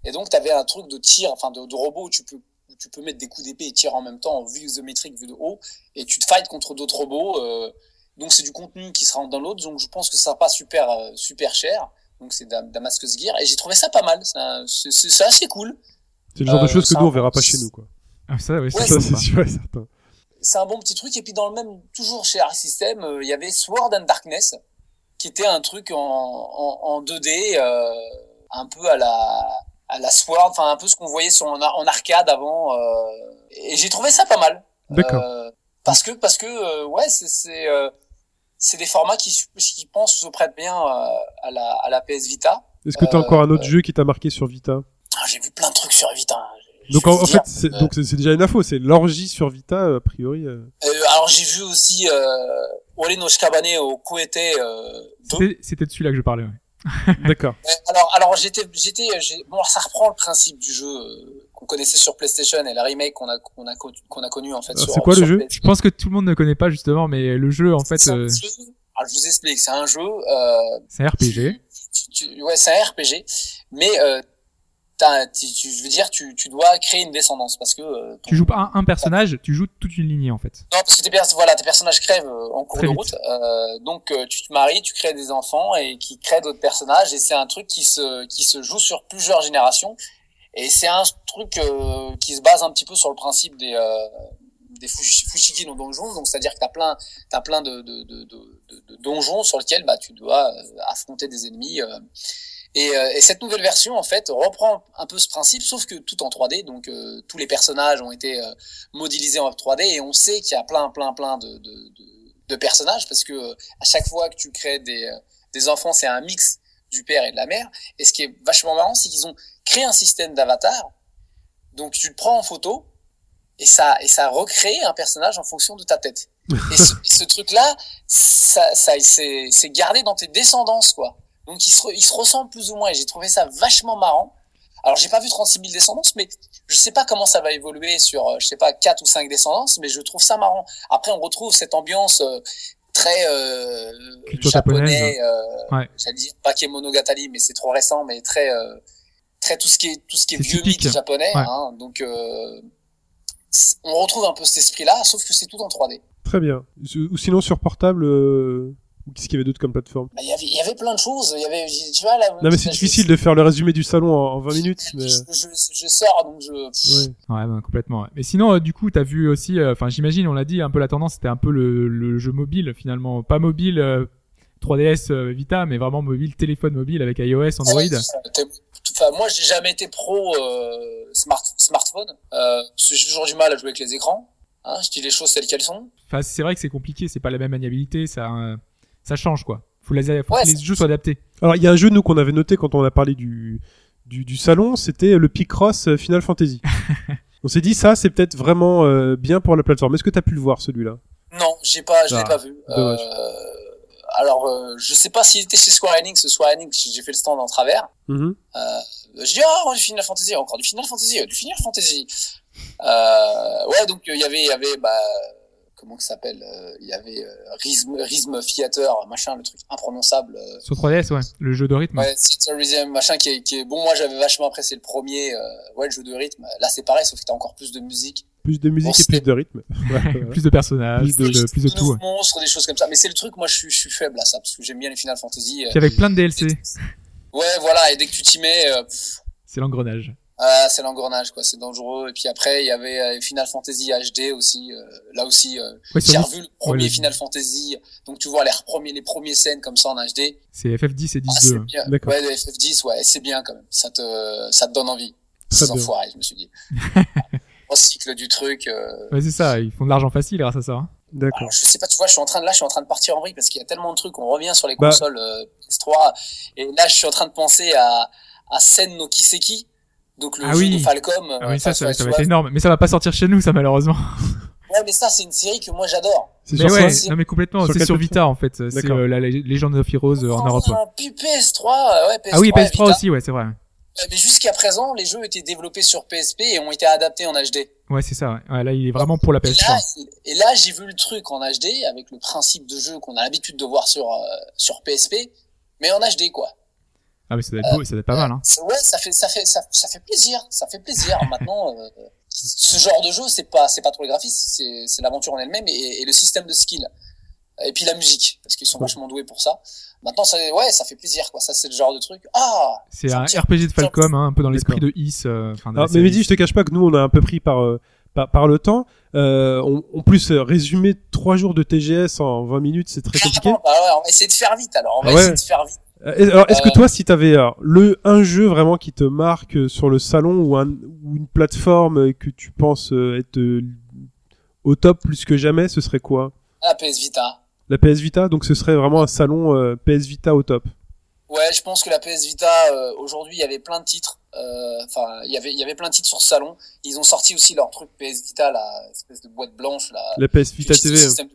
Et donc tu avais un truc de tir, enfin de, de robot où tu peux où tu peux mettre des coups d'épée et tirer en même temps en vue isométrique, vue de haut, et tu te fights contre d'autres robots. euh, donc c'est du contenu qui sera en download, donc je pense que ça sera pas super euh, super cher. Donc c'est Dam- Damascus Gear et j'ai trouvé ça pas mal. C'est assez cool. C'est le genre de Euh, choses que nous on verra pas chez nous quoi. Ah, ça, ouais, c'est *laughs* Ouais, Ça c'est sûr et certain. C'est un bon petit truc. Et puis dans le même toujours chez Arc System, euh, il y avait Sword and Darkness qui était un truc en, en, en 2D, euh, un peu à la à la Sword, enfin un peu ce qu'on voyait sur en, en arcade avant. euh, et j'ai trouvé ça pas mal. D'accord. Euh, parce que parce que euh, ouais c'est c'est euh, des formats qui qui pensent se prêtent bien euh, à la à la PS Vita. Est-ce que t'as Euh, encore un autre jeu qui t'a marqué sur Vita? Ah, J'ai vu plein de trucs sur Vita. hein. Donc en, fait, c'est, euh, donc c'est déjà une info, c'est l'orgie sur Vita euh, a priori. euh. euh, alors j'ai vu aussi euh, Ori no Shikabane au Koete euh, 2. C'était c'était de celui-là que je parlais. Ouais. D'accord. Alors, alors j'étais, j'étais, j'ai- bon, ça reprend le principe du jeu euh, qu'on connaissait sur PlayStation et la remake qu'on a, qu'on a, qu'on a connu en fait. Sur, c'est quoi le jeu. Je pense que tout le monde ne connaît pas justement, mais le jeu en fait, C'est un euh, jeu- alors je vous explique, c'est un jeu. Euh, c'est un RPG. tu- tu- ouais, c'est un RPG, mais euh, tu, tu- je veux dire, tu, tu dois créer une descendance parce que euh, ton- Tu joues pas un, un personnage, tu joues toute une lignée en fait. Non, parce que tes, voilà, tes personnages crèvent euh, en cours Très de vite. route. Euh, donc euh, tu te maries, tu crées des enfants et qui créent d'autres personnages. Et c'est un truc qui se qui se joue sur plusieurs générations. Et c'est un truc euh, qui se base un petit peu sur le principe des euh, des fush- fushigi no donjons. Donc c'est-à-dire que t'as plein t'as plein de de, de, de, donjons sur lesquels bah tu dois euh, affronter des ennemis. euh. Et, euh, et cette nouvelle version en fait reprend un peu ce principe, sauf que tout en 3D. Donc euh, tous les personnages ont été euh, modélisé en 3D et on sait qu'il y a plein plein plein de, de, personnages parce que à chaque fois que tu crées des, des enfants c'est un mix du père et de la mère. Et ce qui est vachement marrant c'est qu'ils ont créé un système d'avatar. Donc tu le prends en photo et ça et ça recrée un personnage en fonction de ta tête. Et ce, et ce truc là ça, ça c'est gardé dans tes descendances quoi. Donc ils se, ils se ressemblent plus ou moins et j'ai trouvé ça vachement marrant. Alors j'ai pas vu 36 000 descendances mais je sais pas comment ça va évoluer sur, euh, je sais pas, quatre ou cinq descendances, mais je trouve ça marrant. Après, on retrouve cette ambiance euh, très euh, Culture japonais, japonaise. euh, Ouais. j'allais dire Bakemonogatari, mais c'est trop récent, mais très, euh, très tout ce qui est tout ce qui est C'est vieux typique. mythe japonais. Ouais. Hein, donc, euh, on retrouve un peu cet esprit-là, sauf que c'est tout en 3D. Très bien. Ou sinon sur portable, euh, qu'est-ce qu'il y avait d'autre comme plateforme Bah, Il y avait, il y avait plein de choses. Il y avait, tu vois, là, Non mais c'est je- difficile de faire le résumé du salon en, en 20 minutes. Je, Mais... je, je sors, donc je. Ouais. Ouais, ben, complètement. Mais sinon, euh, du coup, t'as vu aussi, euh, enfin, j'imagine, on l'a dit, un peu la tendance, c'était un peu le, le jeu mobile finalement, pas mobile euh, 3DS euh, Vita, mais vraiment mobile, téléphone mobile avec iOS, Android. Ouais, t'es- Enfin, moi, j'ai jamais été pro euh, smart, smartphone. Euh, j'ai toujours du mal à jouer avec les écrans. Hein, je dis les choses telles qu'elles sont. Enfin, c'est vrai que c'est compliqué, c'est pas la même maniabilité, ça, euh, ça change quoi. Faut, les, faut Ouais, que les jeux soient adaptés. Alors il y a un jeu nous qu'on avait noté quand on a parlé du du, du salon, c'était le Picross euh, Final Fantasy. *laughs* on s'est dit ça c'est peut-être vraiment euh, bien pour la plateforme. Est-ce que t'as pu le voir celui-là? Non, j'ai pas, je l'ai Ah, pas vu. dommage. Euh, alors, euh, je sais pas s'il était chez Square Enix. Square Enix, j'ai fait le stand en travers. Mhm. Euh, je dis ah du Final Fantasy, encore du Final Fantasy, euh, du Final Fantasy. Euh, ouais, donc il y avait, il y avait bah comment que ça s'appelle euh, Il y avait euh, Rhythm, Rhythm Theater, machin, le truc imprononçable. euh, Sur 3DS, ouais. Le jeu de rythme. Ouais, Rhythm, machin, qui est, qui est bon. Moi, j'avais vachement apprécié le premier. euh, ouais, le jeu de rythme. Là, c'est pareil, sauf que t'as encore plus de musique. Plus de musique Bon, et plus de rythme. Ouais, *laughs* plus de personnages, Plus plus de- de, plus de tout. monstres, des choses comme ça. Mais c'est le truc, moi, je suis, je suis faible à ça, parce que j'aime bien les Final Fantasy. euh, Puis avec plein de DLC, Ouais, voilà, et dès que tu t'y mets, euh, c'est l'engrenage. Ah, c'est l'engrenage, quoi, c'est dangereux. Et puis après, il y avait euh, Final Fantasy HD aussi. euh, là aussi, euh, Ouais, j'ai revu le premier Final Fantasy. Donc tu vois les premiers, les premières scènes comme ça en HD. c'est FF10 et Ah, c'est 10-2. bien. D'accord. Ouais, le FF10, ouais, c'est bien quand même. Ça te, ça te donne envie. Très bien. enfoirés, je me suis dit. *laughs* Au cycle du truc. euh, Ouais, c'est ça, ils font de l'argent facile grâce à ça. hein. D'accord. Alors, je sais pas, tu vois, je suis en train de, là, je suis en train de partir en vrille parce qu'il y a tellement de trucs. On revient sur les Bah. consoles euh, PS3. Et là, je suis en train de penser à, à Sen no Kiseki. Donc, le Ah jeu oui. de Falcom. Ah euh, oui, ça, ça, va être énorme. Mais ça va pas sortir chez nous, ça, malheureusement. *laughs* Ouais, mais ça, c'est une série que moi, j'adore. C'est Mais sur ouais, ça non, mais complètement. Sur C'est sur Vita, en fait. C'est euh, la Legend of Heroes euh, en Oh, Europe. puis PS3, euh, ouais, PS3. Ah oui, et PS3 Vita. aussi, ouais, c'est vrai. Euh, Mais jusqu'à présent, les jeux étaient développés sur PSP et ont été adaptés en HD. Ouais, c'est ça, ouais. Ouais, Là, il est vraiment pour la Et là, PS3. et là, j'ai vu le truc en HD avec le principe de jeu qu'on a l'habitude de voir sur, euh, sur PSP, mais en HD, quoi. Ah, mais ça doit être beau, ça doit être pas mal, hein. C'est- Ouais, ça fait, ça fait, ça, ça fait plaisir, ça fait plaisir. *laughs* Maintenant, euh, ce genre de jeu, c'est pas, c'est pas trop le graphisme, c'est, c'est l'aventure en elle-même et, et le système de skill. Et puis la musique, parce qu'ils sont vachement doués pour ça. Maintenant, ça, ouais, ça fait plaisir, quoi. Ça, c'est le genre de truc. Ah! C'est un RPG de Falcom, hein, un peu dans l'esprit de Is. euh, Alors, mais. Mehdi, je te cache pas que nous, on a un peu pris par, euh, par, par le temps. Euh, on, en plus, euh, résumer trois jours de TGS en 20 minutes, c'est très compliqué. Bah ouais, on va essayer de faire vite, alors. On va Ah ouais. essayer de faire vite. Euh, alors, est-ce que Euh, toi, si t'avais euh, le un jeu vraiment qui te marque euh, sur le salon ou, un, ou une plateforme que tu penses être au top plus que jamais, ce serait quoi? Ah, PS Vita. La PS Vita, donc ce serait vraiment un salon euh, PS Vita au top. Ouais, je pense que la PS Vita euh, aujourd'hui, il y avait plein de titres. euh, Enfin, il y avait il y avait plein de titres sur ce salon. Ils ont sorti aussi leur truc PS Vita, la espèce de boîte blanche là. La PS Vita TV. hein. système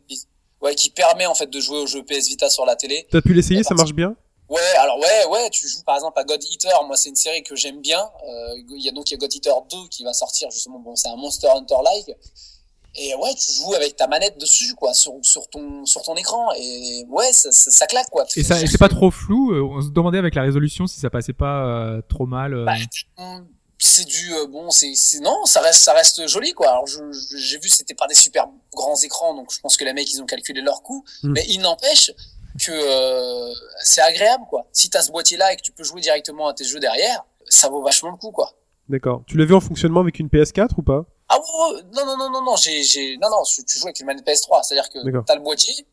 Ouais, qui permet en fait de jouer aux jeux PS Vita sur la télé. T'as pu l'essayer, ça marche bien? Ouais, alors ouais, ouais, tu joues par exemple à God Eater. Moi, c'est une série que j'aime bien. Euh, Il y a donc il y a God Eater 2 qui va sortir justement. Bon, c'est un Monster Hunter like. Et ouais, tu joues avec ta manette dessus, quoi, sur sur ton sur ton écran. Et ouais, ça, ça, ça claque, quoi. Et ça, et c'est pas trop flou. euh, On se demandait avec la résolution si ça passait pas euh, trop mal. euh. Bah, c'est du euh, bon c'est non ça reste ça reste joli quoi alors je je- j'ai vu c'était pas des super grands écrans donc je pense que les mecs ils ont calculé leur coût Mm. mais il n'empêche que euh, c'est agréable quoi si t'as ce boîtier là et que tu peux jouer directement à tes jeux derrière ça vaut vachement le coup quoi D'accord. Tu l'as vu en fonctionnement avec une PS4 ou pas? Ah ouais, ouais, non non non non non j'ai j'ai non non tu, tu joues avec une manette PS3 c'est à dire que D'accord. t'as le boîtier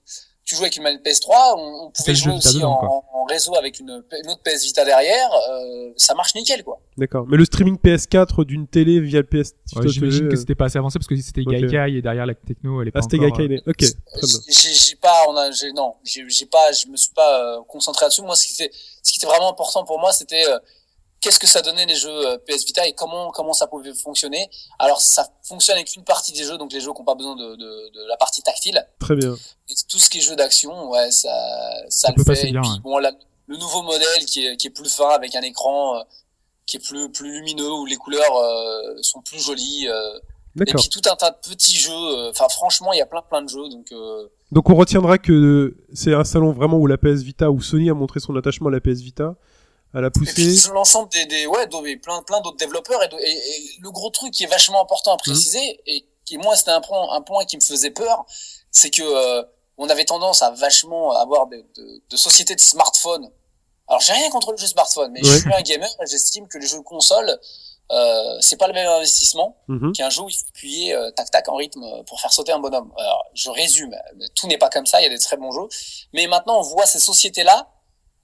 tu joues avec une manette PS3 on, on pouvait Vita aussi dedans, en, en réseau avec une, une autre PS Vita derrière euh, ça marche nickel quoi D'accord. Mais le streaming PS4 d'une télé via le PS Ouais, J'imagine euh, que c'était pas assez avancé parce que c'était. Gaikai et derrière la techno, elle est pas Ah, c'était encore, Gaikai. euh, Ok, j'ai j'ai pas on a j'ai non j'ai j'ai pas je me suis pas euh, concentré là-dessus moi ce qui était ce qui était vraiment important pour moi c'était euh, qu'est-ce que ça donnait les jeux euh, PS Vita et comment comment ça pouvait fonctionner. Alors ça fonctionne avec une partie des jeux donc les jeux qui n'ont pas besoin de, de, de la partie tactile. Très bien. et tout ce qui est jeu d'action ouais ça ça, Ça le peut fait. Passer et bien, puis ouais. bon la- le nouveau modèle qui est qui est plus fin avec un écran euh, qui est plus plus lumineux où les couleurs euh, sont plus jolies euh, et puis tout un tas de petits jeux enfin franchement il y a plein plein de jeux donc euh, Donc on retiendra que c'est un salon vraiment où la PS Vita, où Sony a montré son attachement à la PS Vita, à la pousser. l'ensemble des, des ouais, plein plein d'autres développeurs et, de- et, et le gros truc qui est vachement important à préciser et qui moi c'était un point un point qui me faisait peur, c'est que euh, on avait tendance à vachement avoir de, de, de sociétés de smartphones. Alors j'ai rien contre le jeu smartphone, mais je suis un gamer et j'estime que les jeux console euh, c'est pas le même investissement Mhm. qu'un jeu où il faut appuyer euh, tac tac en rythme euh, pour faire sauter un bonhomme. Alors, je résume, tout n'est pas comme ça, il y a des très bons jeux, mais maintenant on voit ces sociétés là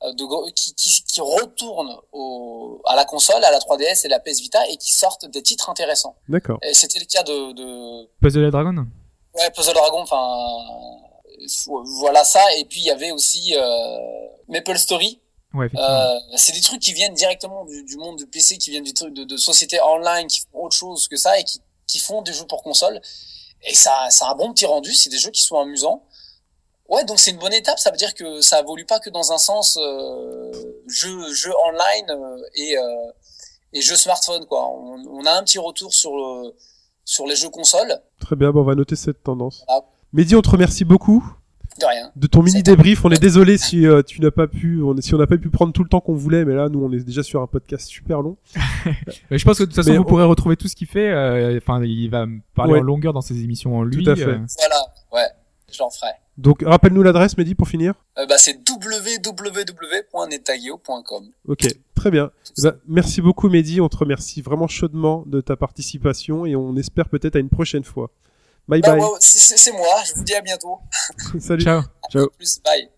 de gros- qui, qui, qui retournent au, à la console, à la 3DS et la PS Vita et qui sortent des titres intéressants. D'accord. Et c'était le cas de, de Puzzle Dragon. ouais, Puzzle Dragon, enfin voilà ça. Et puis il y avait aussi euh, Maple Story. Ouais, effectivement. Euh, c'est des trucs qui viennent directement du, du monde du PC, qui viennent du truc de, de sociétés online qui font autre chose que ça et qui, qui font des jeux pour console. Et ça, ça a un bon petit rendu. C'est des jeux qui sont amusants. Ouais, donc c'est une bonne étape. Ça veut dire que ça évolue pas que dans un sens euh, jeu, jeu online euh, et, euh, et jeu smartphone. Quoi. On, on a un petit retour sur, le, sur les jeux consoles. Très bien, bon, on va noter cette tendance. Ah. Mehdi, on te remercie beaucoup De rien. de ton mini débrief. On est désolé si euh, tu n'as pas pu, on, si on n'a pas pu prendre tout le temps qu'on voulait, mais là, nous, on est déjà sur un podcast super long. *laughs* Mais je pense que de toute façon, Mais vous on- pourrez retrouver tout ce qu'il fait. euh, Enfin, il va me parler Ouais. en longueur dans ses émissions en lui. Tout à fait. euh, Voilà, ouais, j'en ferai. Donc, rappelle-nous l'adresse, Mehdi, pour finir. Euh, bah, c'est www.netageo.com. Ok, très bien. Eh ben, merci beaucoup, Mehdi. On te remercie vraiment chaudement de ta participation et on espère peut-être à une prochaine fois. Bye Bah, bye. ouais, c'est- moi, je vous dis à bientôt. *laughs* Salut. Ciao. À plus, bye.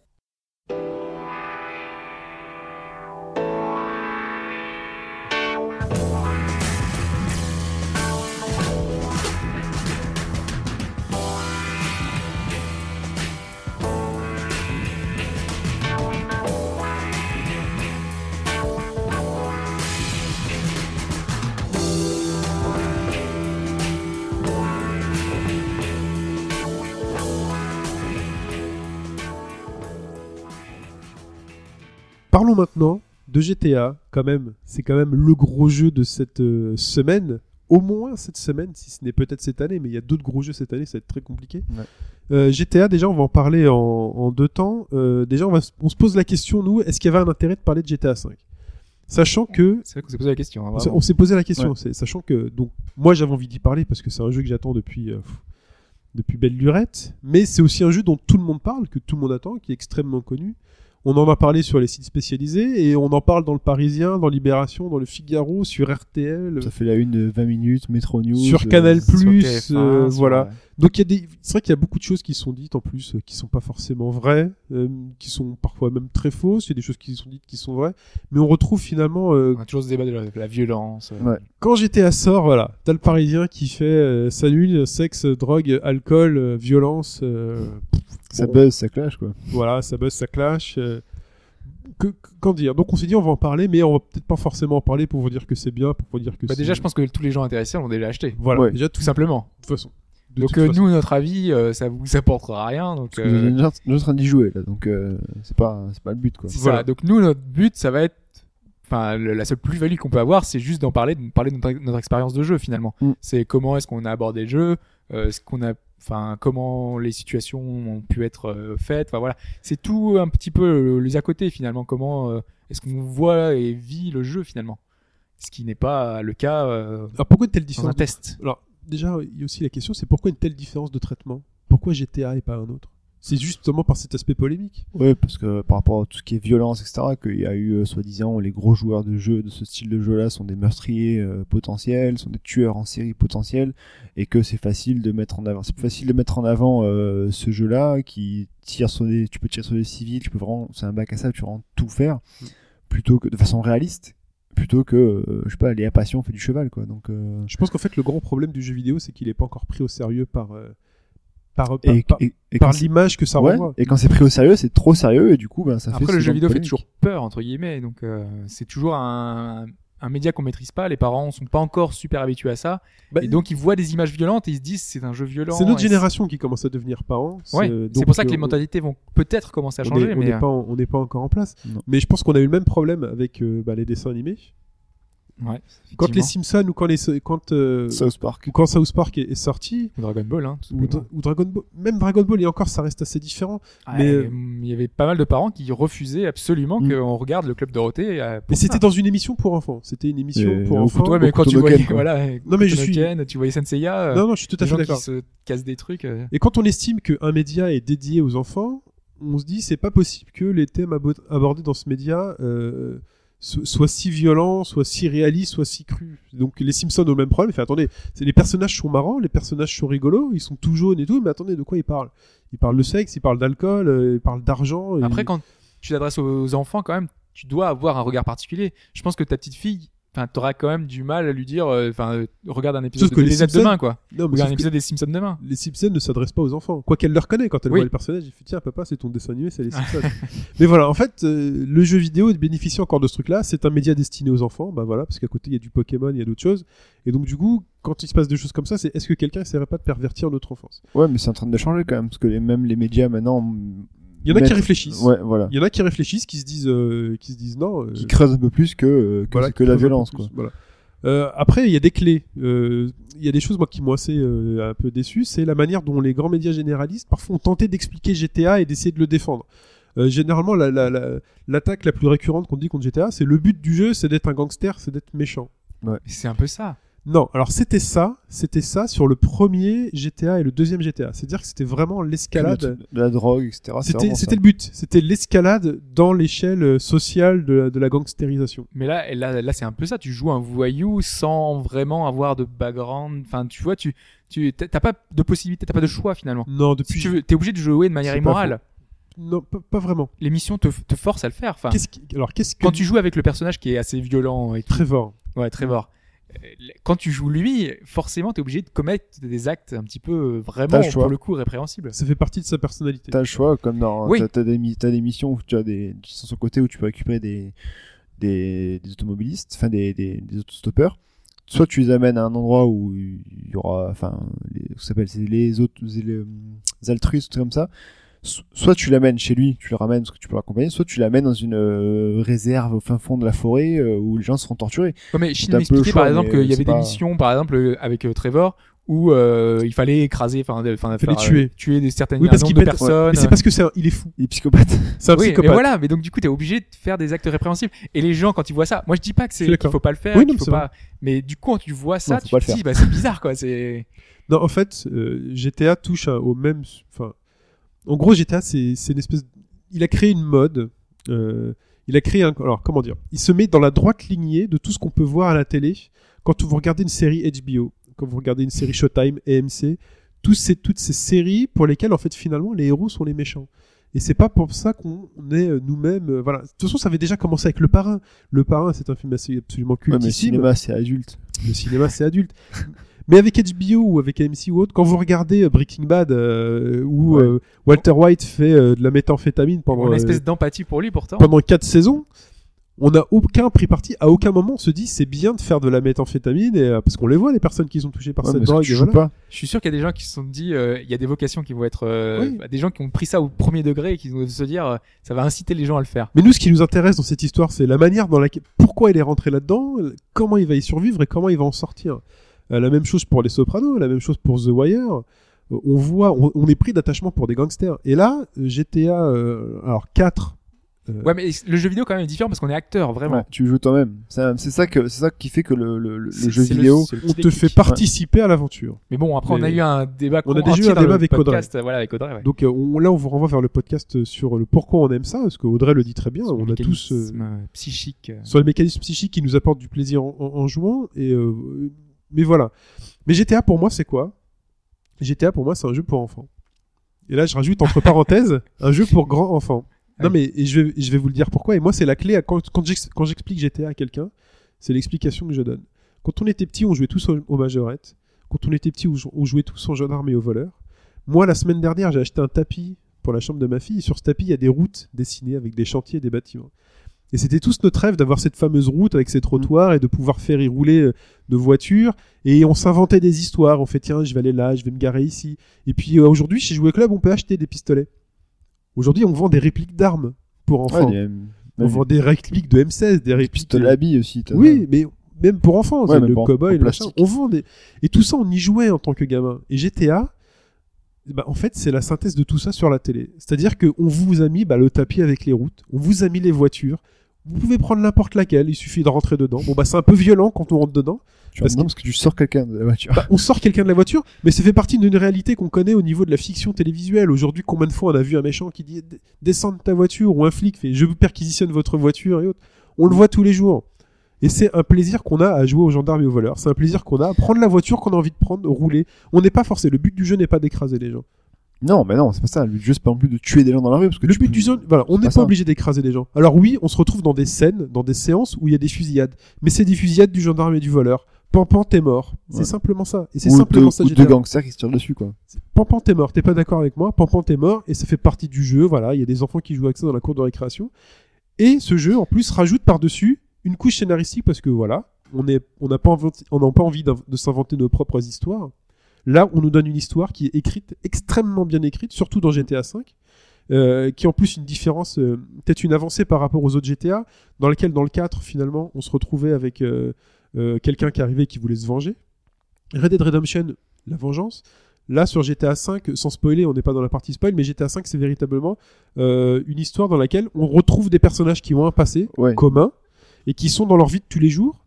Parlons maintenant de GTA. Quand même, c'est quand même le gros jeu de cette euh, semaine. Au moins cette semaine, si ce n'est peut-être cette année, mais il y a d'autres gros jeux cette année, ça va être très compliqué. Ouais. Euh, GTA, déjà, on va en parler en, en deux temps. Euh, déjà, on, va, s- on se pose la question, nous, est-ce qu'il y avait un intérêt de parler de GTA 5 Sachant que C'est vrai qu'on s'est posé la question. hein, on s'est- posé la question, Ouais. sachant que donc moi j'avais envie d'y parler parce que c'est un jeu que j'attends depuis pff, depuis belle lurette, mais c'est aussi un jeu dont tout le monde parle, que tout le monde attend, qui est extrêmement connu. On en a parlé sur les sites spécialisés et on en parle dans le Parisien, dans Libération, dans le Figaro, sur RTL, Ça fait la une de 20 minutes, Metro News. sur euh, Canal+, sur Plus, TF1, euh, sur- voilà. Donc il y a des, c'est vrai qu'il y a beaucoup de choses qui sont dites en plus, euh, qui sont pas forcément vraies, euh, qui sont parfois même très fausses. Il y a des choses qui sont dites qui sont vraies, mais on retrouve finalement euh, On a toujours ce débat de la, de la violence. euh, Ouais. quand j'étais à sort, voilà, t'as le Parisien qui fait euh, salut, sexe, drogue, alcool, euh, violence, euh, Ça bon, buzz, ça clash, quoi. voilà, ça buzz, ça clash. euh, que, que- qu'en dire? Donc on s'est dit on va en parler, mais on va peut-être pas forcément en parler pour vous dire que c'est bien, pour vous dire que Bah, c'est- déjà, je pense que tous les gens intéressés l'ont déjà acheté. voilà, Ouais. déjà Tout tout simplement. de toute façon. De donc euh, nous, notre avis, euh, ça vous apportera rien. Donc euh, nous sommes déjà en train d'y jouer, là. Donc, euh, c'est pas, c'est pas le but, quoi. Voilà. ça. Donc nous, notre but, ça va être, enfin, le- la seule plus-value qu'on peut avoir, c'est juste d'en parler, de parler de notre, notre expérience de jeu finalement. Mm. C'est comment est-ce qu'on a abordé le jeu, euh, ce qu'on a, enfin, comment les situations ont pu être euh, faites. Enfin voilà, c'est tout un petit peu les à côté finalement. Comment euh, est-ce qu'on voit et vit le jeu finalement, ce qui n'est pas le cas euh, Alors pourquoi une telle dans un de- test. Alors déjà, il y a aussi la question, c'est pourquoi une telle différence de traitement? Pourquoi GTA et pas un autre? C'est justement par cet aspect polémique. Ouais, parce que par rapport à tout ce qui est violence, etc., qu'il y a eu, euh, soi-disant, les gros joueurs de jeux de ce style de jeu-là sont des meurtriers euh, potentiels, sont des tueurs en série potentiels, et que c'est facile de mettre en avant, c'est plus facile de mettre en avant euh, ce jeu-là qui tire sur des, tu peux tirer sur des civils, tu peux vraiment, c'est un bac à sable, tu peux vraiment tout faire, Mm. plutôt que de façon réaliste, plutôt que, euh, je sais pas, Léa Passion fait du cheval, quoi. Donc, euh, Je pense qu'en fait le grand problème du jeu vidéo, c'est qu'il est pas encore pris au sérieux par euh, par, par, et, l'image que ça ouais, renvoie. et quand c'est pris au sérieux, c'est trop sérieux, et du coup, ben, ça fait. Après, le ce jeu vidéo fait toujours peur, entre guillemets. Donc, euh, c'est toujours un, un média qu'on maîtrise pas. Les parents sont pas encore super habitués à ça. Bah, et donc, ils voient des images violentes et ils se disent c'est un jeu violent. c'est notre génération qui commence à devenir parents. Ouais, euh, c'est donc, pour ça que les euh, mentalités vont peut-être commencer à changer. est- on n'est euh, pas, en- on n'est pas encore en place. Non. Mais je pense qu'on a eu le même problème avec euh, bah, les dessins animés. Ouais, Quand les. Simpsons ou quand les quand euh, South Park. ou quand South Park est, est sorti Ou Dragon Ball, hein, ou, simplement. Dra- ou Dragon Ball, même Dragon Ball et encore ça reste assez différent. Ouais, mais, euh, il y avait pas mal de parents qui refusaient absolument Mm. qu'on regarde le club Dorothée. euh, Mais c'était dans une émission pour enfants. C'était une émission Et pour enfants. Ouais, mais quand tu voyais, Ken, voilà, Non, mais je suis- Ken, tu voyais Senseiya, euh, Non non, je suis tout à les fait gens qui d'accord. se cassent des trucs. euh, Et quand on estime qu'un média est dédié aux enfants, on se dit c'est pas possible que les thèmes abo- abordés dans ce média euh, so- soient si violents, soient si réalistes, soient si crus. Donc les Simpsons ont le même problème. Fait attendez, c'est les personnages sont marrants, les personnages sont rigolos, ils sont tout jaunes et tout, mais attendez de quoi ils parlent? Ils parlent de sexe, ils parlent d'alcool, euh, ils parlent d'argent. Après, quand tu t'adresses aux enfants, quand même, tu dois avoir un regard particulier. Je pense que ta petite fille, enfin, t'auras quand même du mal à lui dire, euh, enfin, euh, regarde un épisode Sauf de que les DayZ Simpsons- demain, quoi. non, mais Regarde un épisode des Simpsons demain. les Simpsons ne s'adressent pas aux enfants. Quoi qu'elle le reconnaît quand elle Oui. voit le personnage, elle fait tiens papa c'est ton dessin animé, c'est les Simpsons. *laughs* Mais voilà, en fait, euh, le jeu vidéo bénéficie encore de ce truc-là. C'est un média destiné aux enfants, bah voilà, parce qu'à côté il y a du Pokémon, il y a d'autres choses. Et donc du coup, quand il se passe des choses comme ça, c'est est-ce que quelqu'un essaierait pas de pervertir notre enfance? Ouais, mais c'est en train de changer quand même, parce que les, même les médias maintenant. Il y en a qui réfléchissent. Ouais, voilà. Il y en a qui réfléchissent, qui se disent, euh, qui se disent non. euh, Qui creusent un peu plus que, euh, que, voilà, que qui la violence, plus, quoi. Voilà. Euh, après, il y a des clés. Euh, Il y a des choses moi qui m'ont assez euh, un peu déçu. C'est la manière dont les grands médias généralistes parfois ont tenté d'expliquer GTA et d'essayer de le défendre. Euh, généralement, la- la- la- l'attaque la, plus récurrente qu'on dit contre GTA, c'est le but du jeu, c'est d'être un gangster, c'est d'être méchant. C'est un peu ça. Non, alors c'était ça, c'était ça sur le premier GTA et le deuxième GTA. C'est-à-dire que c'était vraiment l'escalade. de la drogue, etc. C'était le but, c'était l'escalade dans l'échelle sociale de, la- de la gangstérisation. Mais là, là, là c'est un peu ça. Tu joues un voyou sans vraiment avoir de background. Enfin, tu vois, tu, tu, t'as pas de possibilité, t'as pas de choix finalement. Non, Si depuis. tu veux, t'es obligé de jouer de manière immorale. Non, pas, vraiment. L'émission te, te force à le faire. Enfin, Qu'est-ce qui... Alors qu'est-ce que quand tu joues avec le personnage qui est assez violent et tout, Trevor ouais, Trevor. euh, Quand tu joues lui, forcément, t'es obligé de commettre des actes un petit peu euh, vraiment le pour le coup répréhensibles. Ça fait partie de sa personnalité. T'as le choix, comme dans. Oui. T'as, t'as des, mi- t'as des missions où tu as des. sur le côté où tu peux récupérer des. des, des automobilistes, enfin des, des, des autostoppeurs. Soit tu les amènes à un endroit où il y aura. Enfin, les, ça s'appelle c'est les autres. Les, les altruistes, comme ça. So- Soit tu l'amènes chez lui, tu le ramènes parce que tu peux l'accompagner, soit tu l'amènes dans une euh, réserve au fin fond de la forêt euh, où les gens seront torturés. Ouais, mais Shin m'expliquait par exemple qu'il y avait des missions, par exemple, euh, avec euh, Trevor, où euh, il fallait écraser, enfin, enfin, Fallait faire, tuer. euh, tuer des certaines Oui, parce qu'il de pète- personnes. Mais c'est parce que c'est un- il est fou. Il est psychopathe. *laughs* C'est un oui, psychopathe. mais voilà, mais donc du coup, t'es obligé de faire des actes répréhensibles. Et les gens, quand ils voient ça, moi je dis pas que c'est qu'il faut pas le faire, Oui, non, faut pas. Mais du coup, quand tu vois ça, Non, tu te dis, bah c'est bizarre quoi. C'est Non, en fait, euh, GTA touche à- au même. Enfin, en gros, GTA, c'est une espèce. Il a créé une mode. euh, il a créé un. Alors, comment dire? Il se met dans la droite lignée de tout ce qu'on peut voir à la télé quand vous regardez une série HBO, quand vous regardez une série Showtime, AMC, tous ces, toutes ces séries pour lesquelles, en fait, finalement, les héros sont les méchants. Et c'est pas pour ça qu'on est euh, nous-mêmes. euh, voilà. De toute façon, ça avait déjà commencé avec Le Parrain. Le Parrain, c'est un film assez, absolument Ouais, mais le cultissime. cinéma, c'est adulte. Le cinéma, c'est adulte. Mais avec HBO ou avec AMC ou autre, quand vous regardez euh, Breaking Bad, euh, où Ouais. euh, Walter White fait euh, de la méthamphétamine pendant, une euh, espèce d'empathie pour lui pourtant. pendant quatre saisons, on n'a aucun pris parti. À aucun moment on se dit c'est bien de faire de la méthamphétamine, et, euh, parce qu'on les voit, les personnes qui sont touchées par Ouais, cette drogue. voilà. pas. Je suis sûr qu'il y a des gens qui se sont dit, euh, il y a des vocations qui vont être, euh, Oui. bah, des gens qui ont pris ça au premier degré et qui vont se dire, euh, ça va inciter les gens à le faire. Mais nous, ce qui nous intéresse dans cette histoire, c'est la manière dans laquelle, pourquoi il est rentré là-dedans, comment il va y survivre et comment il va en sortir. Euh, la même chose pour Les Sopranos, la même chose pour The Wire. Euh, on voit, on, on est pris d'attachement pour des gangsters. Et là, euh, GTA, euh, alors 4. euh, Ouais, mais le jeu vidéo quand même est différent parce qu'on est acteur vraiment. Ouais, tu joues toi-même. C'est c'est ça que c'est ça qui fait que le, le, le C'est- jeu vidéo. le on te fait participer à l'aventure. Mais bon, après, on a eu un débat. On a déjà eu un débat avec podcast, Voilà, avec Audrey. ouais. Donc euh, on- là, on vous renvoie vers le podcast sur le pourquoi on aime ça, parce que Audrey le dit très bien. Sur on a tous euh, mécanisme, psychique. sur le mécanisme psychique qui nous apporte du plaisir en, en- en jouant. Et euh, mais voilà. Mais GTA pour moi, c'est quoi? GTA pour moi, c'est un jeu pour enfants. Et là, je rajoute entre *laughs* parenthèses un jeu pour grands enfants. Non mais et je vais je vais vous le dire pourquoi. Et moi, c'est la clé à, quand quand j'ex- quand j'explique GTA à quelqu'un, c'est l'explication que je donne. Quand on était petit, on jouait tous au, au majorette. Quand on était petit, on jouait tous en gendarme et au voleur. Moi, la semaine dernière, j'ai acheté un tapis pour la chambre de ma fille. Et sur ce tapis, il y a des routes dessinées avec des chantiers et des bâtiments. Et c'était tous notre rêve d'avoir cette fameuse route avec ses trottoirs et de pouvoir faire y rouler euh, de voitures. Et on s'inventait des histoires. On fait tiens, je vais aller là, je vais me garer ici. Et puis euh, aujourd'hui, chez Jouet Club, on peut acheter des pistolets. Aujourd'hui, on vend des répliques d'armes pour enfants. Ouais, a- on vend des répliques de M16, des répliques. pistolet à billes aussi. Oui, mais même pour enfants, Ouais, même le cowboy, le machin. On vend des. Et tout ça, on y jouait en tant que gamin. Et GTA, bah, en fait, c'est la synthèse de tout ça sur la télé. C'est-à-dire qu'on vous a mis bah, le tapis avec les routes, on vous a mis les voitures. Vous pouvez prendre n'importe laquelle, il suffit de rentrer dedans. Bon, bah, c'est un peu violent quand on rentre dedans. Tu Parce vois, non, parce que tu sors quelqu'un de la voiture. Bah, on sort quelqu'un de la voiture, mais ça fait partie d'une réalité qu'on connaît au niveau de la fiction télévisuelle. Aujourd'hui, combien de fois on a vu un méchant qui dit descends de ta voiture ou un flic fait je perquisitionne votre voiture et autres. On le voit tous les jours. Et c'est un plaisir qu'on a à jouer aux gendarmes et aux voleurs. C'est un plaisir qu'on a à prendre la voiture qu'on a envie de prendre, rouler. On n'est pas forcé. Le but du jeu n'est pas d'écraser les gens. Non, mais non, c'est pas ça. Le jeu, c'est pas non plus de tuer des gens dans la rue. Parce que Le but du jeu, voilà, on n'est pas obligé d'écraser les gens. Alors oui, on se retrouve dans des scènes, dans des séances où il y a des fusillades. Mais c'est des fusillades du gendarme et du voleur. Pampan, t'es mort. C'est Ouais. simplement ça. Et c'est simplement deux, ça. ou deux gangsters qui se tirent dessus, quoi. Pampan t'es mort, t'es pas d'accord avec moi, Pampan t'es mort, et ça fait partie du jeu, voilà, il y a des enfants qui jouent avec ça dans la cour de récréation. Et ce jeu, en plus, rajoute par-dessus une couche scénaristique parce que voilà, on n'a pas, on envie de s'inventer nos propres histoires. Là, on nous donne une histoire qui est écrite, extrêmement bien écrite, surtout dans GTA V, euh, qui est en plus une différence, euh, peut-être une avancée par rapport aux autres GTA, dans lequel, dans le 4, finalement, on se retrouvait avec euh, quelqu'un qui arrivait et qui voulait se venger. Red Dead Redemption, la vengeance. Là, sur GTA V, sans spoiler, on n'est pas dans la partie spoil, mais GTA V, c'est véritablement une histoire dans laquelle on retrouve des personnages qui ont un passé Ouais. commun et qui sont dans leur vie de tous les jours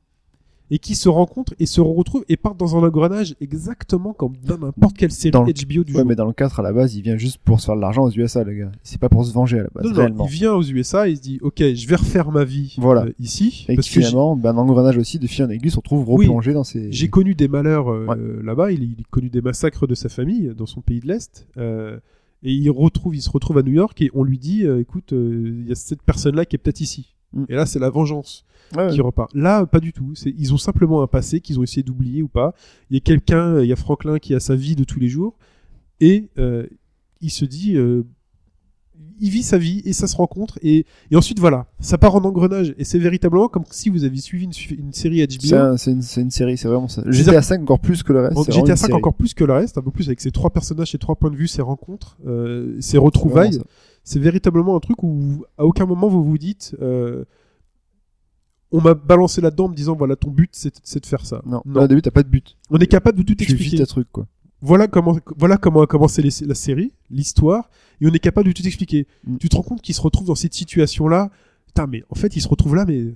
et qui se rencontrent et se retrouvent et partent dans un engrenage exactement comme dans n'importe quelle série Dans le- HBO du Ouais, jour. mais dans le 4, à la base, il vient juste pour se faire de l'argent aux USA, le gars. C'est pas pour se venger à la base, Non, non, réellement. il vient aux USA il se dit ok je vais refaire ma vie Voilà. euh, ici Et parce que finalement, ben, un engrenage aussi de fil en aiguille se retrouve Oui. replongé dans ses. j'ai connu des malheurs euh, Ouais. là-bas il, il a connu des massacres de sa famille dans son pays de l'est euh, et il retrouve il se retrouve à New York et on lui dit écoute il y a cette personne là qui est peut-être ici Mm. et là c'est la vengeance Ouais, qui repart. Là, pas du tout. C'est, ils ont simplement un passé qu'ils ont essayé d'oublier ou pas. Il y a quelqu'un, euh, il y a Franklin qui a sa vie de tous les jours et euh, il se dit, euh, il vit sa vie et ça se rencontre et, et ensuite voilà, ça part en engrenage et c'est véritablement comme si vous aviez suivi une, une série C'est HBO. un- c'est une, c'est une série, c'est vraiment ça. GTA 5 encore plus que le reste. GTA une 5 série. encore plus que le reste, un peu plus avec ses trois personnages, ses trois points de vue, ses rencontres, euh, ses retrouvailles. C'est véritablement un truc où à aucun moment vous vous dites euh, on m'a balancé là-dedans en me disant voilà ton but c'est de faire ça. Non, Non. Au début, t'as pas de but. On est capable de tout Tu vis expliquer. ta truc, quoi. Voilà comment voilà comment a commencé les- la série, l'histoire et on est capable de tout expliquer. Mm. Tu te rends compte qu'il se retrouve dans cette situation là. Putain mais en fait il se retrouve là mais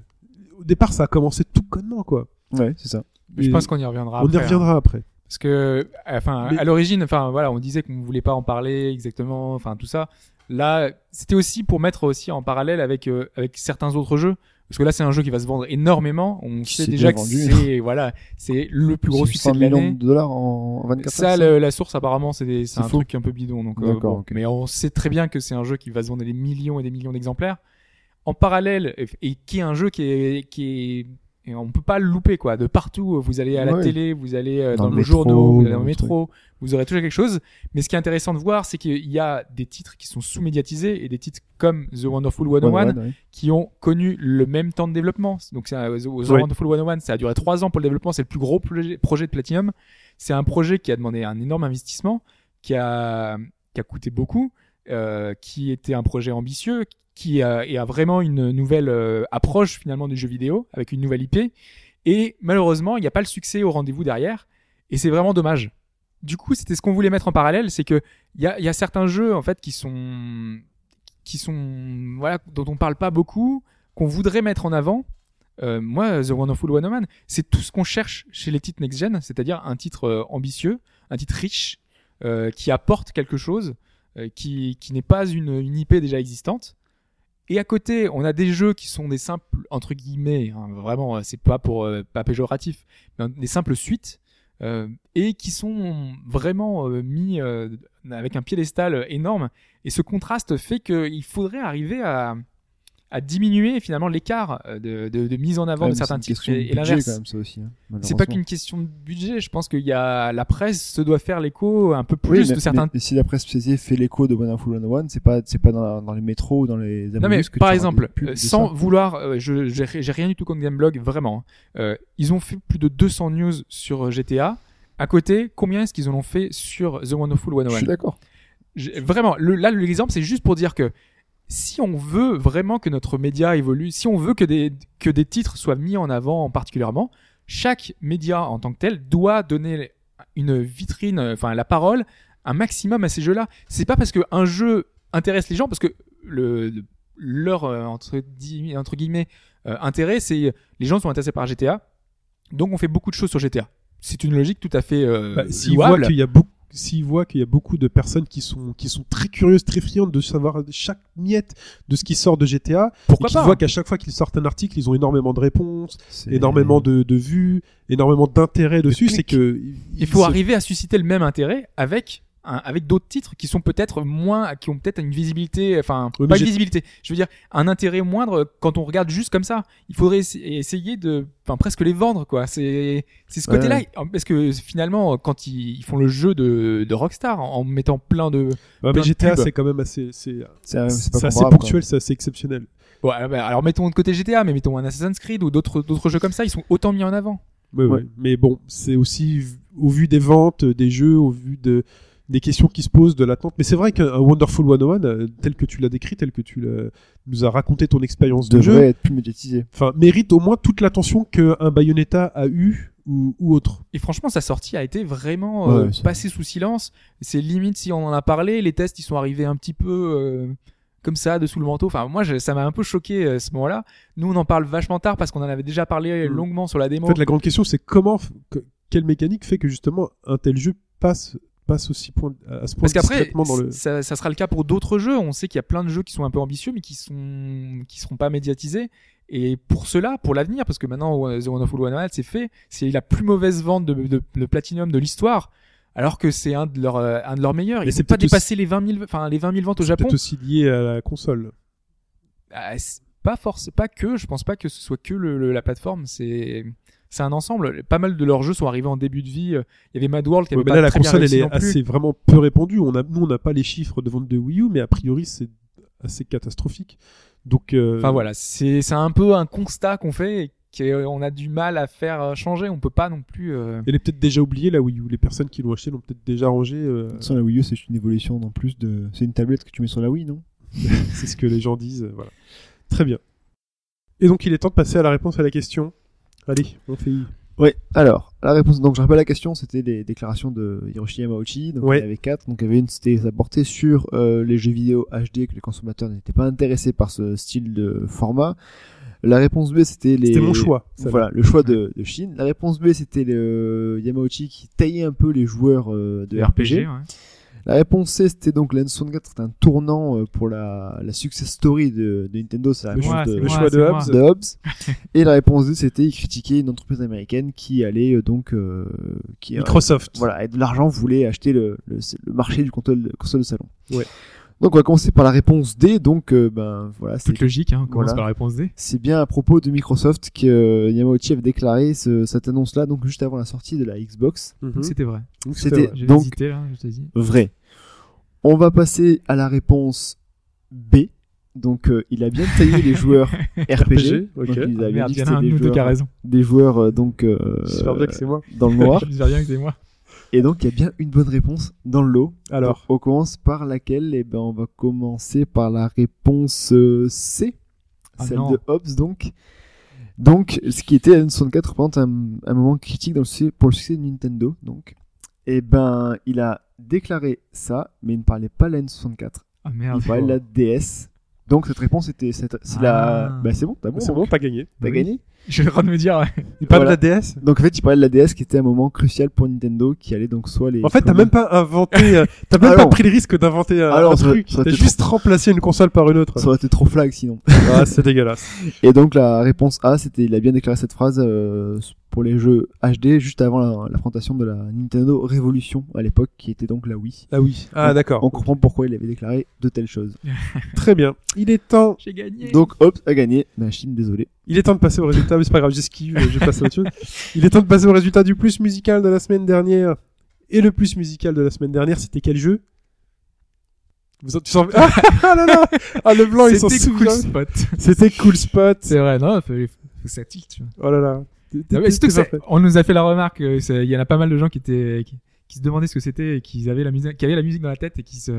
au départ ça a commencé tout connement quoi. Ouais, c'est ça. Mais je pense qu'on y reviendra on après. y reviendra après. hein. Parce que, enfin, Mais- à l'origine, enfin, voilà, on disait qu'on ne voulait pas en parler exactement, enfin, tout ça. Là, c'était aussi pour mettre aussi en parallèle avec, euh, avec certains autres jeux. Parce que là, c'est un jeu qui va se vendre énormément. On Qui sait déjà que c'est, voilà, c'est le plus gros succès 100 de millions l'année. de dollars en 24 Ça, le- la source apparemment, c'est un faux. truc un peu bidon. Donc, euh, bon. mais on sait très bien que c'est un jeu qui va se vendre des millions et des millions d'exemplaires. En parallèle, et, et qui est un jeu qui est, qui est, et on peut pas le louper quoi. De partout, vous allez à la Ouais. télé, vous allez euh, Dans dans, le journaux, vous allez dans le métro, vous aurez toujours quelque chose. Mais ce qui est intéressant de voir, c'est qu'il y a des titres qui sont sous-médiatisés et des titres comme The Wonderful 101 Ouais, ouais, ouais. qui ont connu le même temps de développement. Donc, c'est The The Ouais. Wonderful 101, ça a duré trois ans pour le développement. C'est le plus gros projet, projet de Platinum. C'est un projet qui a demandé un énorme investissement, qui a, qui a coûté beaucoup, euh, qui était un projet ambitieux, qui a, a vraiment une nouvelle euh, approche finalement du jeu vidéo avec une nouvelle IP. Et malheureusement, il n'y a pas le succès au rendez-vous derrière. Et c'est vraiment dommage. Du coup, c'était ce qu'on voulait mettre en parallèle, c'est que il y a, certains jeux en fait qui sont qui sont voilà dont on parle pas beaucoup, qu'on voudrait mettre en avant. Euh, moi, The Wonderful 101, c'est tout ce qu'on cherche chez les titres next-gen, c'est-à-dire un titre euh, ambitieux, un titre riche, qui apporte quelque chose, qui, qui n'est pas une IP déjà existante. Et à côté, on a des jeux qui sont des simples, entre guillemets, hein, vraiment, euh, c'est pas pour euh, pas péjoratif, mais des simples suites, euh, et qui sont vraiment mis avec un piédestal énorme. Et ce contraste fait qu'il faudrait arriver à, à diminuer finalement l'écart euh, de, de, de mise en avant Ouais, de certains titres et, et budget, l'inverse. hein, C'est pas qu'une question de budget. Je pense qu'il y a la presse se doit faire l'écho un peu Oui, plus mais, de certains. mais si la presse spécialisée fait l'écho de Wonderful 101, c'est pas, c'est pas dans, dans les métros ou dans les Non mais que par exemple, sans vouloir, euh, je j'ai rien du tout contre Gameblog, vraiment. hein. Euh, ils ont fait plus de 200 news sur GTA. À côté, combien est-ce qu'ils en ont fait sur The Wonderful Je 101 suis d'accord. Vraiment, le, là l'exemple c'est juste pour dire que si on veut vraiment que notre média évolue, si on veut que des que des titres soient mis en avant particulièrement, chaque média en tant que tel doit donner une vitrine, euh, enfin la parole, un maximum à ces jeux-là. C'est pas parce qu'un jeu intéresse les gens, parce que le, le- leur euh, entre, di- entre guillemets euh, intérêt, c'est les gens sont intéressés par GTA, donc on fait beaucoup de choses sur GTA. C'est une logique tout à fait euh, Bah, s'ils voient qu'il y a beaucoup s'ils voient qu'il y a beaucoup de personnes qui sont qui sont très curieuses, très friandes de savoir chaque miette de ce qui sort de GTA, Pourquoi et qui pas voient qu'à chaque fois qu'ils sortent un article, ils ont énormément de réponses, C'est- énormément de, de vues, énormément d'intérêt dessus, c'est que Il faut arriver à susciter le même intérêt avec un- avec d'autres titres qui sont peut-être moins, qui ont peut-être une visibilité, enfin Oui, pas une visibilité. Je veux dire un intérêt moindre quand on regarde juste comme ça. Il faudrait essa- essayer de, enfin presque les vendre quoi. C'est c'est ce Ouais. côté-là parce que finalement quand ils, ils font le jeu de, de Rockstar en, en mettant plein de, Ouais, mais plein GTA c'est quand même assez c'est c'est assez ponctuel, c'est assez exceptionnel. Bon, alors, bah, alors mettons de côté GTA, mais mettons un Assassin's Creed ou d'autres d'autres jeux comme ça, ils sont autant mis en avant. Ouais, Ouais. ouais. Mais bon, c'est aussi au vu des ventes des jeux, au vu de des questions qui se posent, de l'attente. Mais c'est vrai qu'un un Wonderful 101, euh, tel que tu l'as décrit, tel que tu nous as raconté ton expérience de jeu, être plus médiatisé. enfin, mérite au moins toute l'attention qu'un Bayonetta a eu ou, ou autre. Et franchement, sa sortie a été vraiment euh, Ouais, passée sous silence. C'est limite si on en a parlé, les tests ils sont arrivés un petit peu euh, comme ça, dessous le manteau. Enfin, moi, je- ça m'a un peu choqué euh, à ce moment-là. Nous, on en parle vachement tard parce qu'on en avait déjà parlé Mm. longuement sur la démo. En fait, la grande question, c'est comment, que- quelle mécanique fait que justement un tel jeu passe, passe aussi point, à ce point Parce qu'après, discrètement dans le. ça, ça sera le cas pour d'autres jeux. On sait qu'il y a plein de jeux qui sont un peu ambitieux, mais qui sont qui seront pas médiatisés. Et pour cela, pour l'avenir, parce que maintenant The Wonderful 101 c'est fait, c'est la plus mauvaise vente de, de, de Platinum de l'histoire, alors que c'est un de leurs euh, un de leurs meilleurs. Ils c'est n'ont pas peut-être dépassé les 20 000, enfin les 20 000 ventes au C'est Japon. peut-être aussi lié à la console. Ah, c'est pas force, pas que. Je pense pas que ce soit que le, le- la plateforme. C'est c'est un ensemble. Pas mal de leurs jeux sont arrivés en début de vie. Il y avait Mad World qui avait Ouais, mais pas là, la très bien console, elle est assez vraiment peu répandue. On a, nous, on n'a pas les chiffres de vente de Wii U, mais a priori, c'est assez catastrophique. Donc, euh, Enfin voilà, c'est un peu un constat qu'on fait et qu'on a du mal à faire euh, changer. On peut pas non plus. euh, elle est peut-être déjà oubliée la Wii U. Les personnes qui l'ont acheté l'ont peut-être déjà rangée. euh, façon, la Wii U, c'est une évolution en plus de. C'est une tablette que tu mets sur la Wii, non? *laughs* C'est ce que les gens disent. euh, Voilà. Très bien. Et donc, il est temps de passer à la réponse à la question. Allez, on fait. Ouais. Alors, la réponse. Donc, je rappelle la question, c'était les déclarations de Hiroshi Yamauchi. Donc, Ouais. il y avait quatre. Donc, il y avait une, c'était ça portait sur euh, les jeux vidéo HD que les consommateurs n'étaient pas intéressés par ce style de format. La réponse B, c'était les. C'était mon choix. ça, Voilà, le choix de, de Chine. La réponse B, c'était le Yamauchi qui taillait un peu les joueurs euh, de RPG. ouais. La réponse C, c'était donc l'N64, c'était un tournant euh, pour la, la success story de, de Nintendo, c'est la Le choix, de, c'est le moi, choix de c'est moi. Hobbs. de Hobbes. *laughs* Et la réponse D, c'était il critiquait une entreprise américaine qui allait euh, donc euh, qui euh, Microsoft. voilà, avec de l'argent voulait acheter le, le, le marché du console, console de salon. Ouais. Donc on va commencer par la réponse D. Donc euh, ben voilà, c'est logique, hein. On commence Voilà. par la réponse D. c'est bien à propos de Microsoft que euh, Yamauchi avait déclaré ce- cette annonce-là, donc juste avant la sortie de la Xbox. Mhm. Donc c'était vrai. Donc, c'était- Donc- hésité là, je dit. Vrai. On va passer à la réponse B. Donc euh, il a bien taillé les *laughs* joueurs RPG. ok. Donc, il a Ah, bien merde, dit il y que en a un des nous deux qui a joueurs, raison. des joueurs euh, donc euh, J'espère bien que c'est moi. dans le noir. *laughs* J'espère bien que c'est moi. Et donc il y a bien une bonne réponse dans le lot. Alors, Donc, on commence par laquelle? Eh ben on va commencer par la réponse euh, C, Ah celle non. de Hobbes donc. Donc ce qui était la N64 représente un, un moment critique dans le pour le succès de Nintendo donc. Et ben il a déclaré ça, mais il ne parlait pas de la N64. Ah merde. il parlait de la DS. Donc cette réponse était c'est Ah. la bah c'est bon, t'as bon, c'est bon, t'as gagné. t'as Oui. gagné. Je suis en train de me dire. ouais. Il parle Voilà. de la DS Donc en fait, il parlait de la DS qui était un moment crucial pour Nintendo qui allait donc soit les En fait, t'as même pas inventé, euh, t'as même Ah pas non. pris le risque d'inventer un, non, un ça- truc. T'as juste remplacé une console par une autre. ça aurait été trop flag sinon. *laughs* Ah, c'est dégueulasse. *laughs* Et donc la réponse A, c'était il a bien déclaré cette phrase euh, pour les jeux HD juste avant la, la de la Nintendo Revolution à l'époque, qui était donc la Wii. Ah oui. Ah d'accord. On comprend pourquoi il avait déclaré de telles choses. Très bien. Il est temps, J'ai gagné. Donc Hobbs a gagné, machine désolé. Il est temps de passer au résultat, mais c'est pas grave, j'esquive, je vais passer à autre chose. Il est temps de passer au résultat du plus musical de la semaine dernière. Et le plus musical de la semaine dernière, c'était quel jeu? Vous en- tu sens... *laughs* ah, ah là là Ah le blanc, il s'en C'était souvient. cool spot. C'était Cool Spot. C'est vrai, non, faut, faut que ça tilt. Tu vois. Oh là là. Non, mais surtout que on nous a fait la remarque, euh, il y en a pas mal de gens qui étaient, qui, qui se demandaient ce que c'était et qui avaient la musique, qui avaient la musique dans la tête et qui se,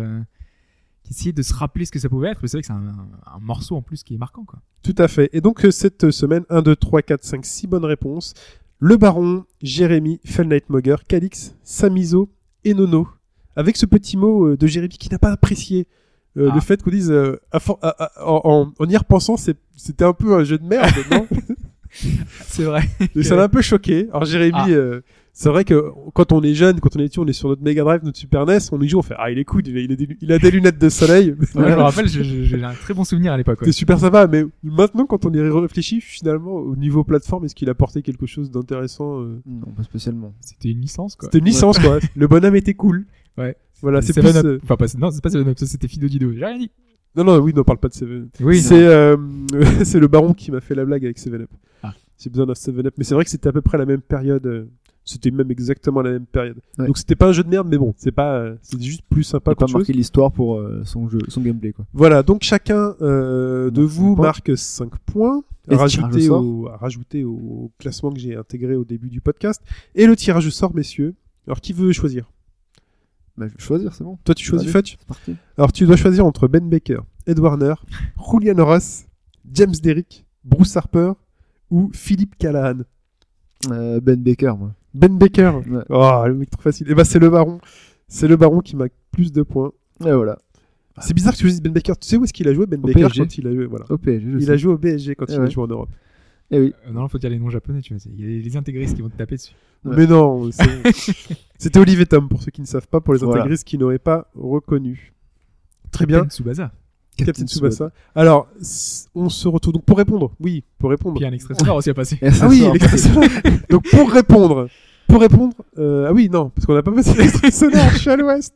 qui essayaient de se rappeler ce que ça pouvait être. Mais c'est vrai que c'est un, un morceau en plus qui est marquant, quoi. Tout à fait. Et donc euh, cette semaine, 1, 2, 3, 4, 5, 6 bonnes réponses. Le Baron, Jérémy, Fell Night Mogger, Calix, Samizo et Nono. Avec ce petit mot euh, de Jérémy qui n'a pas apprécié euh, Ah. le fait qu'on dise, euh, à for- à- à- en, y repensant, c'était un peu un jeu de merde, non? *laughs* C'est vrai. Et Ça m'a un peu choqué. Alors Jérémy, Ah. euh, c'est vrai que quand on est jeune, quand on est petit, on est sur notre Mega Drive, notre Super NES, on y joue, on fait ah il est cool, il a, il a des, il a des lunettes de soleil. *laughs* Moi, je me rappelle, j'ai un très bon souvenir à l'époque. ouais. C'est super sympa, mais maintenant quand on y réfléchit, finalement au niveau plateforme, est-ce qu'il a apporté quelque chose d'intéressant euh? Non, pas spécialement. C'était une licence, quoi. C'était une licence quoi. *laughs* Le bonhomme était cool. Ouais. Voilà, c'est Seven plus. Up. euh, Enfin, pas, non, c'est pas Seven Up, c'était Fido Dido. J'ai rien dit. Non non oui, n'en parle pas de Seven. Oui, c'est euh, *laughs* c'est le baron qui m'a fait la blague avec Seven Up. Ah. J'ai besoin d'un Seven Up, mais c'est vrai que c'était à peu près la même période. C'était même exactement la même période. Ouais. Donc c'était pas un jeu de merde, mais bon, c'est pas, euh, c'est juste plus sympa Pas, pas marqué l'histoire pour euh, son jeu, son gameplay quoi. Voilà, donc chacun euh, de vous marque 5 points à rajouter, au au, à rajouter au classement que j'ai intégré au début du podcast. Et le tirage au sort, messieurs. Alors qui veut choisir? Bah, je vais choisir, c'est bon. Toi, tu choisis. Fudge. Alors, tu dois choisir entre Ben Baker, Ed Warner, *laughs* Julian Ross, James Derrick, Bruce Harper ou Philippe Callahan. Euh, ben Baker, moi. Ben Baker. Ouais. Oh, le mec trop facile. Et bah, c'est le baron. C'est le baron qui marque plus de points. Et voilà. C'est bizarre que tu choisisses Ben Baker. Tu sais où est-ce qu'il a joué Ben Au Baker PSG. quand il a joué voilà. Au PSG, je Il sais. a joué au PSG quand Eh il a joué en Europe. Eh oui. Euh, non, faut dire les noms japonais, tu vois. Il y a les intégristes qui vont te taper dessus. Ouais. Mais non, *laughs* c'était Olivier Tom pour ceux qui ne savent pas, pour les Voilà. intégristes qui n'auraient pas reconnu. Très bien, Tsubasa. Captain Tsubasa. Alors, on se retrouve donc pour répondre. Oui, pour répondre. Puis un extrait sonore aussi à passer. *laughs* Ah oui, l'extrait sonore. Donc pour répondre, pour répondre, euh, ah oui non, parce qu'on n'a pas passé *laughs* l'extrait sonore, je suis à l'ouest.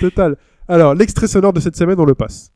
Total. Alors l'extrait sonore de cette semaine, on le passe.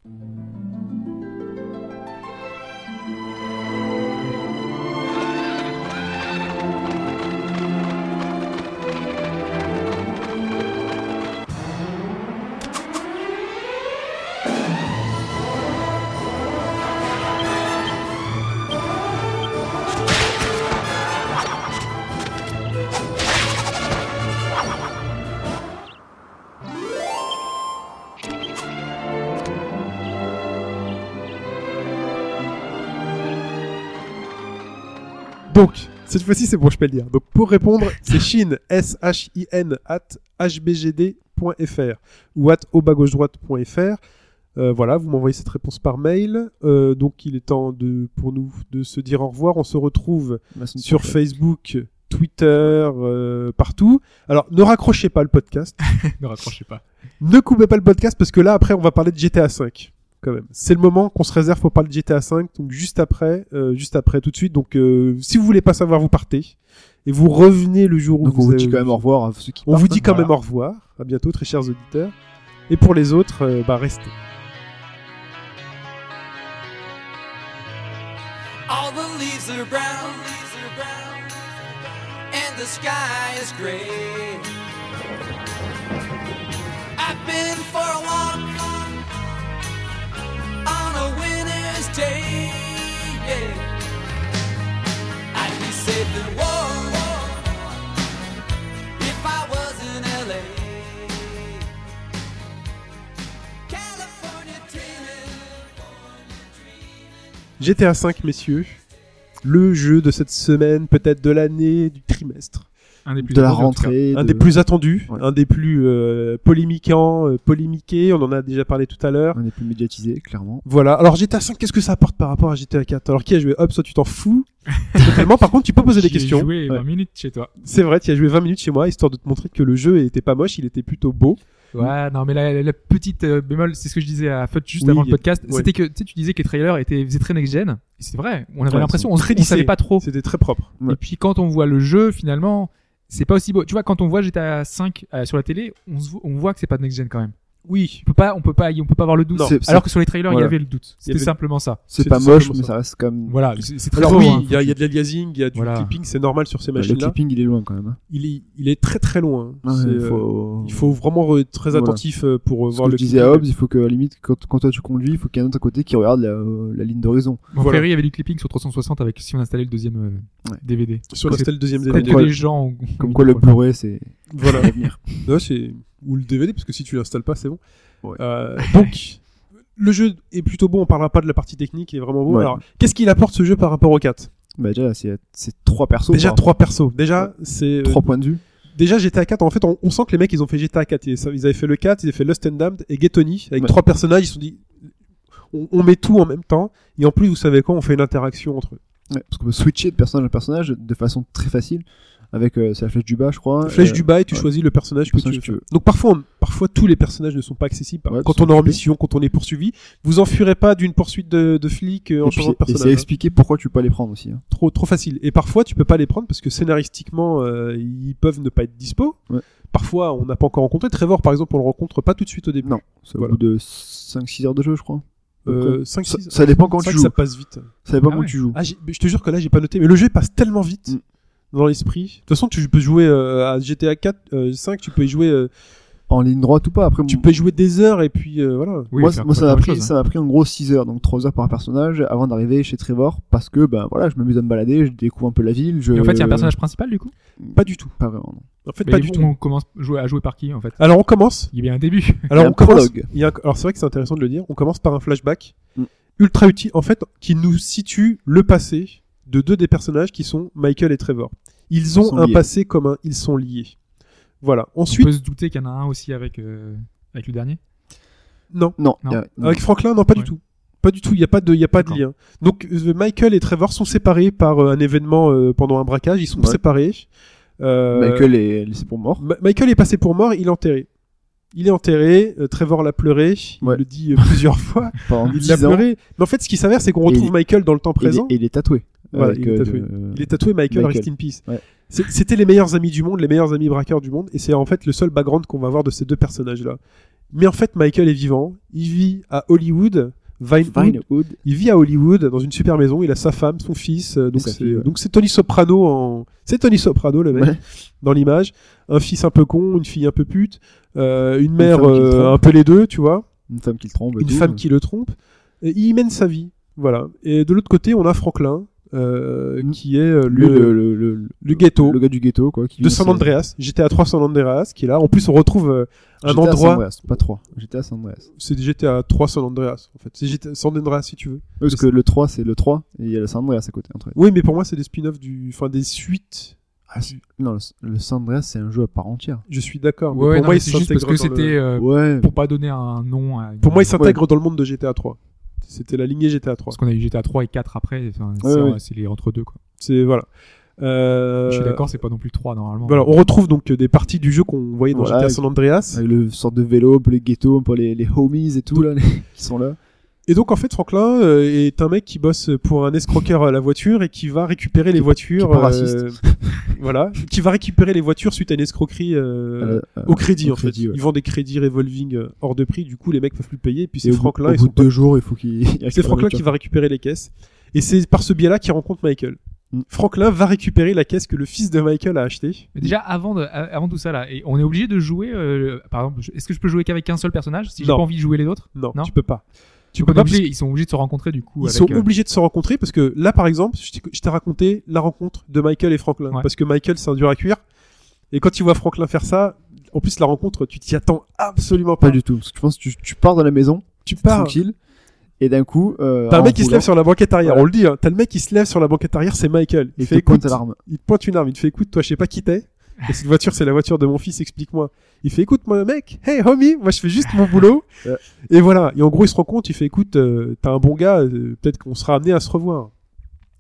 Cette fois-ci, c'est bon, je peux le dire. Donc, pour répondre, c'est Shin, S-H-I-N, at hbgd.fr ou at au bas gauche droite.fr. Euh, voilà, vous m'envoyez cette réponse par mail. Euh, donc, il est temps de, pour nous de se dire au revoir. On se retrouve semaine sur prochaine. Facebook, Twitter, euh, partout. Alors, ne raccrochez pas le podcast. *laughs* ne raccrochez pas. Ne coupez pas le podcast parce que là, après, on va parler de GTA 5. Quand même. C'est le moment qu'on se réserve pour parler de GTA 5. Donc, juste après, euh, juste après, tout de suite. Donc, euh, si vous voulez pas savoir, vous partez. Et vous revenez le jour où Donc on vous vous avez- dit quand même au revoir à ceux qui On vous dit quand Voilà. même au revoir. À bientôt, très chers auditeurs. Et pour les autres, euh, bah, restez. All the leaves are brown, and the sky is gray. I've been for a walk on a day. Yeah. I'd be safe if I was in LA. GTA 5, messieurs. Le jeu de cette semaine, peut-être de l'année, du trimestre. Un des plus de la rentrée. Un de- des plus attendus, Ouais. un des plus euh, polémiquants, euh, polémiqués. On en a déjà parlé tout à l'heure. Un des plus médiatisés, clairement. Voilà. Alors GTA 5, qu'est-ce que ça apporte par rapport à GTA 4 Alors qui a joué Hop, soit tu t'en fous *laughs* totalement. Par contre, tu peux poser des questions. joué 20 Ouais. minutes chez toi. C'est vrai, tu as joué 20 minutes chez moi, histoire de te montrer que le jeu était pas moche, il était plutôt beau. Ouais, non, mais la, la petite euh, bémol, c'est ce que je disais à Fut juste Oui, avant le podcast. ouais. C'était que, tu sais, tu disais que les trailers étaient, faisaient très next-gen. Et c'est vrai. On avait Ouais, l'impression, on, on savait pas trop. C'était très propre. Ouais. Et puis quand on voit le jeu, finalement, c'est pas aussi beau. Tu vois, quand on voit GTA 5 euh, sur la télé, on, se on voit que c'est pas de next-gen quand même. Oui. On peut pas, on peut pas, on peut pas avoir le doute. Alors que sur les trailers, il y avait le doute. Il y C'était avait- simplement ça. C'est C'est pas moche, mais ça. reste comme. Voilà, c'est c'est très Alors beau, oui, hein. il y, a, il y a de l'aliasing, il y a du Voilà. clipping, c'est normal sur ces Bah, le machines-là. clipping, il est loin quand même. hein. Il est, il est très très loin. Il euh, faut. il faut vraiment être très attentif euh, pour euh, Ce voir que le je disais à. Hobbs, il faut que, à la limite, quand, quand toi tu conduis, il faut qu'il y ait un autre à côté qui regarde la, euh, la ligne d'horizon. Mon Voilà. Ferry avait du clipping sur 360 avec si on installait le deuxième. DVD. Sur Parce l'instal le deuxième DVD. Comme quoi le Blu-ray, c'est Voilà. l'avenir. Ouais, c'est ou le DVD parce que si tu l'installes pas, c'est bon. Ouais. Euh, donc *laughs* le jeu est plutôt bon. On parlera pas de la partie technique, il est vraiment bon. Ouais. Alors, qu'est-ce qu'il apporte ce jeu par rapport au 4 Bah, déjà, c'est trois persos. Déjà trois persos. Déjà c'est euh, trois points de vue. déjà GTA 4. En fait, on, on sent que les mecs ils ont fait GTA 4. Ils, ils avaient fait le 4, ils avaient fait Lost and Damned et Getony avec trois personnages. Ils se sont dit on, on met tout en même temps et en plus vous savez quoi, on fait une interaction entre eux. Parce qu'on peut switcher de personnage à personnage de façon très facile. Avec euh, c'est la flèche du bas, je crois. Flèche Euh, du bas et tu ouais. choisis le personnage que tu personnage veux. que tu veux. Donc parfois, on- parfois tous les personnages ne sont pas accessibles. Ouais, quand on est en mission, quand on est poursuivi, vous enfuirez pas d'une poursuite de, de flics euh, en changeant de et c'est personnage. hein. expliquer pourquoi tu peux pas les prendre aussi. hein. Trop, trop facile. Et parfois, tu peux pas les prendre parce que scénaristiquement, euh, ils peuvent ne pas être dispo. Ouais. Parfois, on n'a pas encore rencontré. Trevor, par exemple, on le rencontre pas tout de suite au début. Non, c'est au Voilà. bout de 5-6 heures de jeu, je crois. Euh, Donc, 5, ça- 6, ça dépend quand tu joues. Ça passe vite. Ça dépend Ah quand ouais. tu joues. Ah, je te jure que là, j'ai pas noté. Mais le jeu passe tellement vite Mm. Dans l'esprit. De toute façon, tu peux jouer euh, à GTA 4, euh, 5, tu peux y jouer euh, En ligne droite ou pas. Après, Tu peux y jouer des heures et puis euh, voilà. Oui, moi, ça m'a pris, ça m'a pris en gros 6 heures, donc 3 heures par personnage avant d'arriver chez Trevor parce que ben voilà, je m'amuse à me balader, je découvre un peu la ville. Je... Et en fait, il y a un personnage principal du coup? Pas du tout. Pas vraiment. non. En fait, Mais pas du tout. On commence jouer- à jouer par qui en fait? Alors on commence. Il y a bien un début. *laughs* Alors Il y a on commence. prologue. il y a un- Alors c'est vrai que c'est intéressant de le dire. On commence par un flashback Mm. ultra utile, en fait, qui nous situe le passé de deux des personnages qui sont Michael et Trevor. Ils ont un liés. passé commun. Ils sont liés. Voilà. On Ensuite, peut se douter qu'il y en a un aussi avec euh, avec le dernier. non. Non. Avec Franklin, non, pas du tout. Pas du tout. Il y a pas de, il y a pas de lien. Donc euh, Michael et Trevor sont séparés par euh, un événement euh, pendant un braquage. Ils sont Ouais. séparés. Euh, Michael est laissé pour mort. Ma- Michael est passé pour mort. Il est enterré. Il est enterré. euh, Trevor l'a pleuré. Il Ouais. le dit euh, plusieurs fois. *laughs* Pendant Il 10 l'a pleuré. Mais en fait, ce qui s'avère, c'est qu'on Et retrouve il- Michael dans le temps il présent. Et il est tatoué. Voilà, il est euh, tatoué. de- Il est tatoué Michael, Michael. Rest in Peace. Ouais. C'était les meilleurs amis du monde, les meilleurs amis braqueurs du monde, et c'est en fait le seul background qu'on va voir de ces deux personnages-là. Mais en fait, Michael est vivant. Il vit à Hollywood, Vinewood. Vinewood. Il vit à Hollywood dans une super maison. Il a sa femme, son fils. euh, donc c'est fille, ouais. donc c'est Tony Soprano en c'est Tony Soprano le mec Ouais. dans l'image. Un fils un peu con, une fille un peu pute, euh, une mère euh, un peu les deux, tu vois Une femme qui le trompe. une femme qui le trompe. Et il mène sa vie, voilà. Et de l'autre côté, on a Franklin, euh, Mm. qui est euh, Lui, le, le, le, le, le ghetto Le gars du ghetto, quoi. Qui de San Andreas. GTA 3 San Andreas, qui est là. En plus, on retrouve euh, un à San endroit. Andreas, pas 3. J'étais à San Andreas. C'est GTA 3 San Andreas, en fait. C'est GTA San Andreas, si tu veux. Oui, parce que le 3, c'est le 3, et il y a le San Andreas à côté. Entre... Oui, mais pour moi, c'est des spin-offs du, enfin, des suites. Ah, non, le, le San Andreas, c'est un jeu à part entière. Je suis d'accord. Ouais, pour non, moi, c'est juste parce s'intègre que dans le- c'était euh, Ouais. pour pas donner un nom. À une- Pour moi, il s'intègre dans le monde de GTA 3. C'était la lignée GTA 3. Parce qu'on a eu GTA 3 et 4 après. enfin, Ouais, c'est les entre deux quoi. C'est voilà. Euh, Je suis d'accord, c'est pas non plus 3 normalement. Voilà, on retrouve donc euh, des parties du jeu qu'on voyait dans Voilà, GTA San Andreas. Avec le sorte de vélo, pour les ghettos, pour les, les homies et tout, là, les- qui sont là. Et donc en fait Franklin euh, est un mec qui bosse pour un escroqueur à la voiture et qui va récupérer les voitures. qui est pas euh, *laughs* voilà, qui va récupérer les voitures suite à une escroquerie euh, Euh, au crédit au en crédit, fait. ouais. Ils vendent des crédits revolving hors de prix, du coup les mecs peuvent plus payer. Et puis c'est Franklin au bout de deux jours, il faut qu'il. *laughs* *laughs* C'est Franklin qui va récupérer les caisses. Et c'est par ce biais-là qu'il rencontre Michael. Mm. Franklin va récupérer la caisse que le fils de Michael a achetée. Déjà avant de, avant tout ça là, et on est obligé de jouer. euh, par exemple, est-ce que je peux jouer qu'avec qu'un seul personnage si j'ai pas envie de jouer les autres? Non, Non? tu peux pas. Tu Donc peux on est pas obligé- parce Ils sont obligés de se rencontrer du coup. Ils avec, sont euh, obligés de se rencontrer parce que là, par exemple, je t'ai raconté la rencontre de Michael et Franklin. Ouais. Parce que Michael, c'est un dur à cuire. Et quand tu vois Franklin faire ça, en plus, la rencontre, tu t'y attends absolument pas. Pas du tout. Parce que je pense que tu, tu pars dans la maison, Tu pars. tranquille, et d'un coup. Euh, T'as un mec qui se lève sur la banquette arrière, Voilà. on le dit. Hein. T'as le mec qui se lève sur la banquette arrière, c'est Michael. Il Il fait te pointe l'arme. il te pointe une arme, il te fait écoute, toi, je sais pas qui t'es. Et cette voiture, c'est la voiture de mon fils, explique-moi. Il fait écoute, moi, mec, hey, homie, moi, je fais juste mon boulot. Et voilà. Et en gros, il se rend compte, il fait écoute, euh, t'as un bon gars, euh, peut-être qu'on sera amené à se revoir.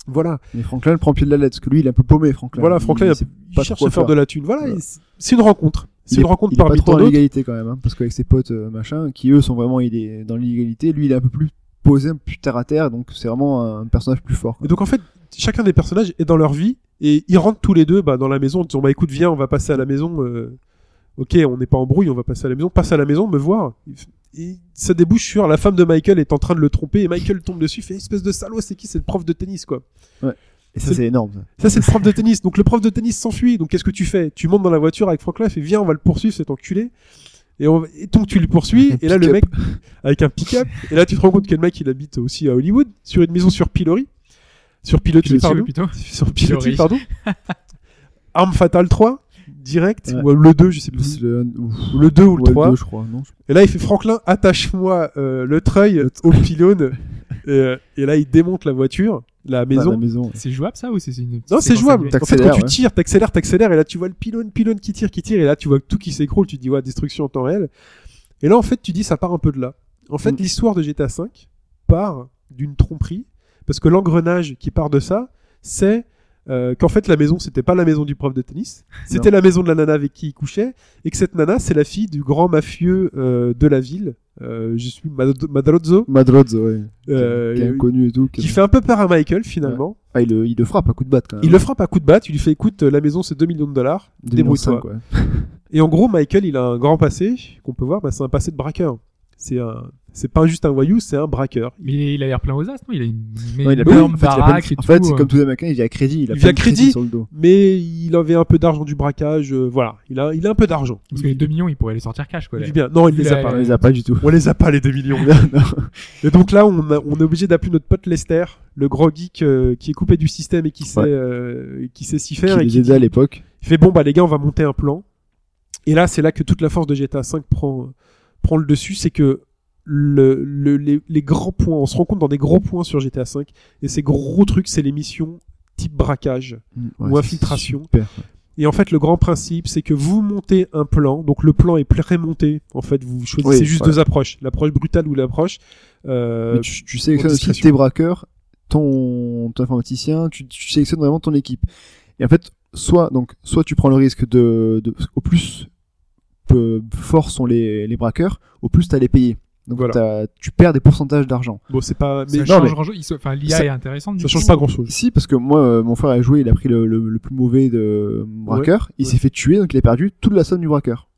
Voilà. Mais Franklin le prend pied de la lettre, parce que lui, il est un peu paumé, Franklin. Voilà, Franklin, il, il, il cherche à faire de la thune. Voilà, c'est- une rencontre. C'est une est- rencontre il est pas trop dans l'illégalité quand même, hein, parce qu'avec ses potes euh, machin, qui eux sont vraiment il est dans l'illégalité, lui il est un peu plus posé, un peu plus terre à terre, donc c'est vraiment un personnage plus fort. quoi. Et donc en fait, chacun des personnages est dans leur vie et ils rentrent tous les deux bah, dans la maison en disant bah écoute viens on va passer à la maison. euh, ok on n'est pas en brouille on va passer à la maison. Passe à la maison me voir. Et ça débouche sur la femme de Michael est en train de le tromper et Michael tombe dessus fait espèce de salaud c'est qui c'est le prof de tennis quoi? Et ça c'est- énorme. ça. Ça c'est le prof de tennis donc le prof de tennis s'enfuit donc qu'est-ce que tu fais? Tu montes dans la voiture avec Franklin fait viens on va le poursuivre cet enculé. Et, on... et donc tu le poursuis et là le mec pick-up. avec un pick-up et là tu te rends compte que le mec il habite aussi à Hollywood sur une maison sur pilori sur pilotis pardon *laughs* sur Pilotis, Pilori. pardon. *laughs* Arme fatale 3, direct, Ouais. ou le 2, je sais plus. C'est le, ouf. Ou le 2 ou le Ouais, 3. deux, je crois. Non, je- Et là, il fait Franklin, attache-moi euh, le treuil au pylône. *laughs* et, euh, et là, il démonte la voiture, la maison. la maison. C'est jouable ça ou c'est une Non, c'est jouable. En fait, quand tu tires, t'accélères, t'accélères, et là, tu vois le pylône, pylône qui tire, qui tire, et là, tu vois tout qui s'écroule, tu te dis, ouais, destruction en temps réel. Et là, en fait, tu dis, ça part un peu de là. En fait, Mm. l'histoire de GTA V part d'une tromperie, parce que l'engrenage qui part de ça, c'est euh, qu'en fait, la maison, c'était pas la maison du prof de tennis, *laughs* c'était la maison de la nana avec qui il couchait, et que cette nana, c'est la fille du grand mafieux euh, de la ville, euh, je suis Mad- Madrozzo, Madrozzo, ouais. euh, qui est inconnu et tout. qui- qui fait un peu peur à Michael, finalement. Ah, il, le, il le frappe à coup de batte quand même. Il le frappe à coup de batte, il lui fait écoute, la maison c'est 2 millions de dollars, 2005, débrouille-toi. Et en gros, Michael, il a un grand passé qu'on peut voir, bah, c'est un passé de braqueur. C'est un, c'est pas juste un voyou, c'est un braqueur. Mais il, il a l'air plein aux as, non? Il a une, Non, il a énorme pas- en fait, il a baraque de- et en fait, c'est euh. comme tous les Américains, il vit à crédit. Il a Il plein vit à crédit crédit. sur le dos. Mais il avait un peu d'argent du braquage, euh, voilà. Il a, il a un peu d'argent. Parce que les 2 millions, il pourrait les sortir cash, quoi. Il là. bien. Non, il Il les a- a pas. On les a pas du tout. On les a pas les 2 millions. *laughs* Non. Et donc là, on, a- on est obligé d'appeler notre pote Lester, le gros geek euh, qui est coupé du système et qui sait, Ouais. euh, qui sait s'y Qui faire et les qui aidait à l'époque. Il fait bon bah les gars on va monter un plan. Et là c'est là que toute la force de GTA 5 prend prend le dessus, c'est que le, le- les, les grands points, on se rend compte dans des gros points sur GTA 5 et ces gros trucs c'est les missions type braquage. Ouais, Ou infiltration. super. Et en fait le grand principe c'est que vous montez un plan, donc le plan est pré-monté. En fait vous choisissez Oui, juste deux approches, l'approche brutale ou l'approche. Euh, tu, tu sélectionnes aussi tes braqueurs, ton, ton informaticien, tu, tu sélectionnes vraiment ton équipe. Et en fait, soit donc soit tu prends le risque de, de au plus forts sont les, les braqueurs, au plus t'as les payer. Donc Voilà. t'as- tu perds des pourcentages d'argent. bon c'est pas mais Ça non, change mais- grand-chose. Il se- Enfin, l'IA est intéressante. ça coup. change pas grand chose. Si, parce que moi, euh, mon frère a joué, il a pris le, le, le plus mauvais de braqueur, il ouais. s'est fait tuer, donc il a perdu toute la somme du braqueur.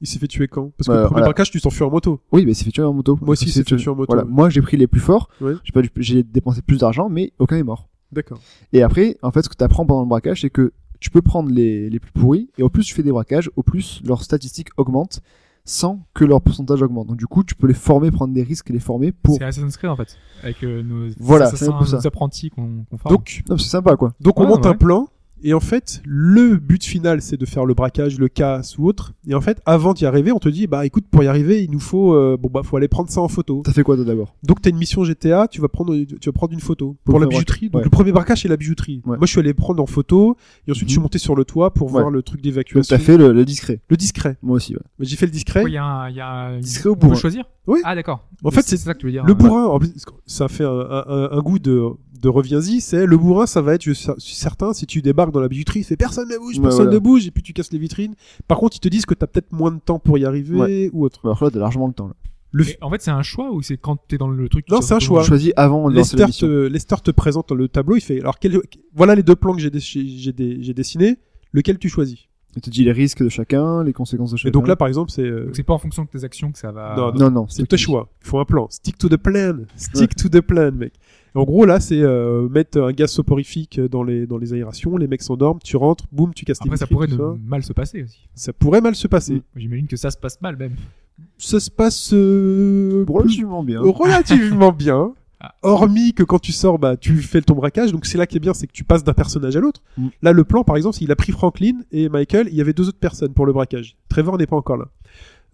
Il s'est fait tuer quand? Parce que Bah, le premier voilà. braquage tu t'enfuis en moto. Oui, mais il s'est fait tuer en moto. Moi aussi, Il s'est fait tuer en moto, Voilà. ouais. Moi, j'ai pris les plus forts, Ouais. j'ai pas j'ai dépensé plus d'argent, mais aucun est mort. D'accord. Et après, en fait, ce que tu apprends pendant le braquage, c'est que tu peux prendre les, les plus pourris, et au plus tu fais des braquages, au plus leurs statistiques augmentent, sans que leur pourcentage augmente. Donc du coup, tu peux les former, prendre des risques et les former pour... C'est Assassin's Creed en fait, avec euh, nos, Voilà, assassins, c'est un peu ça. nos apprentis qu'on qu'on forme. Donc c'est sympa, quoi. Donc on monte ouais. un plan et en fait le but final c'est de faire le braquage, le casse ou autre. Et en fait avant d'y arriver on te dit bah écoute pour y arriver il nous faut euh, bon bah faut aller prendre ça en photo. T'as fait quoi toi d'abord? Donc t'as une mission GTA tu vas prendre tu vas prendre une photo pour, Pour la le bijouterie. Donc ouais. le premier braquage c'est la bijouterie. Ouais. Moi je suis allé prendre en photo et ensuite je suis Mhm. monté sur le toit pour Ouais. voir le truc Donc d'évacuation. t'as fait le, le discret. Le discret. Moi aussi, ouais. J'ai fait le discret. Il y a un, il y a un... Discret ou on peut bourrin choisir? Oui. Ah d'accord. En fait, c'est ça que tu veux dire. Le ouais. bourrin, en plus, ça fait un, un- un goût de, de reviens-y, c'est le bourrin, ça va être, je suis certain, si tu débarques dans la bijouterie, il fait personne ne bouge, Ouais, personne voilà. ne bouge, et puis tu casses les vitrines. Par contre, ils te disent que t'as peut-être moins de temps pour y arriver, ou autre. Bah, Alors là, t'as largement le temps. Là. Le en fait, c'est un choix ou c'est quand t'es dans le truc tu Non, c'est un choix. Tu choisis avant de lancer Lester te, Lester te présente le tableau, il fait, alors quel- voilà les deux plans que j'ai dé- j'ai lequel tu choisis? Il te dit les risques de chacun, les conséquences de chacun. Et donc là, par exemple, c'est euh, Donc c'est pas en fonction de tes actions que ça va. Non, non, non, c'est tes choix. Il faut un plan. Stick to the plan. Stick to the plan, mec. En gros, là, c'est euh, mettre un gaz soporifique dans les, dans les aérations, les mecs s'endorment, tu rentres, boum, tu casses les Après, ça vitrines, pourrait ne ça. mal se passer aussi. Ça pourrait mal se passer. Mm. J'imagine que ça se passe mal même. Ça se passe euh, relativement bien. relativement *laughs* bien. Ah. Hormis que quand tu sors, bah, tu fais ton braquage. Donc c'est là qui est bien, c'est que tu passes d'un personnage à l'autre. Mm. Là, le plan, par exemple, il a pris Franklin et Michael. Il y avait deux autres personnes pour le braquage. Trevor n'est pas encore là.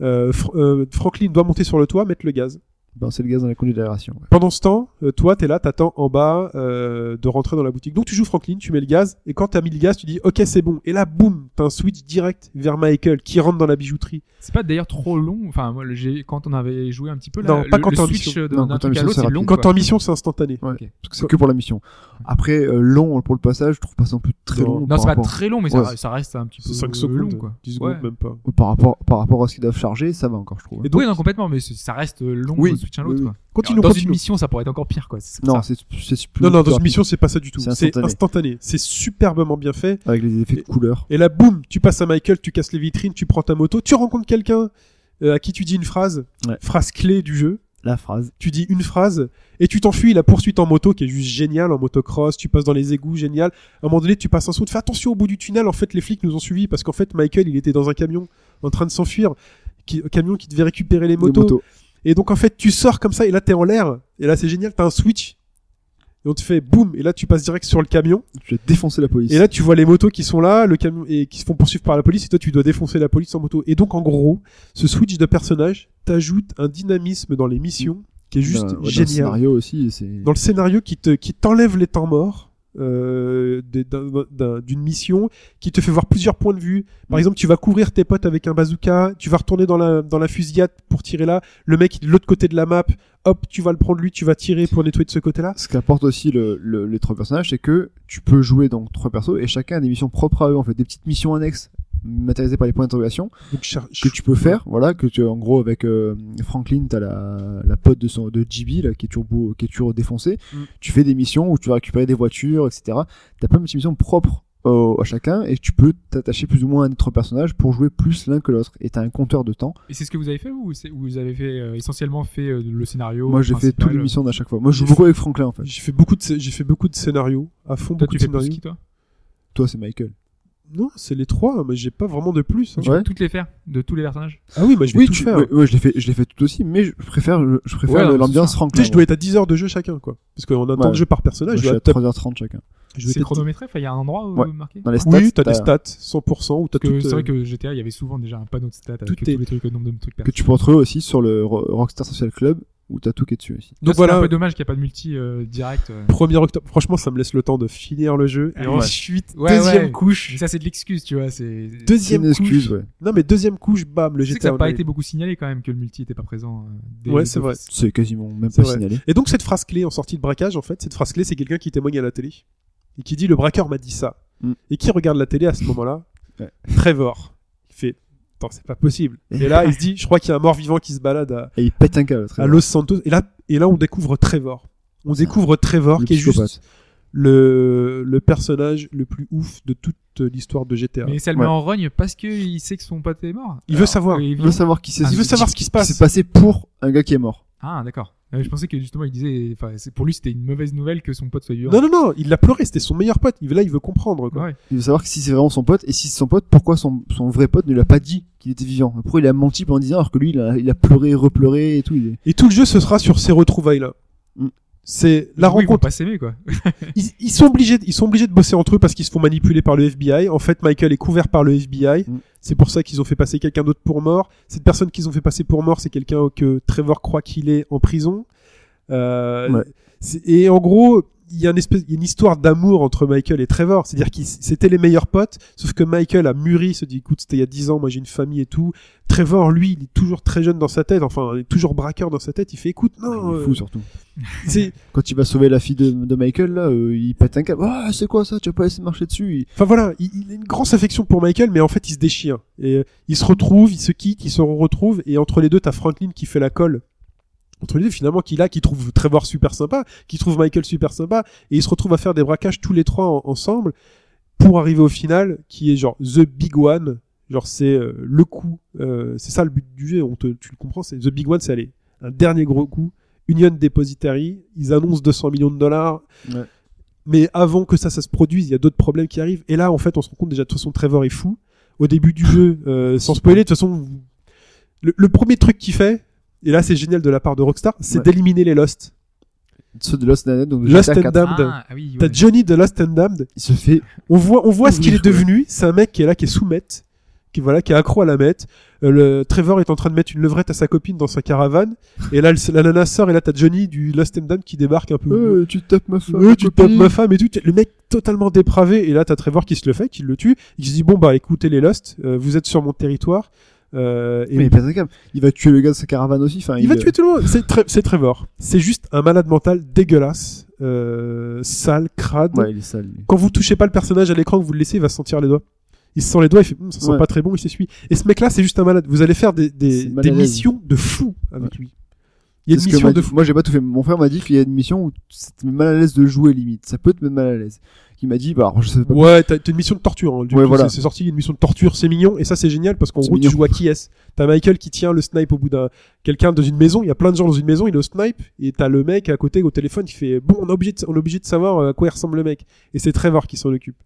Euh, Fr- euh, Franklin doit monter sur le toit, mettre le gaz. Balancer le gaz dans la conduite d'aération. ouais. Pendant ce temps, euh, toi, t'es là, t'attends en bas euh, de rentrer dans la boutique. Donc tu joues Franklin, tu mets le gaz, et quand t'as mis le gaz, tu dis ok c'est bon. Et là, boum, t'as un switch direct vers Michael qui rentre dans la bijouterie. C'est pas d'ailleurs trop long. Enfin, moi, j'ai- quand on avait joué un petit peu là, Non, le, pas quand le en switch mission. de- Non, d'un quand t'es en truc à l'autre, c'est c'est long. Quand quoi. t'es en mission, c'est instantané. Ouais. Ok. Parce que c'est que pour la mission. Après, euh, long pour le passage, je trouve pas ça non plus très Non. long. Non, c'est pas rapport- très long, mais Ouais. ça, ça reste un petit peu 5 long, secondes, quoi. 10 secondes, Ouais. même pas. Par rapport, par rapport à ce qu'ils doivent charger, ça va encore, je trouve. Et donc, Oui, non, complètement, mais c'est- ça reste long Oui, switch à l'autre. oui, oui. quoi. continue, Dans continue. une mission, ça pourrait être encore pire, quoi. Non, c'est c'est plus. Non, non, dans une mission, c'est pas ça du tout. C'est C'est instantané. C'est superbement bien fait. Avec les effets de couleur. Et là, boum, tu passes à Michael, tu casses les vitrines, tu prends ta moto, tu rencontres quelqu'un euh, à qui tu dis une phrase, Ouais. phrase clé du jeu. La phrase. tu dis une phrase et tu t'enfuis la poursuite en moto qui est juste géniale en motocross tu passes dans les égouts génial à un moment donné tu passes un saut fais attention au bout du tunnel en fait les flics nous ont suivis parce qu'en fait Michael il était dans un camion en train de s'enfuir qui, un camion qui devait récupérer les motos. Et donc en fait tu sors comme ça et là t'es en l'air. Et là c'est génial t'as un switch. Et on te fait boum et là tu passes direct sur le camion. Tu vas défoncer la police. et là tu vois les motos qui sont là le camion et qui se font poursuivre par la police et toi tu dois défoncer la police en moto. Et donc en gros ce switch de personnage t'ajoute un dynamisme dans les missions qui est juste Dans- ouais, dans le génial. scénario aussi, c'est. dans le scénario qui te qui t'enlève les temps morts euh, d'une mission qui te fait voir plusieurs points de vue. Par exemple tu vas couvrir tes potes avec un bazooka tu vas retourner dans la dans la fusillade pour tirer là. Le mec de l'autre côté de la map hop tu vas le prendre lui tu vas tirer pour nettoyer de ce côté là Ce qu'apporte aussi le, le- les trois personnages, c'est que tu peux jouer donc trois persos et chacun a des missions propres à eux, en fait, des petites missions annexes matérialisées par les points d'interrogation que tu peux faire, voilà, que tu en gros avec euh, Franklin, t'as la la pote de son de JB là qui est toujours beau, qui est toujours défoncé. Mm. Tu fais des missions où tu vas récupérer des voitures, etc. T'as plein de petites missions propres au- à chacun et tu peux t'attacher plus ou moins à un autre personnage pour jouer plus l'un que l'autre. Et t'as un compteur de temps. Et c'est ce que vous avez fait ou vous avez fait euh, essentiellement fait euh, le scénario Moi, j'ai fait toutes les euh, missions à chaque fois. Moi, je joue beaucoup avec Franklin en fait. J'ai fait beaucoup de, j'ai fait beaucoup de scénarios, à fond Toi, beaucoup tu de fais plus scénarios. qui toi? Toi, c'est Michael. Non, c'est les trois, mais j'ai pas vraiment de plus. hein. Tu Ouais. peux toutes les faire de tous les personnages? Ah oui, moi je vais Oui, tout tu- faire. ouais, ouais, je l'ai fait, je l'ai fait tout aussi, mais je préfère, je préfère Ouais, l'ambiance c'est Tu Franklin. sais, je dois être à 10 heures de jeu chacun, quoi. Parce qu'on a un temps de jeu par Moi, personnage. je Je suis dois à taper- 3h30 chacun. je vais C'est chronométré Enfin, il y a un endroit où Ouais. marqué Dans les stats, Oui, t'as des stats, 100%, où t'as tout. c'est euh, vrai que GTA, il y avait souvent déjà un panneau de stats avec tout tous est- les trucs, le nombre de trucs que tu peux retrouver aussi sur le Ro- Rockstar Social Club où t'as tout qui est dessus aussi. Donc Donc voilà. voilà, un peu dommage qu'il n'y a pas de multi euh, direct. euh. 1er octobre. Franchement, ça me laisse le temps de finir le jeu. Et Ouais. ensuite, Ouais, deuxième ouais. couche. Mais ça, c'est de l'excuse, tu vois. C'est. C'est Deuxième une excuse, couche. ouais. Non, mais deuxième couche, bam, le GTA ça n'a pas été beaucoup signalé quand même que le multi était pas présent. euh, dès- Ouais, c'est vrai. C'est quasiment même C'est pas vrai. signalé. Et donc cette phrase clé en sortie de braquage, en fait, cette phrase clé, c'est quelqu'un qui témoigne à la télé et qui dit le braqueur m'a dit ça. Mm. Et qui regarde la télé à ce moment-là? Ouais. Trevor. Il fait attends, c'est pas possible. Et là, il se dit je crois qu'il y a un mort vivant qui se balade à, Et il pète un câble. à. Los Santos. Et là, et là, on découvre Trevor. On découvre Trevor Le qui est psychopathe. juste le, le personnage le plus ouf de toute l'histoire de GTA. Mais ça le Ouais. met en rogne parce qu'il sait que son pote est mort. Il veut savoir. il Il veut savoir qui c'est. Il veut savoir ce qui se passe. s'est passé pour un gars qui est mort. Ah, d'accord. Euh, Je pensais que justement il disait, enfin, c'est- pour lui c'était une mauvaise nouvelle que son pote soit vivant. Non, non, non, il l'a pleuré, c'était son meilleur pote. Il, là, il veut comprendre. Quoi. Ouais. Il veut savoir si c'est vraiment son pote et si c'est son pote, pourquoi son, son vrai pote ne lui a pas dit qu'il était vivant? Pourquoi il a menti pendant 10 ans alors que lui il a, il a pleuré, repleuré et tout. Il est... Et tout le jeu, ce sera sur ces retrouvailles-là. Mm. C'est la Ils vont rencontre. pas s'aimer quoi. *laughs* Ils, ils sont obligés, ils sont obligés de bosser entre eux parce qu'ils se font manipuler par le FBI. En fait, Michael est couvert par le FBI. Mm. C'est pour ça qu'ils ont fait passer quelqu'un d'autre pour mort. Cette personne qu'ils ont fait passer pour mort, c'est quelqu'un que Trevor croit qu'il est en prison. Euh, Ouais. Et en gros, il y a une espèce, il y a une histoire d'amour entre Michael et Trevor. C'est-à-dire qu'ils c'était les meilleurs potes, sauf que Michael a mûri, se dit, écoute, c'était il y a 10 ans, moi j'ai une famille et tout. Trevor, lui, il est toujours très jeune dans sa tête, enfin, il est toujours braqueur dans sa tête. Il fait, écoute, non, il est euh, fou surtout. c'est, *laughs* Quand il va sauver la fille de, de Michael là, euh, il pète un câble. Ah c'est quoi ça? Tu vas pas laisser marcher dessus? Il- Enfin voilà, il, il a une grosse affection pour Michael, mais en fait il se déchire. Et euh, ils se retrouvent, ils se quittent, ils se retrouvent, et entre les deux, t'as Franklin qui fait la colle. Entre les deux, finalement, qui là, qui trouve Trevor super sympa, qui trouve Michael super sympa, et ils se retrouvent à faire des braquages tous les trois en- ensemble pour arriver au final, qui est genre The Big One. Genre c'est euh, le coup, euh, c'est ça le but du jeu, on te, tu le comprends, c'est The Big One, c'est aller un dernier gros coup. Union Depository, ils annoncent 200 millions de dollars. Ouais. Mais avant que ça, ça se produise, il y a d'autres problèmes qui arrivent. Et là, en fait, on se rend compte déjà de toute façon, Trevor est fou. Au début du jeu, euh, sans spoiler, de toute façon, le premier truc qu'il fait, et là c'est génial de la part de Rockstar, c'est Ouais. d'éliminer les Lost. Ceux de Lost and Damned, donc Lost and 4. Damned. Ah, oui. T'as. Johnny de Lost and Damned. Il se fait On voit, on voit ce qu'il Oui, est devenu. C'est un mec qui est là, qui est sous meth, qui voilà, qui est accro à la meth. Euh, le Trevor est en train de mettre une levrette à sa copine dans sa caravane. Et là, le- la nana sort, et là t'as Johnny du Lost and Damned qui débarque un peu. Euh, tu tapes ma femme. Ouais, tu copine. tapes ma femme et tout. Le mec totalement dépravé. Et là, t'as Trevor qui se le fait, qui le tue. Il se dit bon bah écoutez les Lost, euh, vous êtes sur mon territoire. Euh, et Mais il va tuer le gars de sa caravane aussi. Enfin, il va tuer tout le monde. C'est Tre- c'est Trevor. C'est juste un malade mental dégueulasse, euh, sale, crade. Ouais, il est sale. lui. Quand vous touchez pas le personnage à l'écran, que vous le laissez, il va se sentir les doigts. Il se sent les doigts, il fait Hum, ça sent Ouais. pas très bon, il s'essuie. Et ce mec-là, c'est juste un malade. Vous allez faire des, missions de fou avec lui. Il y a une mission de fou. Moi, j'ai pas tout fait. Mon frère m'a dit qu'il y a une mission où ça te met mal à l'aise de jouer limite. Ça peut te mettre mal à l'aise. Il m'a dit, bah, alors, je sais pas. Ouais, t'as t'as une mission de torture. Hein. Du Ouais, coup, voilà. c'est- C'est sorti une mission de torture, c'est mignon. Et ça, c'est génial parce qu'en C'est gros, tu mignon. joues à qui est T'as Michael qui tient le snipe au bout d'un. Quelqu'un dans une maison, il y a plein de gens dans une maison, il est au snipe. Et t'as le mec à côté au téléphone qui fait Bon, on est obligé de, on est obligé de savoir euh, à quoi il ressemble le mec. Et c'est Trevor qui s'en occupe.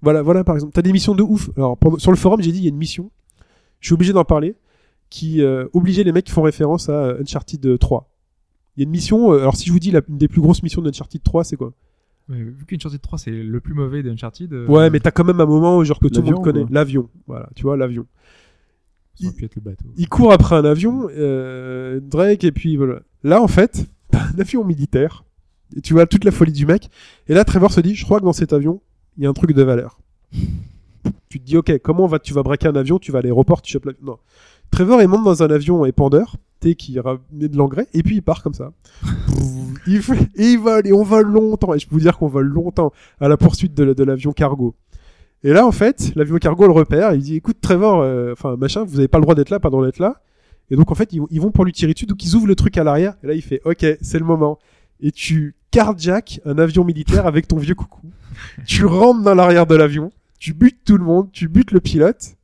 Voilà, voilà par exemple. T'as des missions de ouf. Alors, pendant- sur le forum, j'ai dit il y a une mission. Je suis obligé d'en parler. Qui euh, obligeait les mecs qui font référence à euh, Uncharted 3. Il y a une mission. euh, alors, si je vous dis la, une des plus grosses missions d'Uncharted 3, c'est quoi? Ouais, vu qu'Uncharted 3 c'est le plus mauvais d'Uncharted. euh, Ouais, mais t'as quand même un moment où, genre que tout le monde L'avion, connaît. L'avion. Voilà, tu vois, l'avion. Ça aurait pu être le bateau. Il court après un avion, euh, Drake, et puis voilà. Là, en fait, *laughs* t'as un avion militaire. Et tu vois toute la folie du mec. Et là, Trevor se dit, je crois que dans cet avion, il y a un truc de valeur. tu te dis, ok, comment va, tu vas braquer un avion, tu vas à l'aéroport, tu chopes l'avion. Non. Trevor, il monte dans un avion épandeur, tu sais, qui ramène de l'engrais, et puis il part comme ça. *laughs* et il et on vole longtemps, et je peux vous dire qu'on vole longtemps à la poursuite de, la- de l'avion cargo. Et là, en fait, l'avion cargo le repère, il dit, écoute, Trevor, euh, enfin, machin, vous avez pas le droit d'être là, pardon d'être là. Et donc, en fait, ils, ils vont pour lui tirer dessus, donc ils ouvrent le truc à l'arrière, et là, il fait, ok, c'est le moment. Et tu carjack un avion militaire avec ton vieux coucou. tu rentres dans l'arrière de l'avion, tu butes tout le monde, tu butes le pilote,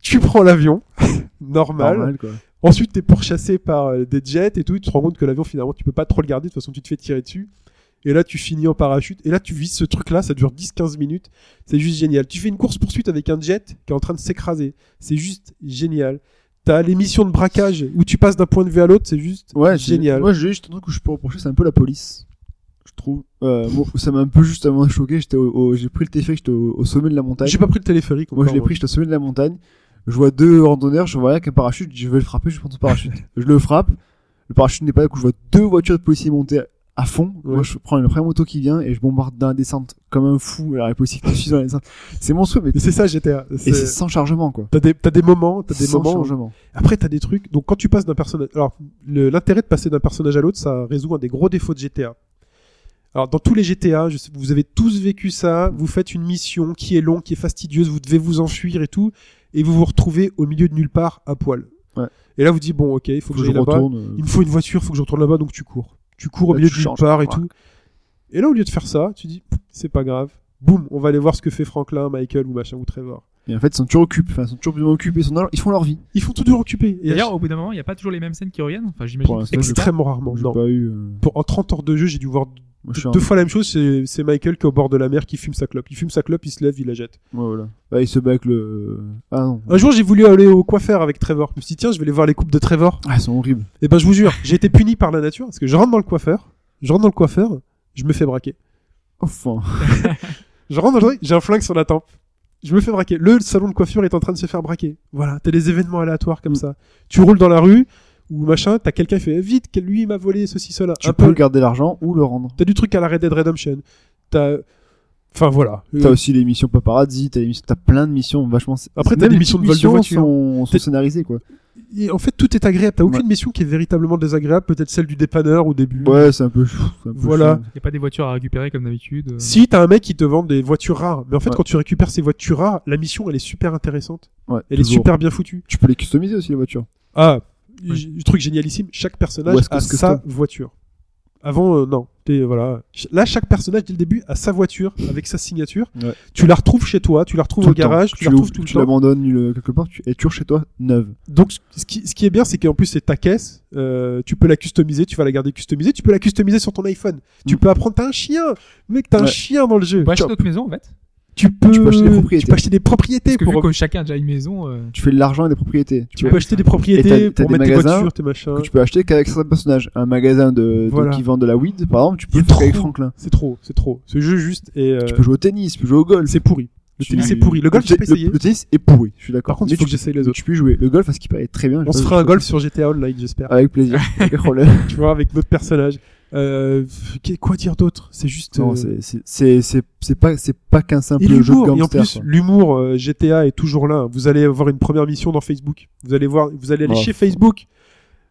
tu prends l'avion, *laughs* normal. Normal, quoi. Ensuite, t'es pourchassé par euh, des jets et tout, et tu te rends compte que l'avion, finalement, tu peux pas trop le garder, de toute façon, tu te fais tirer dessus. Et là, tu finis en parachute. Et là, tu vis ce truc-là, ça dure 10-15 minutes. C'est juste génial. Tu fais une course-poursuite avec un jet qui est en train de s'écraser. C'est juste génial. T'as les missions de braquage où tu passes d'un point de vue à l'autre, c'est juste Ouais, génial. Moi, j'ai juste un truc que je peux reprocher, c'est un peu la police. Je trouve. Euh, ça m'a un peu justement choqué. J'étais au, au- j'ai pris le téléphérique, j'étais au, au sommet de la montagne. J'ai pas pris le téléphérique. Moi, je l'ai pris, j'étais au sommet de la montagne. Je vois deux randonneurs, je vois avec un parachute, je vais le frapper, je prends ton parachute. *laughs* je le frappe, le parachute n'est pas là, coup, je vois deux voitures de policiers monter à fond. Ouais. Moi, je prends une première moto qui vient et je bombarde dans la descente comme un fou. Alors, les policiers qui suivent dans la descente. C'est monstrueux, mais Mais c'est ça, GTA. et C'est- sans chargement, quoi. T'as des, t'as des moments, t'as des sans moments. chargement. Après, t'as des trucs. Donc, quand tu passes d'un personnage, alors l'intérêt de passer d'un personnage à l'autre, ça résout un des gros défauts de GTA. Alors, dans tous les GTA, je sais, vous avez tous vécu ça. Vous faites une mission qui est longue, qui est fastidieuse, vous devez vous enfuir et tout, et vous vous retrouvez au milieu de nulle part à poil. Ouais. Et là, vous dites bon, ok, il faut Faut que que je j'aille là-bas. retourne. euh, Il me faut une voiture, faut que je retourne là-bas, donc tu cours. Tu cours au Là, milieu de nulle part et tout. Et là, au lieu de faire ça, tu dis c'est pas grave. Boum, on va aller voir ce que fait Franklin, Michael ou machin ou Trevor. Et en fait, ils sont toujours occupés, enfin, ils sont toujours plus occupés, ils, sont dans leur- ils font leur vie. Ils font toujours occupés. Et D'ailleurs, au bout d'un moment, il n'y a pas toujours les mêmes scènes qui reviennent. Enfin, j'imagine extrêmement rarement. J'ai Non. pas eu. euh, Pour, en 30 heures de jeu, j'ai dû voir moi, je suis un- deux fois la même chose. C'est c'est Michael qui est au bord de la mer qui fume sa clope. Il fume sa clope, il se lève, il la jette. Ouais, voilà. Bah, il se bat avec le. Ah non. Un jour, j'ai voulu aller au coiffeur avec Trevor. Je me suis dit, tiens, je vais aller voir les coupes de Trevor. Ah, ils sont horribles. Et ben, je vous jure, j'ai été puni par la nature parce que je rentre dans le coiffeur, je rentre dans le coiffeur, je me fais braquer. Enfin. *laughs* Je rentre dans le truc, j'ai un flingue sur la tempe. Je me fais braquer. Le salon de coiffure est en train de se faire braquer. Voilà, t'as des événements aléatoires comme Mm. ça. Tu roules dans la rue ou machin, t'as quelqu'un qui fait vite, que lui il m'a volé ceci cela. Tu un peux peu. garder l'argent ou le rendre. T'as du truc à la Red Dead Redemption. T'as, enfin voilà. T'as Euh, aussi les missions paparazzi, t'as missions- t'as plein de missions vachement. Après, t'as des missions de vol de voiture. Sont, sont scénarisées, quoi. et en fait, tout est agréable. T'as aucune Ouais. mission qui est véritablement désagréable. Peut-être celle du dépanneur au début. Ouais, c'est un peu. chou, c'est un peu Voilà. Il n'y a pas des voitures à récupérer comme d'habitude. euh. Si t'as un mec qui te vend des voitures rares, mais en fait Ouais. quand tu récupères ces voitures rares, la mission elle est super intéressante. Ouais, Elle est super bien foutue. Tu peux les customiser aussi, les voitures. Ah, Ouais. j- truc génialissime, chaque personnage a sa voiture. Avant, euh, non. T'es, voilà. Ch- Là, chaque personnage, dès le début, a sa voiture avec sa signature. Ouais. Tu la retrouves chez toi, tu la retrouves Tout au garage, tu, la retrouves tout le tu l'abandonnes le- quelque part, tu es toujours chez toi, neuve. Donc, ce qui, ce qui est bien, c'est qu'en plus, c'est ta caisse. euh, tu peux la customiser, tu vas la garder customisée. Tu peux la customiser sur ton iPhone. Tu Mm. peux apprendre. T'as un chien, mec, t'as un chien dans le jeu. On peut acheter Tu- notre maison en fait. Tu peux, Tu peux acheter des propriétés. Tu peux acheter des propriétés Parce que pour. vu que chacun a déjà une maison, euh, Tu fais de l'argent et des propriétés. Tu peux acheter des propriétés pour des mettre tes magasins voitures, tes machins. que tu peux acheter qu'avec certains personnages. Un magasin de, de- Voilà. qui vend de la weed, par exemple, tu peux le est faire avec. Franklin. C'est trop, c'est trop. Ce jeu juste et euh, Tu peux jouer au tennis, tu peux jouer au golf. c'est pourri. Le Tu- tennis c'est pourri. Le golf j'ai pas essayé. Le, tennis est pourri, je suis d'accord. Par contre, il faut que tu- j'essaye les autres. Tu peux y jouer. Le golf, à ce qui paraît très bien. On se fera un golf sur GTA Online, j'espère. Avec plaisir. *laughs* *laughs* Tu vois, avec notre personnage. Euh, quoi dire d'autre? C'est juste. Non, euh, c'est- c'est- c'est c'est- c'est pas c'est pas qu'un simple Et jeu de l'humour, et en gangster. plus, l'humour euh, GTA est toujours là. Vous allez avoir une première mission dans Facebook. Vous allez voir, vous allez aller chez Facebook.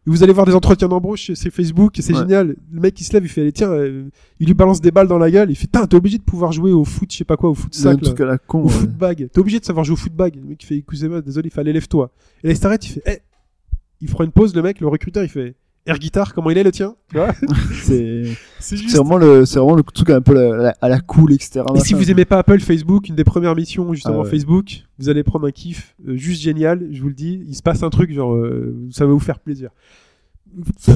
Vous allez voir des entretiens d'embauche, c'est Facebook, c'est Ouais. génial. Le mec il se lève, il fait, allez, tiens, euh, il lui balance des balles dans la gueule, il fait, t'es obligé de pouvoir jouer au foot, je sais pas quoi, au foot sac, là. la con. au ouais. footbag. T'es obligé de savoir jouer au footbag. Le mec il fait, excusez-moi, désolé, il fait, allez, lève-toi. Et là il s'arrête, il fait, eh, il prend une pause, le mec, le recruteur, il fait, air guitar, comment il est le tien? *laughs* C'est *laughs* vraiment le c'est vraiment le truc un peu la- la- à la cool etc. Et si vous aimez pas Apple, Facebook, une des premières missions justement Ah ouais. Facebook, vous allez prendre un kiff euh, juste génial, je vous le dis. Il se passe un truc genre, euh, ça va vous faire plaisir. C'est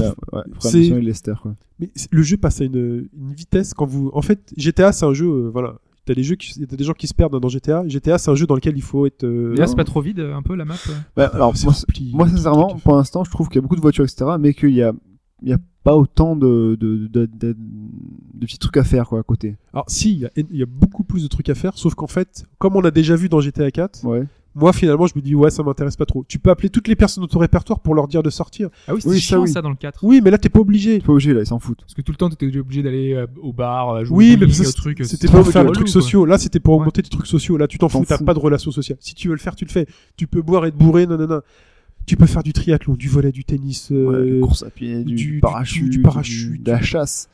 ouais, Lester quoi. Mais le jeu passe à une, une vitesse quand vous. En fait, GTA c'est un jeu, euh, voilà. T'as des jeux, qui... t'as des gens qui se perdent dans GTA. GTA c'est un jeu dans lequel il faut être. euh, Là, c'est pas trop vide euh, un peu la map. euh Bah, alors moi, rempli, sincèrement pour l'instant je trouve qu'il y a beaucoup de voitures etc. Mais qu'il y a il y a pas autant de de, de, de, de petits trucs à faire quoi à côté. Alors si, il y, a, il y a beaucoup plus de trucs à faire, sauf qu'en fait, comme on a déjà vu dans GTA 4, Ouais. Moi finalement je me dis ouais ça m'intéresse pas trop. Tu peux appeler toutes les personnes de ton répertoire pour leur dire de sortir. Ah oui, c'est Oui, ça, chiant oui. ça dans le 4. Oui, mais là t'es pas obligé. T'es pas obligé là ils s'en foutent. Parce que tout le temps, t'étais obligé d'aller euh, au bar, euh, jouer Oui, au mais au truc. c'était pour faire des trucs sociaux. Là, c'était pour Ouais. augmenter des trucs sociaux. Là, tu t'en fous, t'as pas de relation sociale. Si tu veux le faire, tu le fais. Tu peux boire et te bourrer, non, non, non. Tu peux faire du triathlon, du volet, du tennis. Ouais, euh, de course à pied, du, du- du- parachute, du parachute. de la chasse.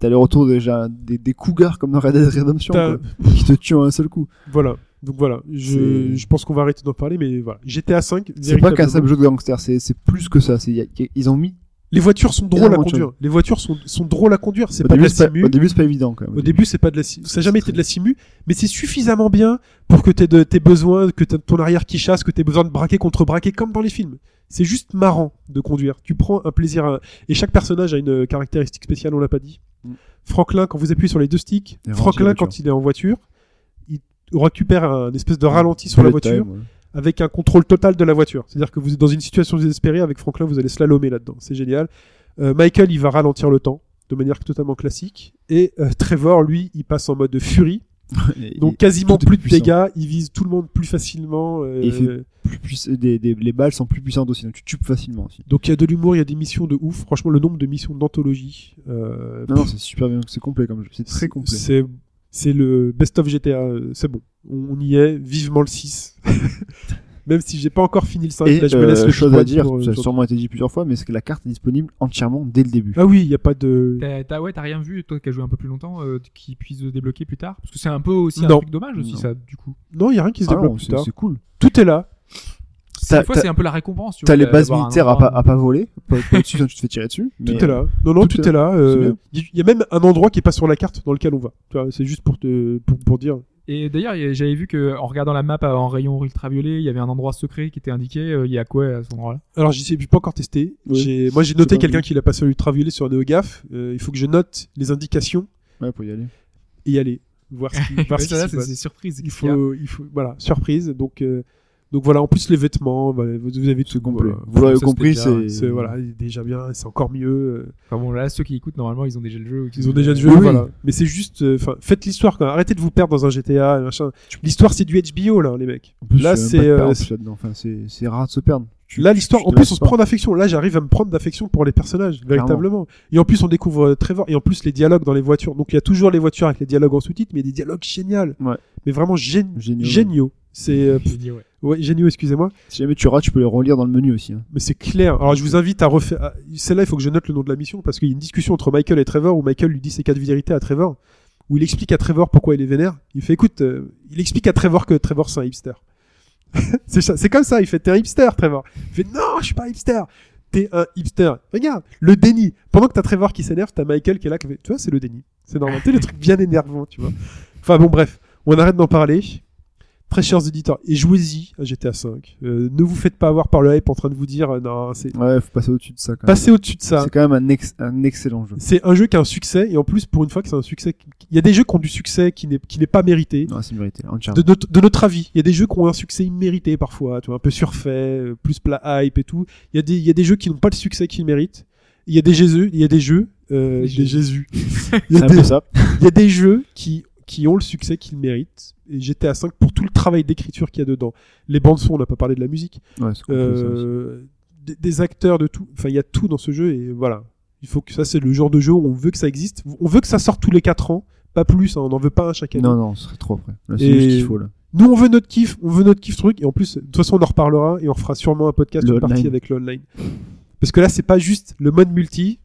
T'as le retour déjà des, des cougars comme dans Red Dead Redemption quoi, qui te tuent en un seul coup. Voilà. Donc voilà. Je, pense qu'on va arrêter d'en parler, mais voilà. GTA 5. C'est pas qu'un simple jeu de gangster, c'est plus que ça. C'est- y a- y a- ils ont mis Les voitures sont drôles à de conduire. Les voitures sont, sont drôles à conduire. C'est pas de début, la c'est pas, simu. au début, c'est pas évident quand même. Au début, c'est pas de la simu. Ça a jamais été de la simu, mais c'est suffisamment bien pour que t'aies de, tes besoins, que t'aies ton arrière qui chasse, que t'aies besoin de braquer contre braquer comme dans les films. C'est juste marrant de conduire. Tu prends un plaisir à... et chaque personnage a une caractéristique spéciale, on l'a pas dit. Mm. Franklin, quand vous appuyez sur les deux sticks, Franklin, quand il est en voiture, récupère un espèce de ralenti sur la voiture time, ouais. avec un contrôle total de la voiture. C'est-à-dire que vous êtes dans une situation désespérée avec Franklin, vous allez slalomer là-dedans. C'est génial. Euh, Michael, il va ralentir le temps de manière totalement classique. Et euh, Trevor, lui, il passe en mode furie. *laughs* Et- Donc quasiment plus de puissant. dégâts. Il vise tout le monde plus facilement. euh, Et il fait- plus puiss- des, des- les balles sont plus puissantes aussi, donc tu tubes facilement aussi. Donc il y a de l'humour, il y a des missions de ouf. Franchement, le nombre de missions d'anthologie. euh, Non, non, c'est super bien, c'est complet comme jeu, c'est très complet. C'est c'est le best of GTA. euh, C'est bon. On y est. Vivement le 6. *laughs* Même si j'ai pas encore fini le 5, Et là je me laisse euh, le chose choix à dire, pour, euh, ça a sûrement été dit plusieurs fois, mais c'est que la carte est disponible entièrement dès le début. Ah oui, il y a pas de. T'as, t'as- ouais, t'as rien vu, toi qui as joué un peu plus longtemps, euh, qui puisse se débloquer plus tard? Parce que c'est un peu aussi un Non. truc dommage aussi, Non. ça, du coup. Non, il y a rien qui se Ah débloque non, plus tard. c'est cool. Tout est là. Des fois, c'est un peu la récompense. tu T'as les bases militaires à pas, à pas voler, pas, pas dessus quand tu te fais tirer dessus. Tout mais, est là. Non, non, tout, tout est là. Euh. Il y a même un endroit qui est pas sur la carte dans lequel on va. C'est juste pour te pour, pour dire. Et d'ailleurs, j'avais vu que en regardant la map en rayon ultraviolet, il y avait un endroit secret qui était indiqué. euh, Il y a quoi à cet endroit-là? Alors j'y sais, j'ai pas encore testé. Ouais. Moi j'ai noté quelqu'un qui l'a passé à l'ultraviolet sur NeoGaf. Euh, il faut que je note les indications Ouais, pour y aller. et y aller voir ce qui, *laughs* voir Ouais, ce qui ça, se c'est, passe. c'est surprise. Il faut, il faut, voilà, surprise. Donc, euh, donc voilà. En plus les vêtements, voilà, vous vous avez tout complet. voilà. Vous l'aurez ça, compris, c'est. Voilà, déjà bien, c'est encore mieux. euh, Enfin bon, là, ceux qui écoutent, normalement, ils ont déjà le jeu. Ils ont déjà le jeu, Oui, oui. voilà. Mais c'est juste, euh, enfin, faites l'histoire quand même. Arrêtez de vous perdre dans un GTA, et machin. L'histoire c'est du HBO là, les mecs. En plus, Là, c'est, euh, c'est-. Enfin, rare de se perdre. Tu- Là, l'histoire, en plus, on se prend d'affection. Là, j'arrive à me prendre d'affection pour les personnages, véritablement. Et en plus, on découvre euh, Trevor. Et en plus, les dialogues dans les voitures. Donc, il y a toujours les voitures avec les dialogues en sous-titres, mais il y a des dialogues géniaux. Ouais. Mais vraiment gén- Géniaux. géniaux. C'est, euh, *laughs* ouais. Ouais, géniaux, excusez-moi. Si jamais tu rates, tu peux les relire dans le menu aussi. hein. Mais c'est clair. Alors, je vous invite à refaire. Celle-là, il faut que je note le nom de la mission parce qu'il y a une discussion entre Michael et Trevor où Michael lui dit ses quatre vérités à Trevor. Où il explique à Trevor pourquoi il est vénère. Il fait, écoute, euh, il explique à Trevor que Trevor c'est un hipster. *laughs* c'est comme ça. Il fait, t'es un hipster, Trevor. Il fait, non, je suis pas un hipster. T'es un hipster. Regarde, le déni. Pendant que t'as Trevor qui s'énerve, t'as Michael qui est là qui fait, tu vois, c'est le déni. C'est normal. tu sais, le truc bien énervant, tu vois. Enfin bon, bref. On arrête d'en parler. Très chers auditeurs, et jouez-y à GTA V. Euh, ne vous faites pas avoir par le hype en train de vous dire euh, non, c'est Ouais, faut passer au-dessus de ça quand même. passez au-dessus de ça. C'est quand même un, ex- un excellent jeu. C'est un jeu qui a un succès et en plus pour une fois que c'est un succès, il y a des jeux qui ont du succès qui n'est qui n'est pas mérité. Non, c'est mérité. De notre, de notre avis, il y a des jeux qui ont un succès immérité parfois, tu vois, un peu surfait, euh, plus plat hype et tout. Il y a des il y a des jeux qui n'ont pas le succès qu'ils méritent. Il y a des jeux, il y a des jeux, euh, Des Jésus. *laughs* Il y a des, ça. *laughs* il y a des jeux qui qui ont le succès qu'ils méritent. Et GTA 5 pour tout le travail d'écriture qu'il y a dedans. Les bandes son, on n'a pas parlé de la musique. Ouais. Euh, des, des acteurs de tout. Enfin, il y a tout dans ce jeu et voilà. Il faut que ça, c'est le genre de jeu où on veut que ça existe. On veut que ça sorte tous les 4 ans, pas plus. hein, on n'en veut pas un chaque année. Non, non, ce serait trop c'est juste ce qu'il faut là. Nous, on veut notre kiff, on veut notre kiff truc. Et en plus, de toute façon, on en reparlera et on fera sûrement un podcast une partie avec le online. Parce que là, c'est pas juste le mode multi.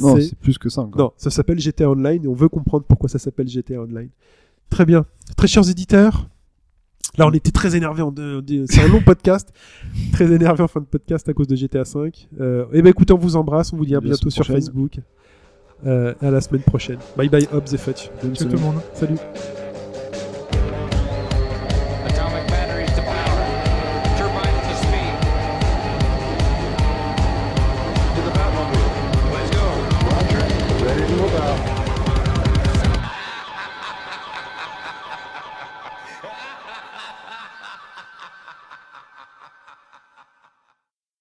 Non, c'est- plus que ça encore. non, ça s'appelle GTA Online et on veut comprendre pourquoi ça s'appelle GTA Online. Très bien. Très chers éditeurs. Là, on était très énervés. En deux- deux- C'est un long podcast. *laughs* Très énervé en fin de podcast à cause de GTA 5. Euh, et ben écoutez, on vous embrasse. On vous dit à bientôt sur prochaine. Facebook. Euh, à la semaine prochaine. Bye bye, Hobbs et Fudge. Bonne Ciao tout le monde. Salut.